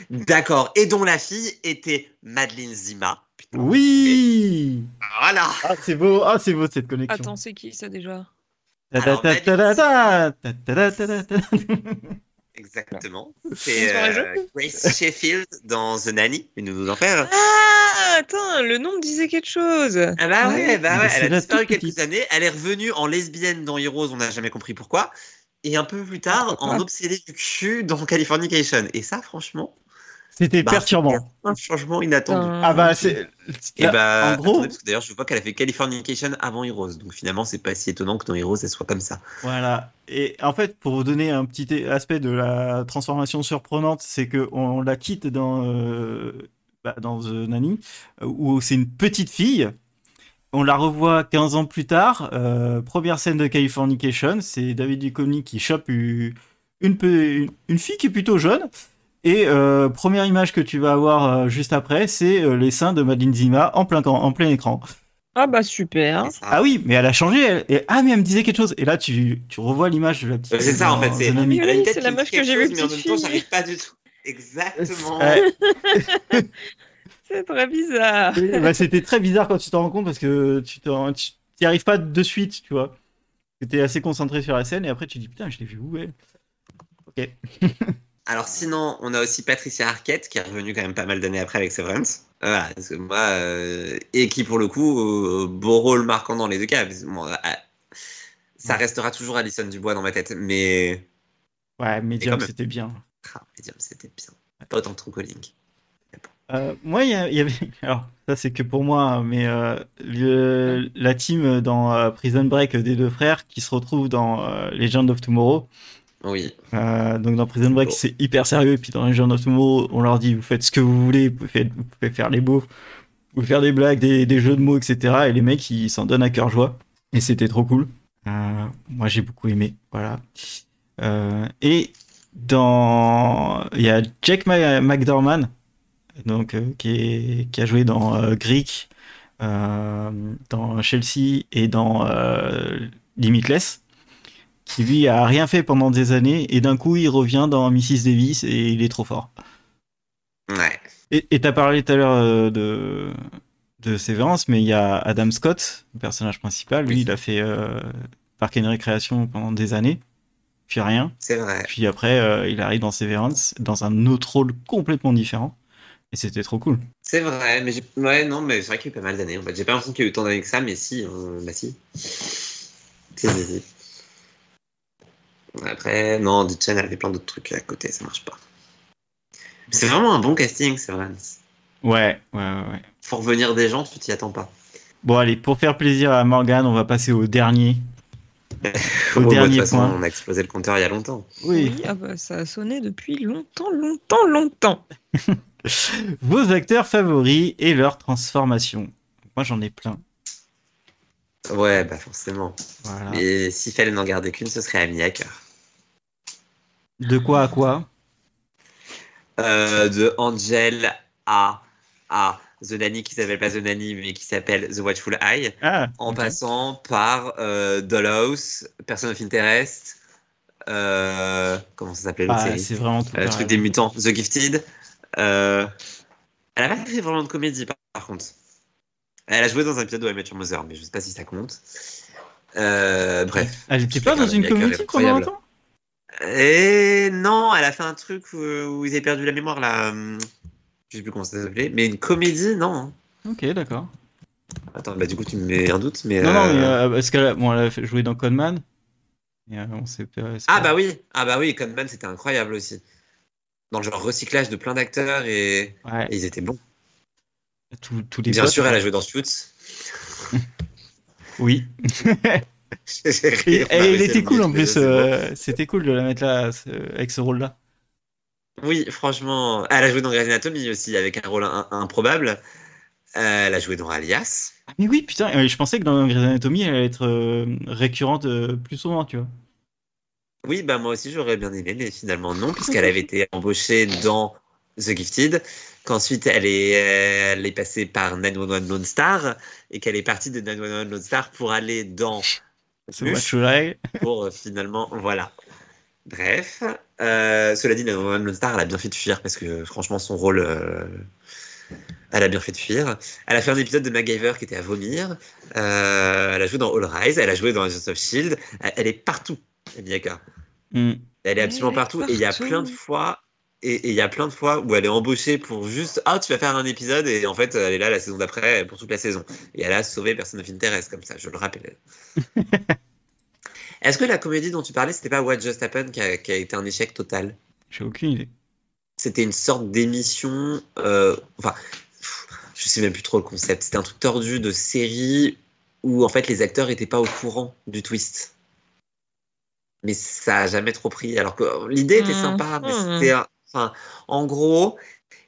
D'accord. Et dont la fille était Madeleine Zima. Oui. Voilà Ah, c'est beau, ah, c'est beau cette connexion. Attends, c'est qui ça déjà? Exactement. [laughs] C'est euh, Grace Sheffield dans The Nanny, une nos enfers. Ah, attends, le nom disait quelque chose. Ah bah ouais, ouais bah ouais, elle a disparu quelques années. Elle est revenue en lesbienne dans Heroes, on n'a jamais compris pourquoi. Et un peu plus tard, ah, en obsédée du cul dans Californication. Et ça, franchement. C'était bah, perturbant. un changement inattendu. Ah bah c'est. Et bah, en gros, attendez, parce que d'ailleurs, je vois qu'elle a fait Californication avant Heroes, donc finalement, c'est pas si étonnant que dans Heroes, elle soit comme ça. Voilà. Et en fait, pour vous donner un petit aspect de la transformation surprenante, c'est que on la quitte dans euh, bah, dans The Nanny, où c'est une petite fille. On la revoit 15 ans plus tard. euh, première scène de Californication, c'est David Duchovny qui chope une, une, pe- une- une fille qui est plutôt jeune. Et euh, première image que tu vas avoir euh, juste après, c'est euh, les seins de Madeleine Zima en plein, en plein écran. Ah bah super. Ah oui, mais elle a changé. Elle, et, ah, mais elle me disait quelque chose. Et là, tu, tu revois l'image de la petite. C'est ça, en fait, c'est- Oui, la meuf que j'ai vue mais en même temps, j'arrive pas du tout. Exactement. [laughs] C'est très bizarre. Bah, c'était très bizarre quand tu t'en rends compte parce que tu t'en- tu t'y arrives pas de suite, tu vois. T'es assez concentré sur la scène et après tu dis putain, je l'ai vu où elle? Ok. [laughs] Alors sinon, on a aussi Patricia Arquette qui est revenue quand même pas mal d'années après avec Severance. Euh, Voilà, parce que moi, euh, et qui pour le coup, euh, beau rôle marquant dans les deux cas. Bon, euh, ça restera toujours Alison Dubois dans ma tête, mais Ouais, Medium c'était bien. ah, Medium, c'était bien. Pas autant True Calling. Euh, moi, il y, avait. [laughs] Alors, ça c'est que pour moi, hein, mais le- la team dans Prison Break des deux frères qui se retrouvent dans Legend of Tomorrow. Oui. Euh, donc dans Prison Break, Oh. c'est hyper sérieux. Et puis dans Legend of Tomorrow, on leur dit vous faites ce que vous voulez, vous pouvez, faire- vous pouvez faire les beaux, vous pouvez faire des blagues, des, des jeux de mots, etc. Et les mecs, ils s'en donnent à cœur joie. Et c'était trop cool. Euh, moi, j'ai beaucoup aimé. Voilà. Euh, et dans, il y a Jack Ma- McDormand, donc qui, est, qui a joué dans Greek, dans Chelsea et dans Limitless qui lui a rien fait pendant des années et d'un coup il revient dans Mrs Davis et il est trop fort. Ouais. Et t'as parlé tout à l'heure euh, de de Severance, mais il y a Adam Scott, le personnage principal. Lui, Oui. il a fait euh, Park and Recreation pendant des années, puis rien. C'est vrai. Puis après, euh, il arrive dans Severance dans un autre rôle complètement différent. Et c'était trop cool. C'est vrai, mais. Ouais, non, mais c'est vrai qu'il y a eu pas mal d'années. En fait, j'ai pas l'impression qu'il y a eu tant d'années que ça, mais si, euh, bah si. Si, si, si. Après, non, Ditchen avait plein d'autres trucs à côté, ça marche pas. C'est vraiment un bon casting, c'est vrai. Ouais, ouais, ouais. Faut revenir des gens, tu t'y attends pas. Bon, allez, pour faire plaisir à Morgan, on va passer au dernier. [laughs] Au Bon, dernier de toute façon, point. on a explosé le compteur il y a longtemps. Oui. ah bah, ça a sonné depuis longtemps, longtemps, longtemps. [laughs] Vos acteurs favoris et leur transformation. Moi, j'en ai plein. Ouais, bah forcément. Voilà. Et s'il fallait n'en garder qu'une, ce serait Amy Hacker. De quoi à quoi? Euh, de Angel à, à The Nanny qui s'appelle pas The Nanny mais qui s'appelle The Watchful Eye. Ah, En passant par euh, Dollhouse, Person of Interest, euh, comment ça s'appelait Ah, c'est vraiment tout. Le truc des mutants, The Gifted. Elle a pas fait vraiment de comédie par, par contre. Elle a joué dans un épisode de I Met Your Mother, mais je sais pas si ça compte. Euh, bref. Elle était pas dans une comédie pendant incroyable. longtemps? Et non, elle a fait un truc où, où ils avaient perdu la mémoire là. hum, Je sais plus comment ça s'appelait, mais une comédie, non. Ok, d'accord. Attends, bah du coup tu me mets un doute, mais. Non, non, euh, mais euh, parce qu'elle a, bon, elle a joué dans Conman. Et, euh, on sait pas- Ah bah oui, ah bah oui, Conman c'était incroyable aussi. Dans le genre recyclage de plein d'acteurs et... Ouais, et ils étaient bons. Les Bien potes, sûr, elle a joué dans Suits. Oui. [laughs] Et, à était cool en plus. euh, C'était cool de la mettre là, avec ce rôle-là. Oui, franchement, elle a joué dans Grey's Anatomy aussi avec un rôle improbable. Euh, elle a joué dans Alias. Ah, Mais oui, putain, euh, je pensais que dans Grey's Anatomy, elle allait être euh, récurrente plus souvent, tu vois. Oui, bah moi aussi j'aurais bien aimé, mais finalement non, puisqu'elle avait été embauchée dans The Gifted, qu'ensuite elle est, elle est passée par 911 Lone Star, et qu'elle est partie de 911 Lone Star pour aller dans Fly. pour euh, finalement, voilà. Bref, euh, cela dit, 911 Lone Star, elle a bien fait de fuir, parce que franchement son rôle, euh, elle a bien fait de fuir. Elle a fait un épisode de MacGyver qui était à vomir, Euh, elle a joué dans All Rise, elle a joué dans Agents of S.H.I.E.L.D., elle, est partout, Miyaka. Hmm. Elle est absolument Elle est partout. Et il y a plein de fois. Et il y a plein de fois où elle est embauchée pour juste ah tu vas faire un épisode et en fait elle est là la saison d'après pour toute la saison et elle a sauvé Person of Interest comme ça je le rappelle. [laughs] Est-ce que la comédie dont tu parlais c'était pas What Just Happened qui a, qui a été un échec total? J'ai aucune idée. C'était une sorte d'émission euh, enfin je sais même plus trop le concept c'était un truc tordu de série où en fait les acteurs étaient pas au courant du twist. Mais ça a jamais trop pris. Alors que l'idée était Mhm. sympa, mais c'était un- enfin en gros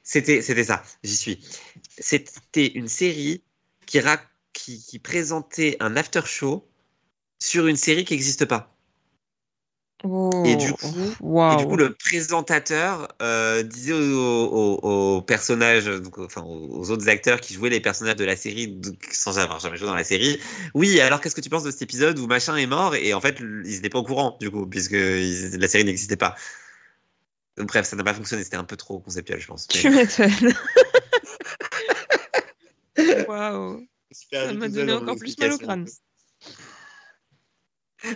c'était c'était ça. J'y suis. C'était une série qui, qui qui présentait un after show sur une série qui n'existe pas. Et du coup- Et du coup, le présentateur euh, disait aux, aux- aux personnages, donc, enfin aux aux autres acteurs qui jouaient les personnages de la série donc, sans avoir jamais joué dans la série, oui, alors qu'est-ce que tu penses de cet épisode où machin est mort? Et en fait, ils n'étaient pas au courant, du coup, puisque ils- la série n'existait pas. Donc, bref, ça n'a pas fonctionné, c'était un peu trop conceptuel, je pense. Tu Mais- m'étonnes. [laughs] Waouh. Super Ça m'a donné en encore plus mal au crâne.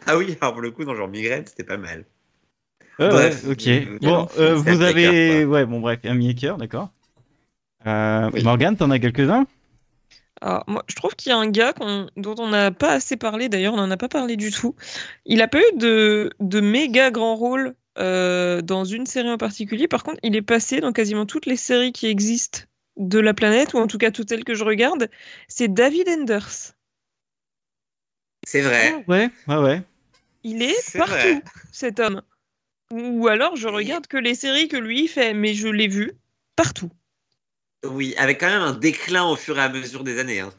Ah oui, alors pour le coup, dans genre migraine, c'était pas mal. Bref, ouais, ok. euh, bon, euh, vous avez. Ouais, bon, bref, un d'accord. Euh, Oui. Morgane, t'en as quelques-uns? Alors, moi, je trouve qu'il y a un gars qu'on- dont on n'a pas assez parlé, d'ailleurs, on n'en a pas parlé du tout. Il a pas eu de, de méga grand rôle euh, dans une série en particulier. Par contre, il est passé dans quasiment toutes les séries qui existent de la planète, ou en tout cas toutes celles que je regarde. C'est David Enders. C'est vrai. Ouais, ouais, ouais. Il est partout, vrai. cet homme. Ou alors, je regarde que les séries que lui fait, mais je l'ai vu partout. Oui, avec quand même un déclin au fur et à mesure des années. hein.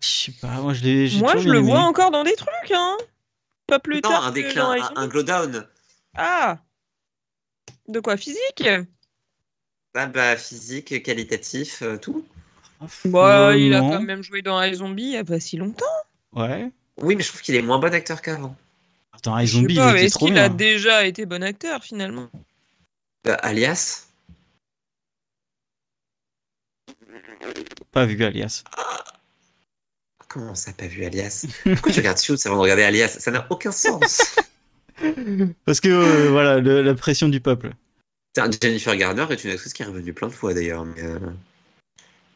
Je sais pas, moi je l'ai. Moi, je le vois encore dans des trucs, hein. Pas plus Non, tard un que déclin, dans un, un glow down. Ah De quoi Physique? Ah bah, physique, qualitatif, euh, tout. Bah, il a non. quand même joué dans iZombie il y a pas si longtemps. Ouais. Oui, mais je trouve qu'il est moins bon acteur qu'avant. Attends, Je sais iZombie, il était est-ce trop qu'il bien. a déjà été bon acteur finalement? Euh, alias Pas vu, Alias. Comment ça, pas vu Alias? Pourquoi tu regardes Suits avant de regarder Alias? Ça n'a aucun sens. [laughs] Parce que, euh, voilà, le- la pression du peuple. Jennifer Garner est une actrice qui est revenue plein de fois d'ailleurs, mais euh,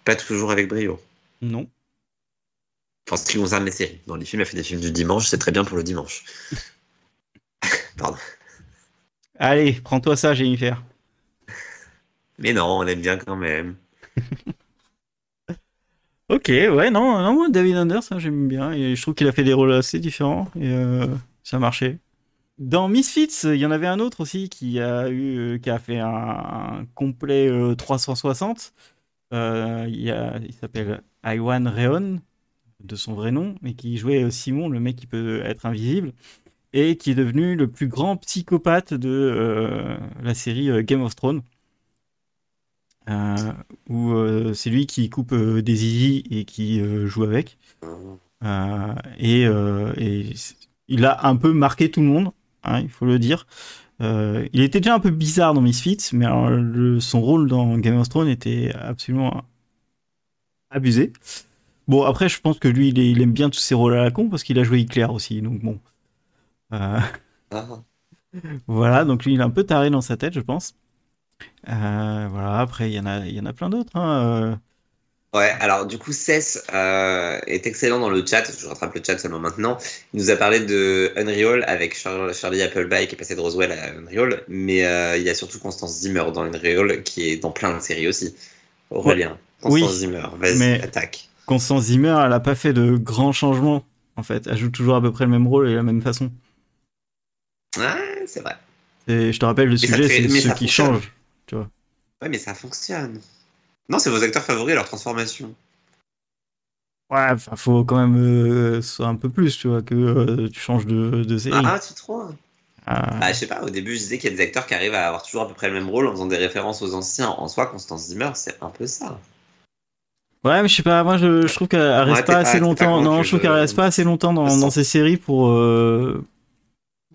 pas toujours avec brio. Non. Enfin, ce qui concerne les séries. Dans les films, elle fait des films du dimanche, c'est très bien pour le dimanche. [laughs] Pardon. Allez, prends-toi ça, Jennifer. Mais non, on l'aime bien quand même. [laughs] Ok, ouais, non, non David Anders, hein, j'aime bien. Et je trouve qu'il a fait des rôles assez différents. Et euh, ça marchait. Dans Misfits, il y en avait un autre aussi qui a eu, euh, qui a fait un, complet euh, 360. Euh, il y il s'appelle Iwan Reon, de son vrai nom, mais qui jouait euh, Simon, le mec qui peut être invisible, et qui est devenu le plus grand psychopathe de euh, la série euh, Game of Thrones. Euh, où euh, c'est lui qui coupe euh, des zizi et qui euh, joue avec. Euh, et, euh, il a un peu marqué tout le monde, hein, il faut le dire. Euh, il était déjà un peu bizarre dans Misfits, mais alors, le- son rôle dans Game of Thrones était absolument abusé. Bon, après, je pense que lui, il, est- il aime bien tous ses rôles à la con parce qu'il a joué Hitler aussi, donc bon. Euh, Ah. [laughs] voilà, donc lui, il est un peu taré dans sa tête, je pense. Euh, voilà, après, il y en a, il y en a plein d'autres. hein. Ouais, alors du coup, Cess euh, est excellent dans le chat. Je rattrape le chat seulement maintenant. Il nous a parlé de Unreal avec Char- Charlie Appleby qui est passé de Roswell à Unreal. Mais euh, il y a surtout Constance Zimmer dans Unreal qui est dans plein de séries aussi. Aurélien, Constance Oui, Zimmer, vas-y, attaque. Constance Zimmer, elle a pas fait de grands changements, en fait. Elle joue toujours à peu près le même rôle et la même façon. Ouais, c'est vrai. Et je te rappelle, le sujet, c'est ça qui fonctionne. changent. Ouais, mais ça fonctionne. Non, c'est vos acteurs favoris, leur transformation. Ouais, enfin, faut quand même euh, soit un peu plus, tu vois, que euh, tu changes de, de série. Ah, tu trouves Ah. Bah, je sais pas, au début, je disais qu'il y a des acteurs qui arrivent à avoir toujours à peu près le même rôle en faisant des références aux anciens. En soi, Constance Zimmer, c'est un peu ça. Ouais, mais je sais pas, moi je, je trouve qu'elle elle reste Ouais, pas pas- assez pas longtemps. Non, je trouve qu'elle reste pas assez longtemps dans, dans ces séries pour, euh,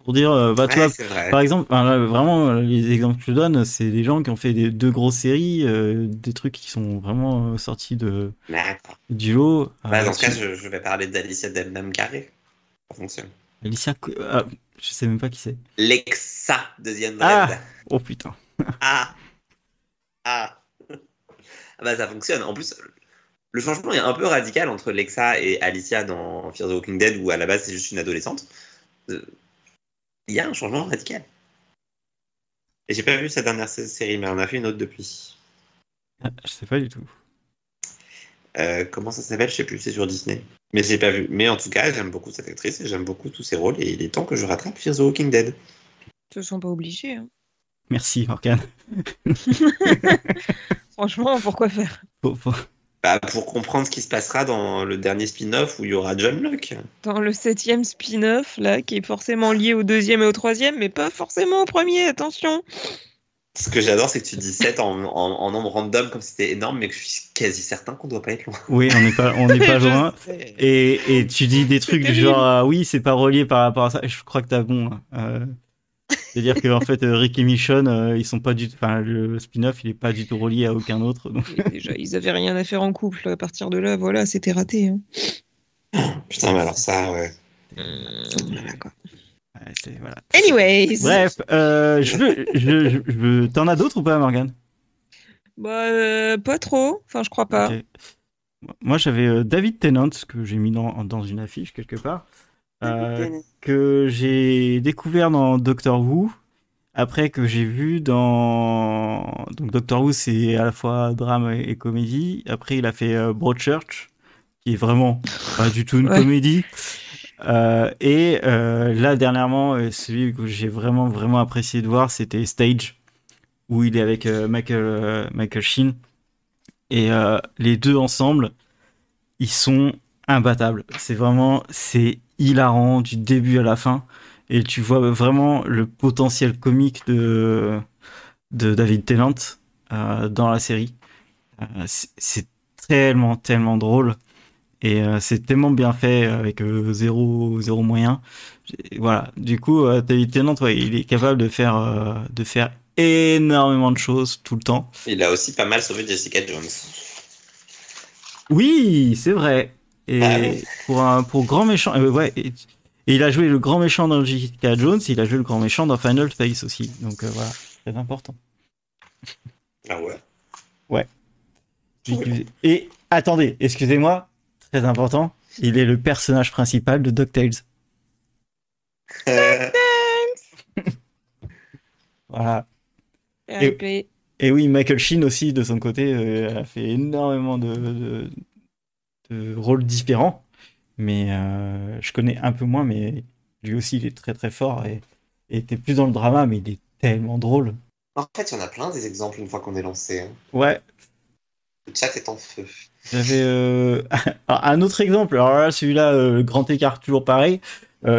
pour dire, euh, bah, Ouais, vrai. par exemple, enfin, là, vraiment, les exemples que je donne, c'est des gens qui ont fait des deux grosses séries, euh, des trucs qui sont vraiment euh, sortis de, du lot. Bah, Euh, dans ce cas, je, je vais parler d'Alicia Demnam Carré. Ça fonctionne. Alicia, ah, je sais même pas qui c'est. Lexa de The Ah. Oh putain. [laughs] Ah Ah Ah bah ça fonctionne. En plus, le changement est un peu radical entre Lexa et Alicia dans Fear the Walking Dead, où à la base c'est juste une adolescente. Il y a un changement radical. Et j'ai pas vu sa dernière sé- série, mais on a fait une autre depuis. Ah, Je sais pas du tout. Euh, comment ça s'appelle? Je sais plus, c'est sur Disney. Mais j'ai pas vu. Mais en tout cas, j'aime beaucoup cette actrice et j'aime beaucoup tous ses rôles, et il est temps que je rattrape Fear the Walking Dead. Ils se sont pas obligés. hein. Merci, Morgane. [laughs] Franchement, pourquoi faire? Bah, pour comprendre ce qui se passera dans le dernier spin-off où il y aura John Locke. Dans le septième spin-off, là, qui est forcément lié au deuxième et au troisième, mais pas forcément au premier, attention Ce que j'adore, c'est que tu dis 7 en, en- en nombre random comme c'était énorme, mais que je suis quasi certain qu'on doit pas être loin. Oui, on n'est pas, on pas [laughs] loin. Et, et tu dis des trucs du genre ah oui c'est pas relié par rapport à ça je crois que t'as bon hein. Euh, c'est à dire que en fait euh, Rick et Michonne euh, ils sont pas du enfin le spin-off il est pas du tout relié à aucun autre donc Déjà, ils avaient rien à faire en couple. À partir de là, voilà, c'était raté. hein. Putain, mais alors ça, ouais. Voilà, quoi. ouais, c'est- voilà. Anyways bref euh, je veux je, je, t'en as d'autres ou pas Morgane? Bah, euh, pas trop. Enfin, je crois pas. Moi j'avais euh, David Tennant que j'ai mis dans, dans une affiche quelque part euh, que j'ai découvert dans Doctor Who, après que j'ai vu dans donc Doctor Who c'est à la fois drame et, et comédie. Après il a fait euh, Broadchurch qui est vraiment pas du tout une [laughs] Ouais. comédie. Euh, et euh, là dernièrement celui que j'ai vraiment vraiment apprécié de voir c'était Stage où il est avec Michael Michael Sheen et les deux ensemble ils sont imbattables. C'est vraiment c'est hilarant du début à la fin et tu vois vraiment le potentiel comique de de David Tennant euh, dans la série. Euh, c'est- tellement tellement drôle et euh, c'est tellement bien fait avec zéro zéro moyen. Voilà. Du coup, David Tennant, ouais, il est capable de faire de faire énormément de choses tout le temps. Il a aussi pas mal sauvé Jessica Jones. Oui, c'est vrai. Et Ah oui. pour un pour grand méchant, euh, ouais. Et, et il a joué le grand méchant dans Jessica Jones, il a joué le grand méchant dans Final Space aussi. Donc euh, voilà, très important. Ah ouais Et attendez, excusez-moi, très important, il est le personnage principal de DuckTales. Euh, [laughs] Voilà. RIP. Et oui, Michael Sheen aussi, de son côté, euh, a fait énormément de, de, de rôles différents. Mais euh, je connais un peu moins, mais lui aussi, il est très très fort et, était plus dans le drama, mais il est tellement drôle. En fait, il y en a plein des exemples une fois qu'on est lancé. hein. Ouais, Le chat est en feu. j'avais euh, [laughs] un autre exemple. Alors là, celui-là, euh, grand écart, toujours pareil.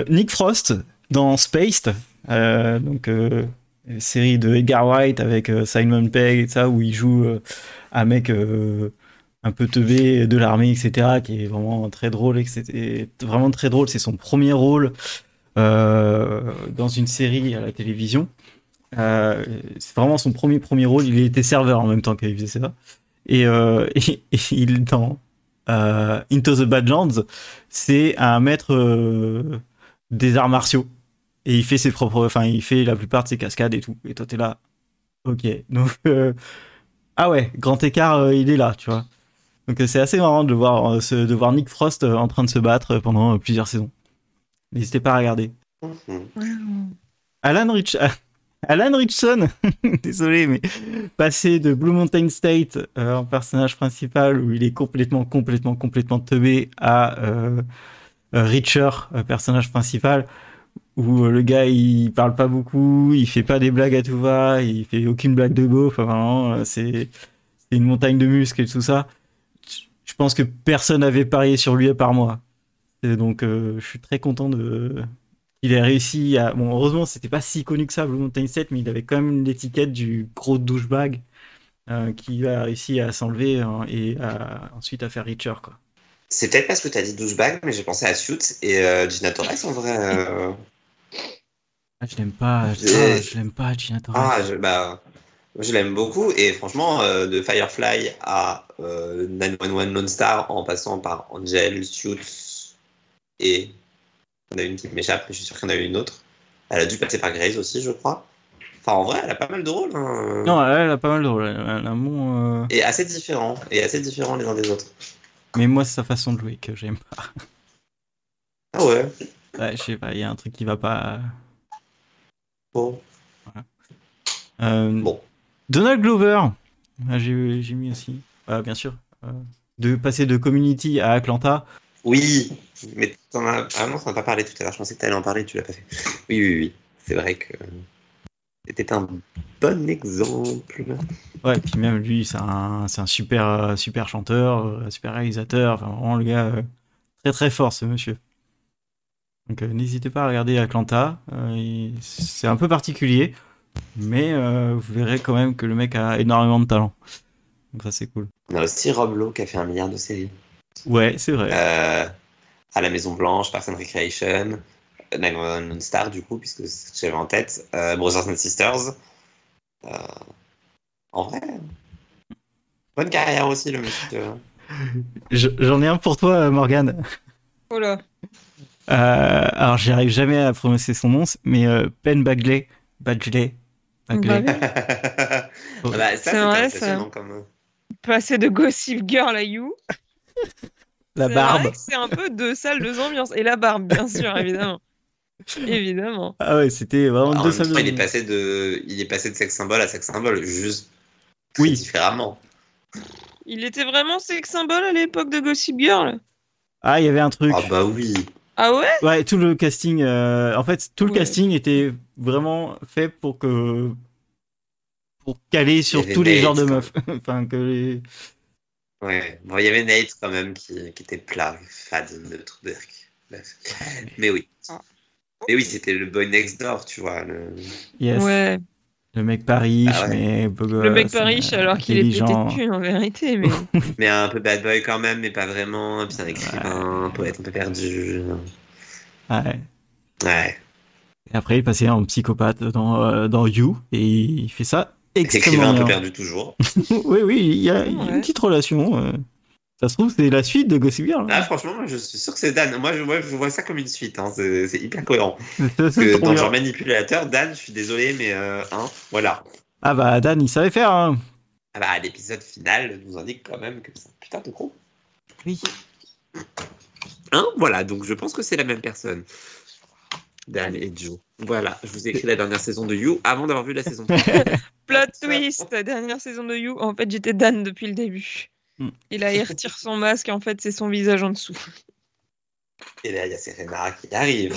Nick Frost dans Spaced, donc une série de Edgar Wright avec Simon Pegg et ça, où il joue un mec un peu teubé de l'armée, etc., qui est vraiment très drôle, et que c'était vraiment très drôle. C'est son premier rôle euh, dans une série à la télévision. Euh, c'est vraiment son premier premier rôle. Il était serveur en même temps qu'il faisait ça. Et, euh, [laughs] et, il dans euh, Into the Badlands, c'est un maître des arts martiaux. Et il fait ses propres, enfin, il fait la plupart de ses cascades et tout. Et toi, t'es là. Ok. Donc, ah ouais, grand écart, il est là, tu vois. Donc, euh, c'est assez marrant de voir, euh, de voir Nick Frost euh, en train de se battre pendant plusieurs saisons. N'hésitez pas à regarder. Alan, Rich... [laughs] Alan Richson, [laughs] désolé, mais passé de Blue Mountain State en personnage principal où il est complètement, complètement, complètement teubé à euh, Richer, personnage principal, où le gars il parle pas beaucoup, il fait pas des blagues à tout va, il fait aucune blague de beau. Enfin, vraiment, c'est une montagne de muscles et tout ça. Je pense que personne n'avait parié sur lui à part moi. Et donc, euh, je suis très content de qu'il ait réussi à. Bon, heureusement, c'était pas si connu que ça, Blue Mountain 7, mais il avait quand même l'étiquette du gros douchebag euh, qui a réussi à s'enlever hein, et à, ensuite à faire Richer, quoi. C'est peut-être parce que tu as dit douchebag, mais j'ai pensé à Suits et euh, Gina Torres en vrai. euh. Ah, je l'aime pas, je, ah, l'aime pas, Gina Torres. Ah, je, bah, je l'aime beaucoup et franchement, euh, de Firefly à euh, 911 Lone Star en passant par Angel, Suits et on a une qui m'échappe, mais je suis sûr qu'il y en a eu une autre. Elle a dû passer par Grace aussi, je crois. Enfin, en vrai, elle a pas mal de rôles. hein. Non, elle, a pas mal de rôles. Elle a un bon. euh, Et assez différents, et assez différents les uns des autres. Mais moi, c'est sa façon de jouer que j'aime pas. Ah ouais. Ouais, je sais pas, il y a un truc qui va pas. Bon. Euh, Bon. Donald Glover, Ah, j'ai j'ai mis aussi. Ah, bien sûr. Euh, de passer de Community à Atlanta. Oui, mais t'en as. Ah non, t'en as pas parlé tout à l'heure. Je pensais que t'allais en parler, tu l'as pas fait. [laughs] Oui, oui, oui. C'est vrai que c'était un bon exemple. Ouais, puis même lui, c'est un, c'est un super, super chanteur, euh, super réalisateur. Enfin, vraiment, le gars, euh, très très fort, ce monsieur. Donc, euh, n'hésitez pas à regarder Atlanta. Euh, il- c'est un peu particulier, mais euh, vous verrez quand même que le mec a énormément de talent. Donc, ça, c'est cool. On a aussi Rob Lowe qui a fait un milliard de séries. Ouais, c'est vrai. Euh, à la Maison Blanche, Parks and Recreation, 911 Star du coup, puisque c'est ce que j'avais en tête, euh, Brothers and Sisters. Euh, en vrai, bonne carrière aussi le monsieur. Je- J'en ai un pour toi, Morgan. Oh là. Euh, alors, j'arrive jamais à prononcer son nom, mais euh, Penn Bagley. Bagley. Bah Ah [laughs] bah, ça, C'est vrai, impressionnant comme. Passer de Gossip Girl à You. [laughs] La barbe. C'est un peu deux salles, deux ambiances. Et la barbe, bien sûr, [laughs] évidemment. évidemment. Ah ouais, c'était vraiment En deux salles temps, il est de- passé de, il est passé de sex symbole à sex symbole, juste Oui. différemment. Il était vraiment sex symbole à l'époque de Gossip Girl? Ah, il y avait un truc. Ah bah oui. Ah ouais? Ouais, tout le casting. euh, En fait, tout le Ouais. casting était vraiment fait pour que. Pour caler sur tous les Nate, genres de meufs. [laughs] enfin, que les. Ouais. Bon, il y avait Nate quand même qui, qui était plat, fade, neutre, berk. Mais oui. Ah. Mais oui, c'était le boy next door, tu vois. Le... Yes. Ouais. Le mec pas riche, Ah ouais. mais Le mec pas riche alors qu'il est pété intelligent. de thunes en vérité. Mais... [laughs] Mais un peu bad boy quand même, mais pas vraiment. Et puis un écrivain, un poète un peu perdu. Ouais. Ouais. Et après, il est passé en psychopathe dans, euh, dans You, et il fait ça extrêmement un peu bien. perdu toujours. [laughs] oui, oui, il y a il y a Ouais. une petite relation. euh. Ça se trouve, c'est la suite de Gossip Girl. Ah, franchement, moi, je suis sûr que c'est Dan. Moi, je, moi, je vois ça comme une suite. Hein. C'est hyper cohérent. [laughs] C'est- Parce que dans bien. genre manipulateur, Dan, je suis désolé, mais euh, hein, voilà. Ah bah, Dan, il savait faire. Hein. Ah bah, l'épisode final nous indique quand même que c'est un putain de gros. Oui. Hein Voilà, donc je pense que c'est la même personne. Dan et Joe. Voilà, je vous ai écrit la dernière saison de You avant d'avoir vu la saison. [laughs] Plot twist, dernière saison de You. En fait, j'étais Dan depuis le début. Hmm. Et là, il retire son masque et en fait, c'est son visage en dessous. et là, il y a Serena qui arrive.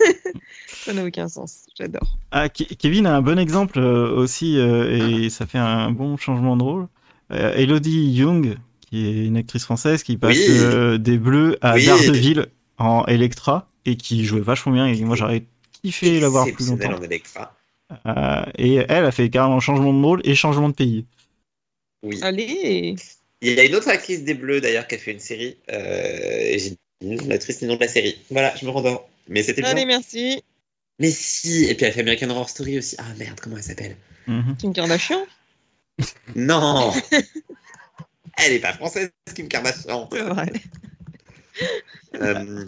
[laughs] Ça n'a aucun sens. J'adore. Ah, Ke- Kevin a un bon exemple euh, aussi, euh, et ça fait un bon changement de rôle. Euh, Elodie Young, qui est une actrice française, qui passe Oui. euh, des bleus à Oui. Daredevil en Electra, et qui jouait vachement bien, et moi j'aurais kiffé la voir plus longtemps. Euh, et elle a fait carrément changement de rôle et changement de pays. Oui. Allez Il y a une autre actrice des Bleus d'ailleurs qui a fait une série. Euh, et j'ai dit l'actrice, le nom de la série. Voilà, je me rendors. Mais c'était bien. Allez, merci. Mais si, et puis elle fait American Horror Story aussi. Ah merde, comment elle s'appelle? Mhm. Kim Kardashian Non [laughs] Elle est pas française, Kim Kardashian. C'est vrai. Euh,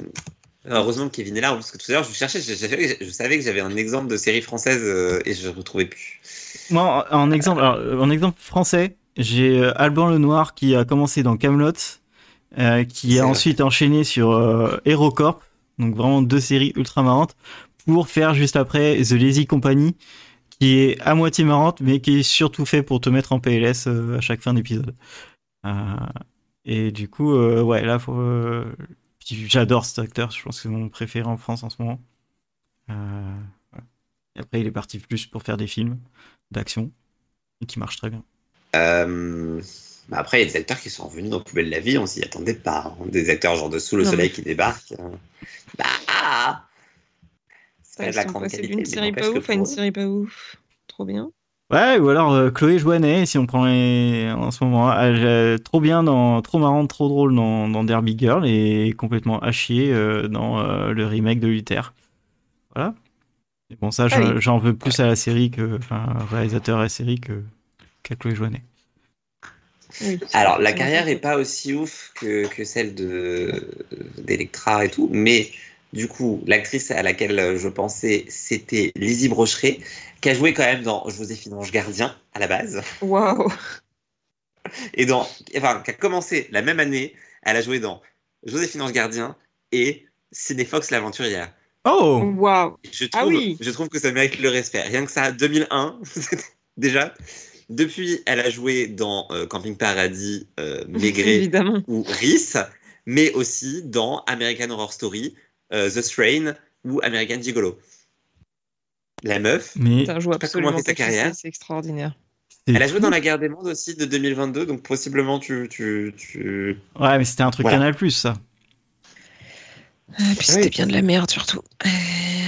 heureusement que Kevin est là, parce que tout à l'heure je cherchais, je, savais que j'avais un exemple de série française euh, et je ne retrouvais plus. Moi, en en exemple, alors, euh, en exemple français, j'ai euh, Alban Lenoir qui a commencé dans Camelot, euh, qui a vrai. ensuite enchaîné sur euh, HeroCorp, donc vraiment deux séries ultra marrantes, pour faire juste après The Lazy Company, qui est à moitié marrante, mais qui est surtout fait pour te mettre en PLS à chaque fin d'épisode. Et du coup, ouais, là, faut, j'adore cet acteur, je pense que c'est mon préféré en France en ce moment. Euh. Et après, il est parti plus pour faire des films d'action et qui marchent très bien. Euh, bah après, il y a des acteurs qui sont revenus dans Poubelle de la vie, on s'y attendait pas. hein. Des acteurs genre de Sous le Non, soleil mais- qui débarquent. euh, Bah C'est pas Ils de la sont grande passés qualité. d'une mais série pas ouf à une eux- série pas ouf. Trop bien. Ouais, ou alors euh, Chloé Joannet, si on prend les... en ce moment, elle est trop bien, dans... trop marrante, trop drôle dans, dans Derby Girl et complètement à chier euh, dans euh, le remake de Luther. Voilà. Et bon, ça, Ah j'en oui. veux plus à la série que, enfin, réalisateur à la série que qu'à Chloé Joannet. Alors, la carrière est pas aussi ouf que, que celle de d'Electra et tout, mais du coup, l'actrice à laquelle je pensais, c'était Lizzie Brocheret, qui a joué quand même dans Joséphine Ange Gardien à la base, Waouh. et dans, enfin, qui a commencé la même année, elle a joué dans Joséphine Ange Gardien et Cinefox l'aventurière. Oh Waouh. Je Ah trouve, oui. je trouve que ça mérite le respect. Rien que ça, 2001, [laughs] déjà. Depuis, elle a joué dans euh, Camping Paradis, euh, Maigret [laughs] Évidemment. ou Reese, mais aussi dans American Horror Story, euh, The Strain ou American Gigolo. La meuf, Mais Ça joue sais pas comment absolument sa carrière. c'est, extraordinaire. elle a joué dans La Guerre des Mondes aussi de 2022, donc possiblement tu. tu, tu... Ouais, mais c'était un truc Voilà. Canal Plus, ça. Ah, puis c'était Oui. bien de la merde surtout. Euh,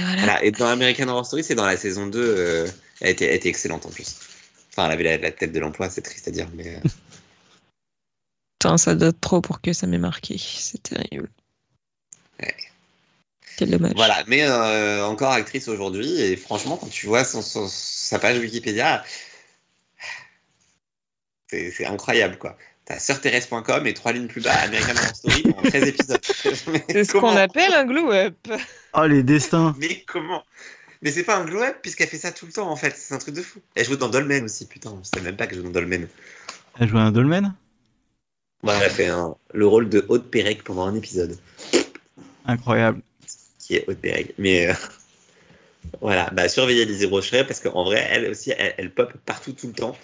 voilà. Voilà. Et dans American Horror Story, c'est dans la saison 2, euh, elle, était, elle était excellente en plus. Enfin, elle avait la, la tête de l'emploi, c'est triste à dire, mais. euh, Putain, ça date trop pour que ça m'ait marqué. C'est terrible. Ouais. Quel dommage. Voilà, mais euh, encore actrice aujourd'hui, et franchement, quand tu vois son, son- sa page Wikipédia, c'est incroyable, quoi. T'as sœurthérèse.com et trois lignes plus bas, American Horror Story en 13 épisodes. [laughs] C'est ce qu'on appelle un glow-up. Oh, les destins Mais comment? Mais c'est pas un glow-up puisqu'elle fait ça tout le temps, en fait. C'est un truc de fou. Elle joue dans Dolmen aussi, putain. Je savais même pas qu'elle joue dans Dolmen. Elle joué un Dolmen? Ouais, elle a fait un- le rôle de Haute Pérec pendant un épisode, Incroyable. Qui est Haute. Mais euh, [laughs] voilà, bah surveillez Lizzie Brocheret parce qu'en vrai, elle aussi, elle, elle pop partout tout le temps.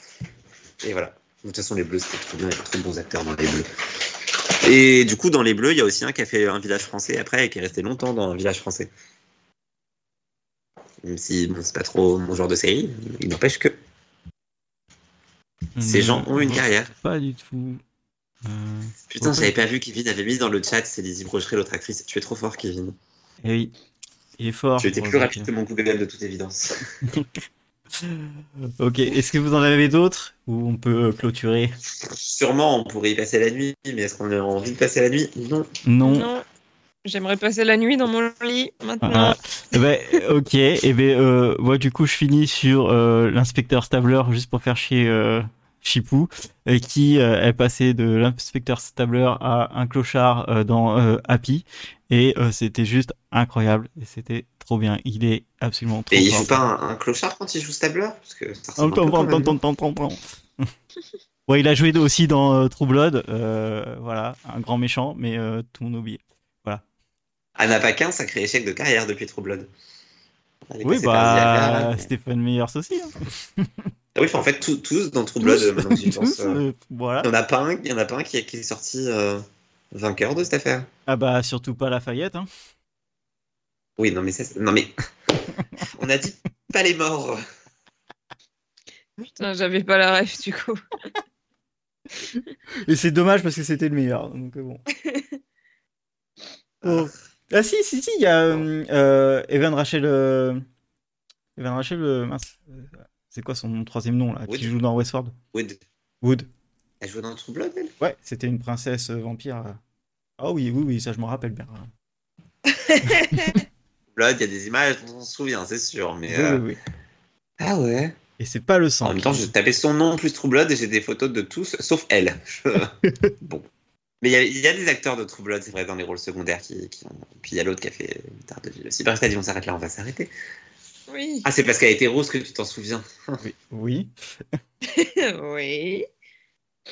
Et voilà. De toute façon, les Bleus, c'était trop bien. Il y a trop de bons acteurs dans les Bleus. Et du coup, dans les Bleus, il y a aussi un qui a fait un village français après et qui est resté longtemps dans un village français. Même si bon, c'est pas trop mon genre de série, il n'empêche que ces gens ont une carrière. Pas du tout. Euh, Putain, j'avais pas vu Kevin avait mis dans le chat, c'est Lizzie Brocheret, l'autre actrice. Tu es trop fort, Kevin. Eh oui, il est fort. Tu étais pour plus rapide que mon Google de toute évidence. [laughs] Ok, est-ce que vous en avez d'autres Ou on peut clôturer? Sûrement, on pourrait y passer la nuit, mais est-ce qu'on a envie de passer la nuit? Non. Non. Non. J'aimerais passer la nuit dans mon lit maintenant. Ah, eh ben, ok, et ben, euh, moi du coup je finis sur euh, l'inspecteur Stabler juste pour faire chier euh, Chipou, euh, qui euh, est passé de l'inspecteur Stabler à un clochard euh, dans Happy, et c'était juste incroyable, et c'était trop bien. Il est absolument trop Et il joue pas un, un clochard quand il joue Stabler? Parce que ça. [laughs] Ouais, il a joué aussi dans euh, True Blood, euh, voilà, un grand méchant, mais euh, tout le monde oublie. Anna Paquin, sacré échec de carrière depuis True Blood. Oui, bah, Stéphane Meyers aussi. hein. [laughs] Ah oui, enfin, en fait, tous, tous dans True Blood, Tous, maintenant que j'y pense. tous, euh, voilà. Il y en a pas un, il y en a pas un qui, est- qui est sorti euh, vainqueur de cette affaire. Ah bah surtout pas Lafayette. Hein. Oui, non mais ça, c'est- non mais [laughs] on a dit pas les morts. Putain, j'avais pas la ref du coup. Et c'est dommage parce que c'était le meilleur. Donc euh, bon. Oh. Ah si si si, il y a euh, Evan Rachel. euh, Evan Rachel, euh, mince. C'est quoi son troisième nom là? Wood. Qui joue dans Westworld? Wood, Wood. elle joue dans True Blood, elle? Ouais, c'était une princesse euh, vampire. euh. Ah oui oui oui, ça je m'en rappelle bien. [laughs] Blood, il y a des images dont on se souvient, c'est sûr, mais. Oui, euh, oui, oui. Ah ouais. Et c'est pas le sang. En même temps, je tapais son nom plus True Blood et j'ai des photos de tous, sauf elle. [laughs] Bon. Mais il y, a- il y a des acteurs de True Blood, c'est vrai, dans les rôles secondaires qui, qui ont. Puis il y a l'autre qui a fait Daredevil aussi. Bref, t'as dit, on s'arrête là, on va s'arrêter. Oui. Ah, c'est parce qu'elle était rose que tu t'en souviens. [laughs] Oui. oui. [laughs] oui.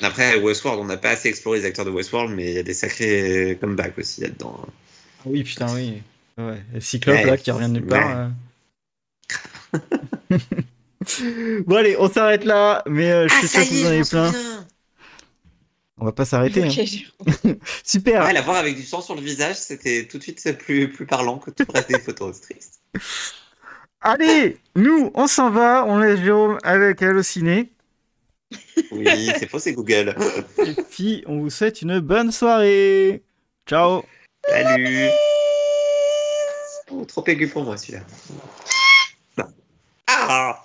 Après, Westworld, on n'a pas assez exploré les acteurs de Westworld, mais il y a des sacrés comebacks aussi là-dedans. Ah Oui putain oui. Ouais. Cyclope Ouais. là qui revient de nulle part. euh. [laughs] bon allez, on s'arrête là, mais euh, je Ah, suis sûr que vous en avez plein. On va pas s'arrêter. hein. Super. Ouais, la voir avec du sang sur le visage, c'était tout de suite plus, plus parlant que tout le reste des photos. C'est triste. Allez, nous, on s'en va. On laisse Jérôme avec Allociné. Oui, c'est faux, c'est Google. Et puis, on vous souhaite une bonne soirée. Ciao. Salut. Oh, trop aigu pour moi celui-là. Ah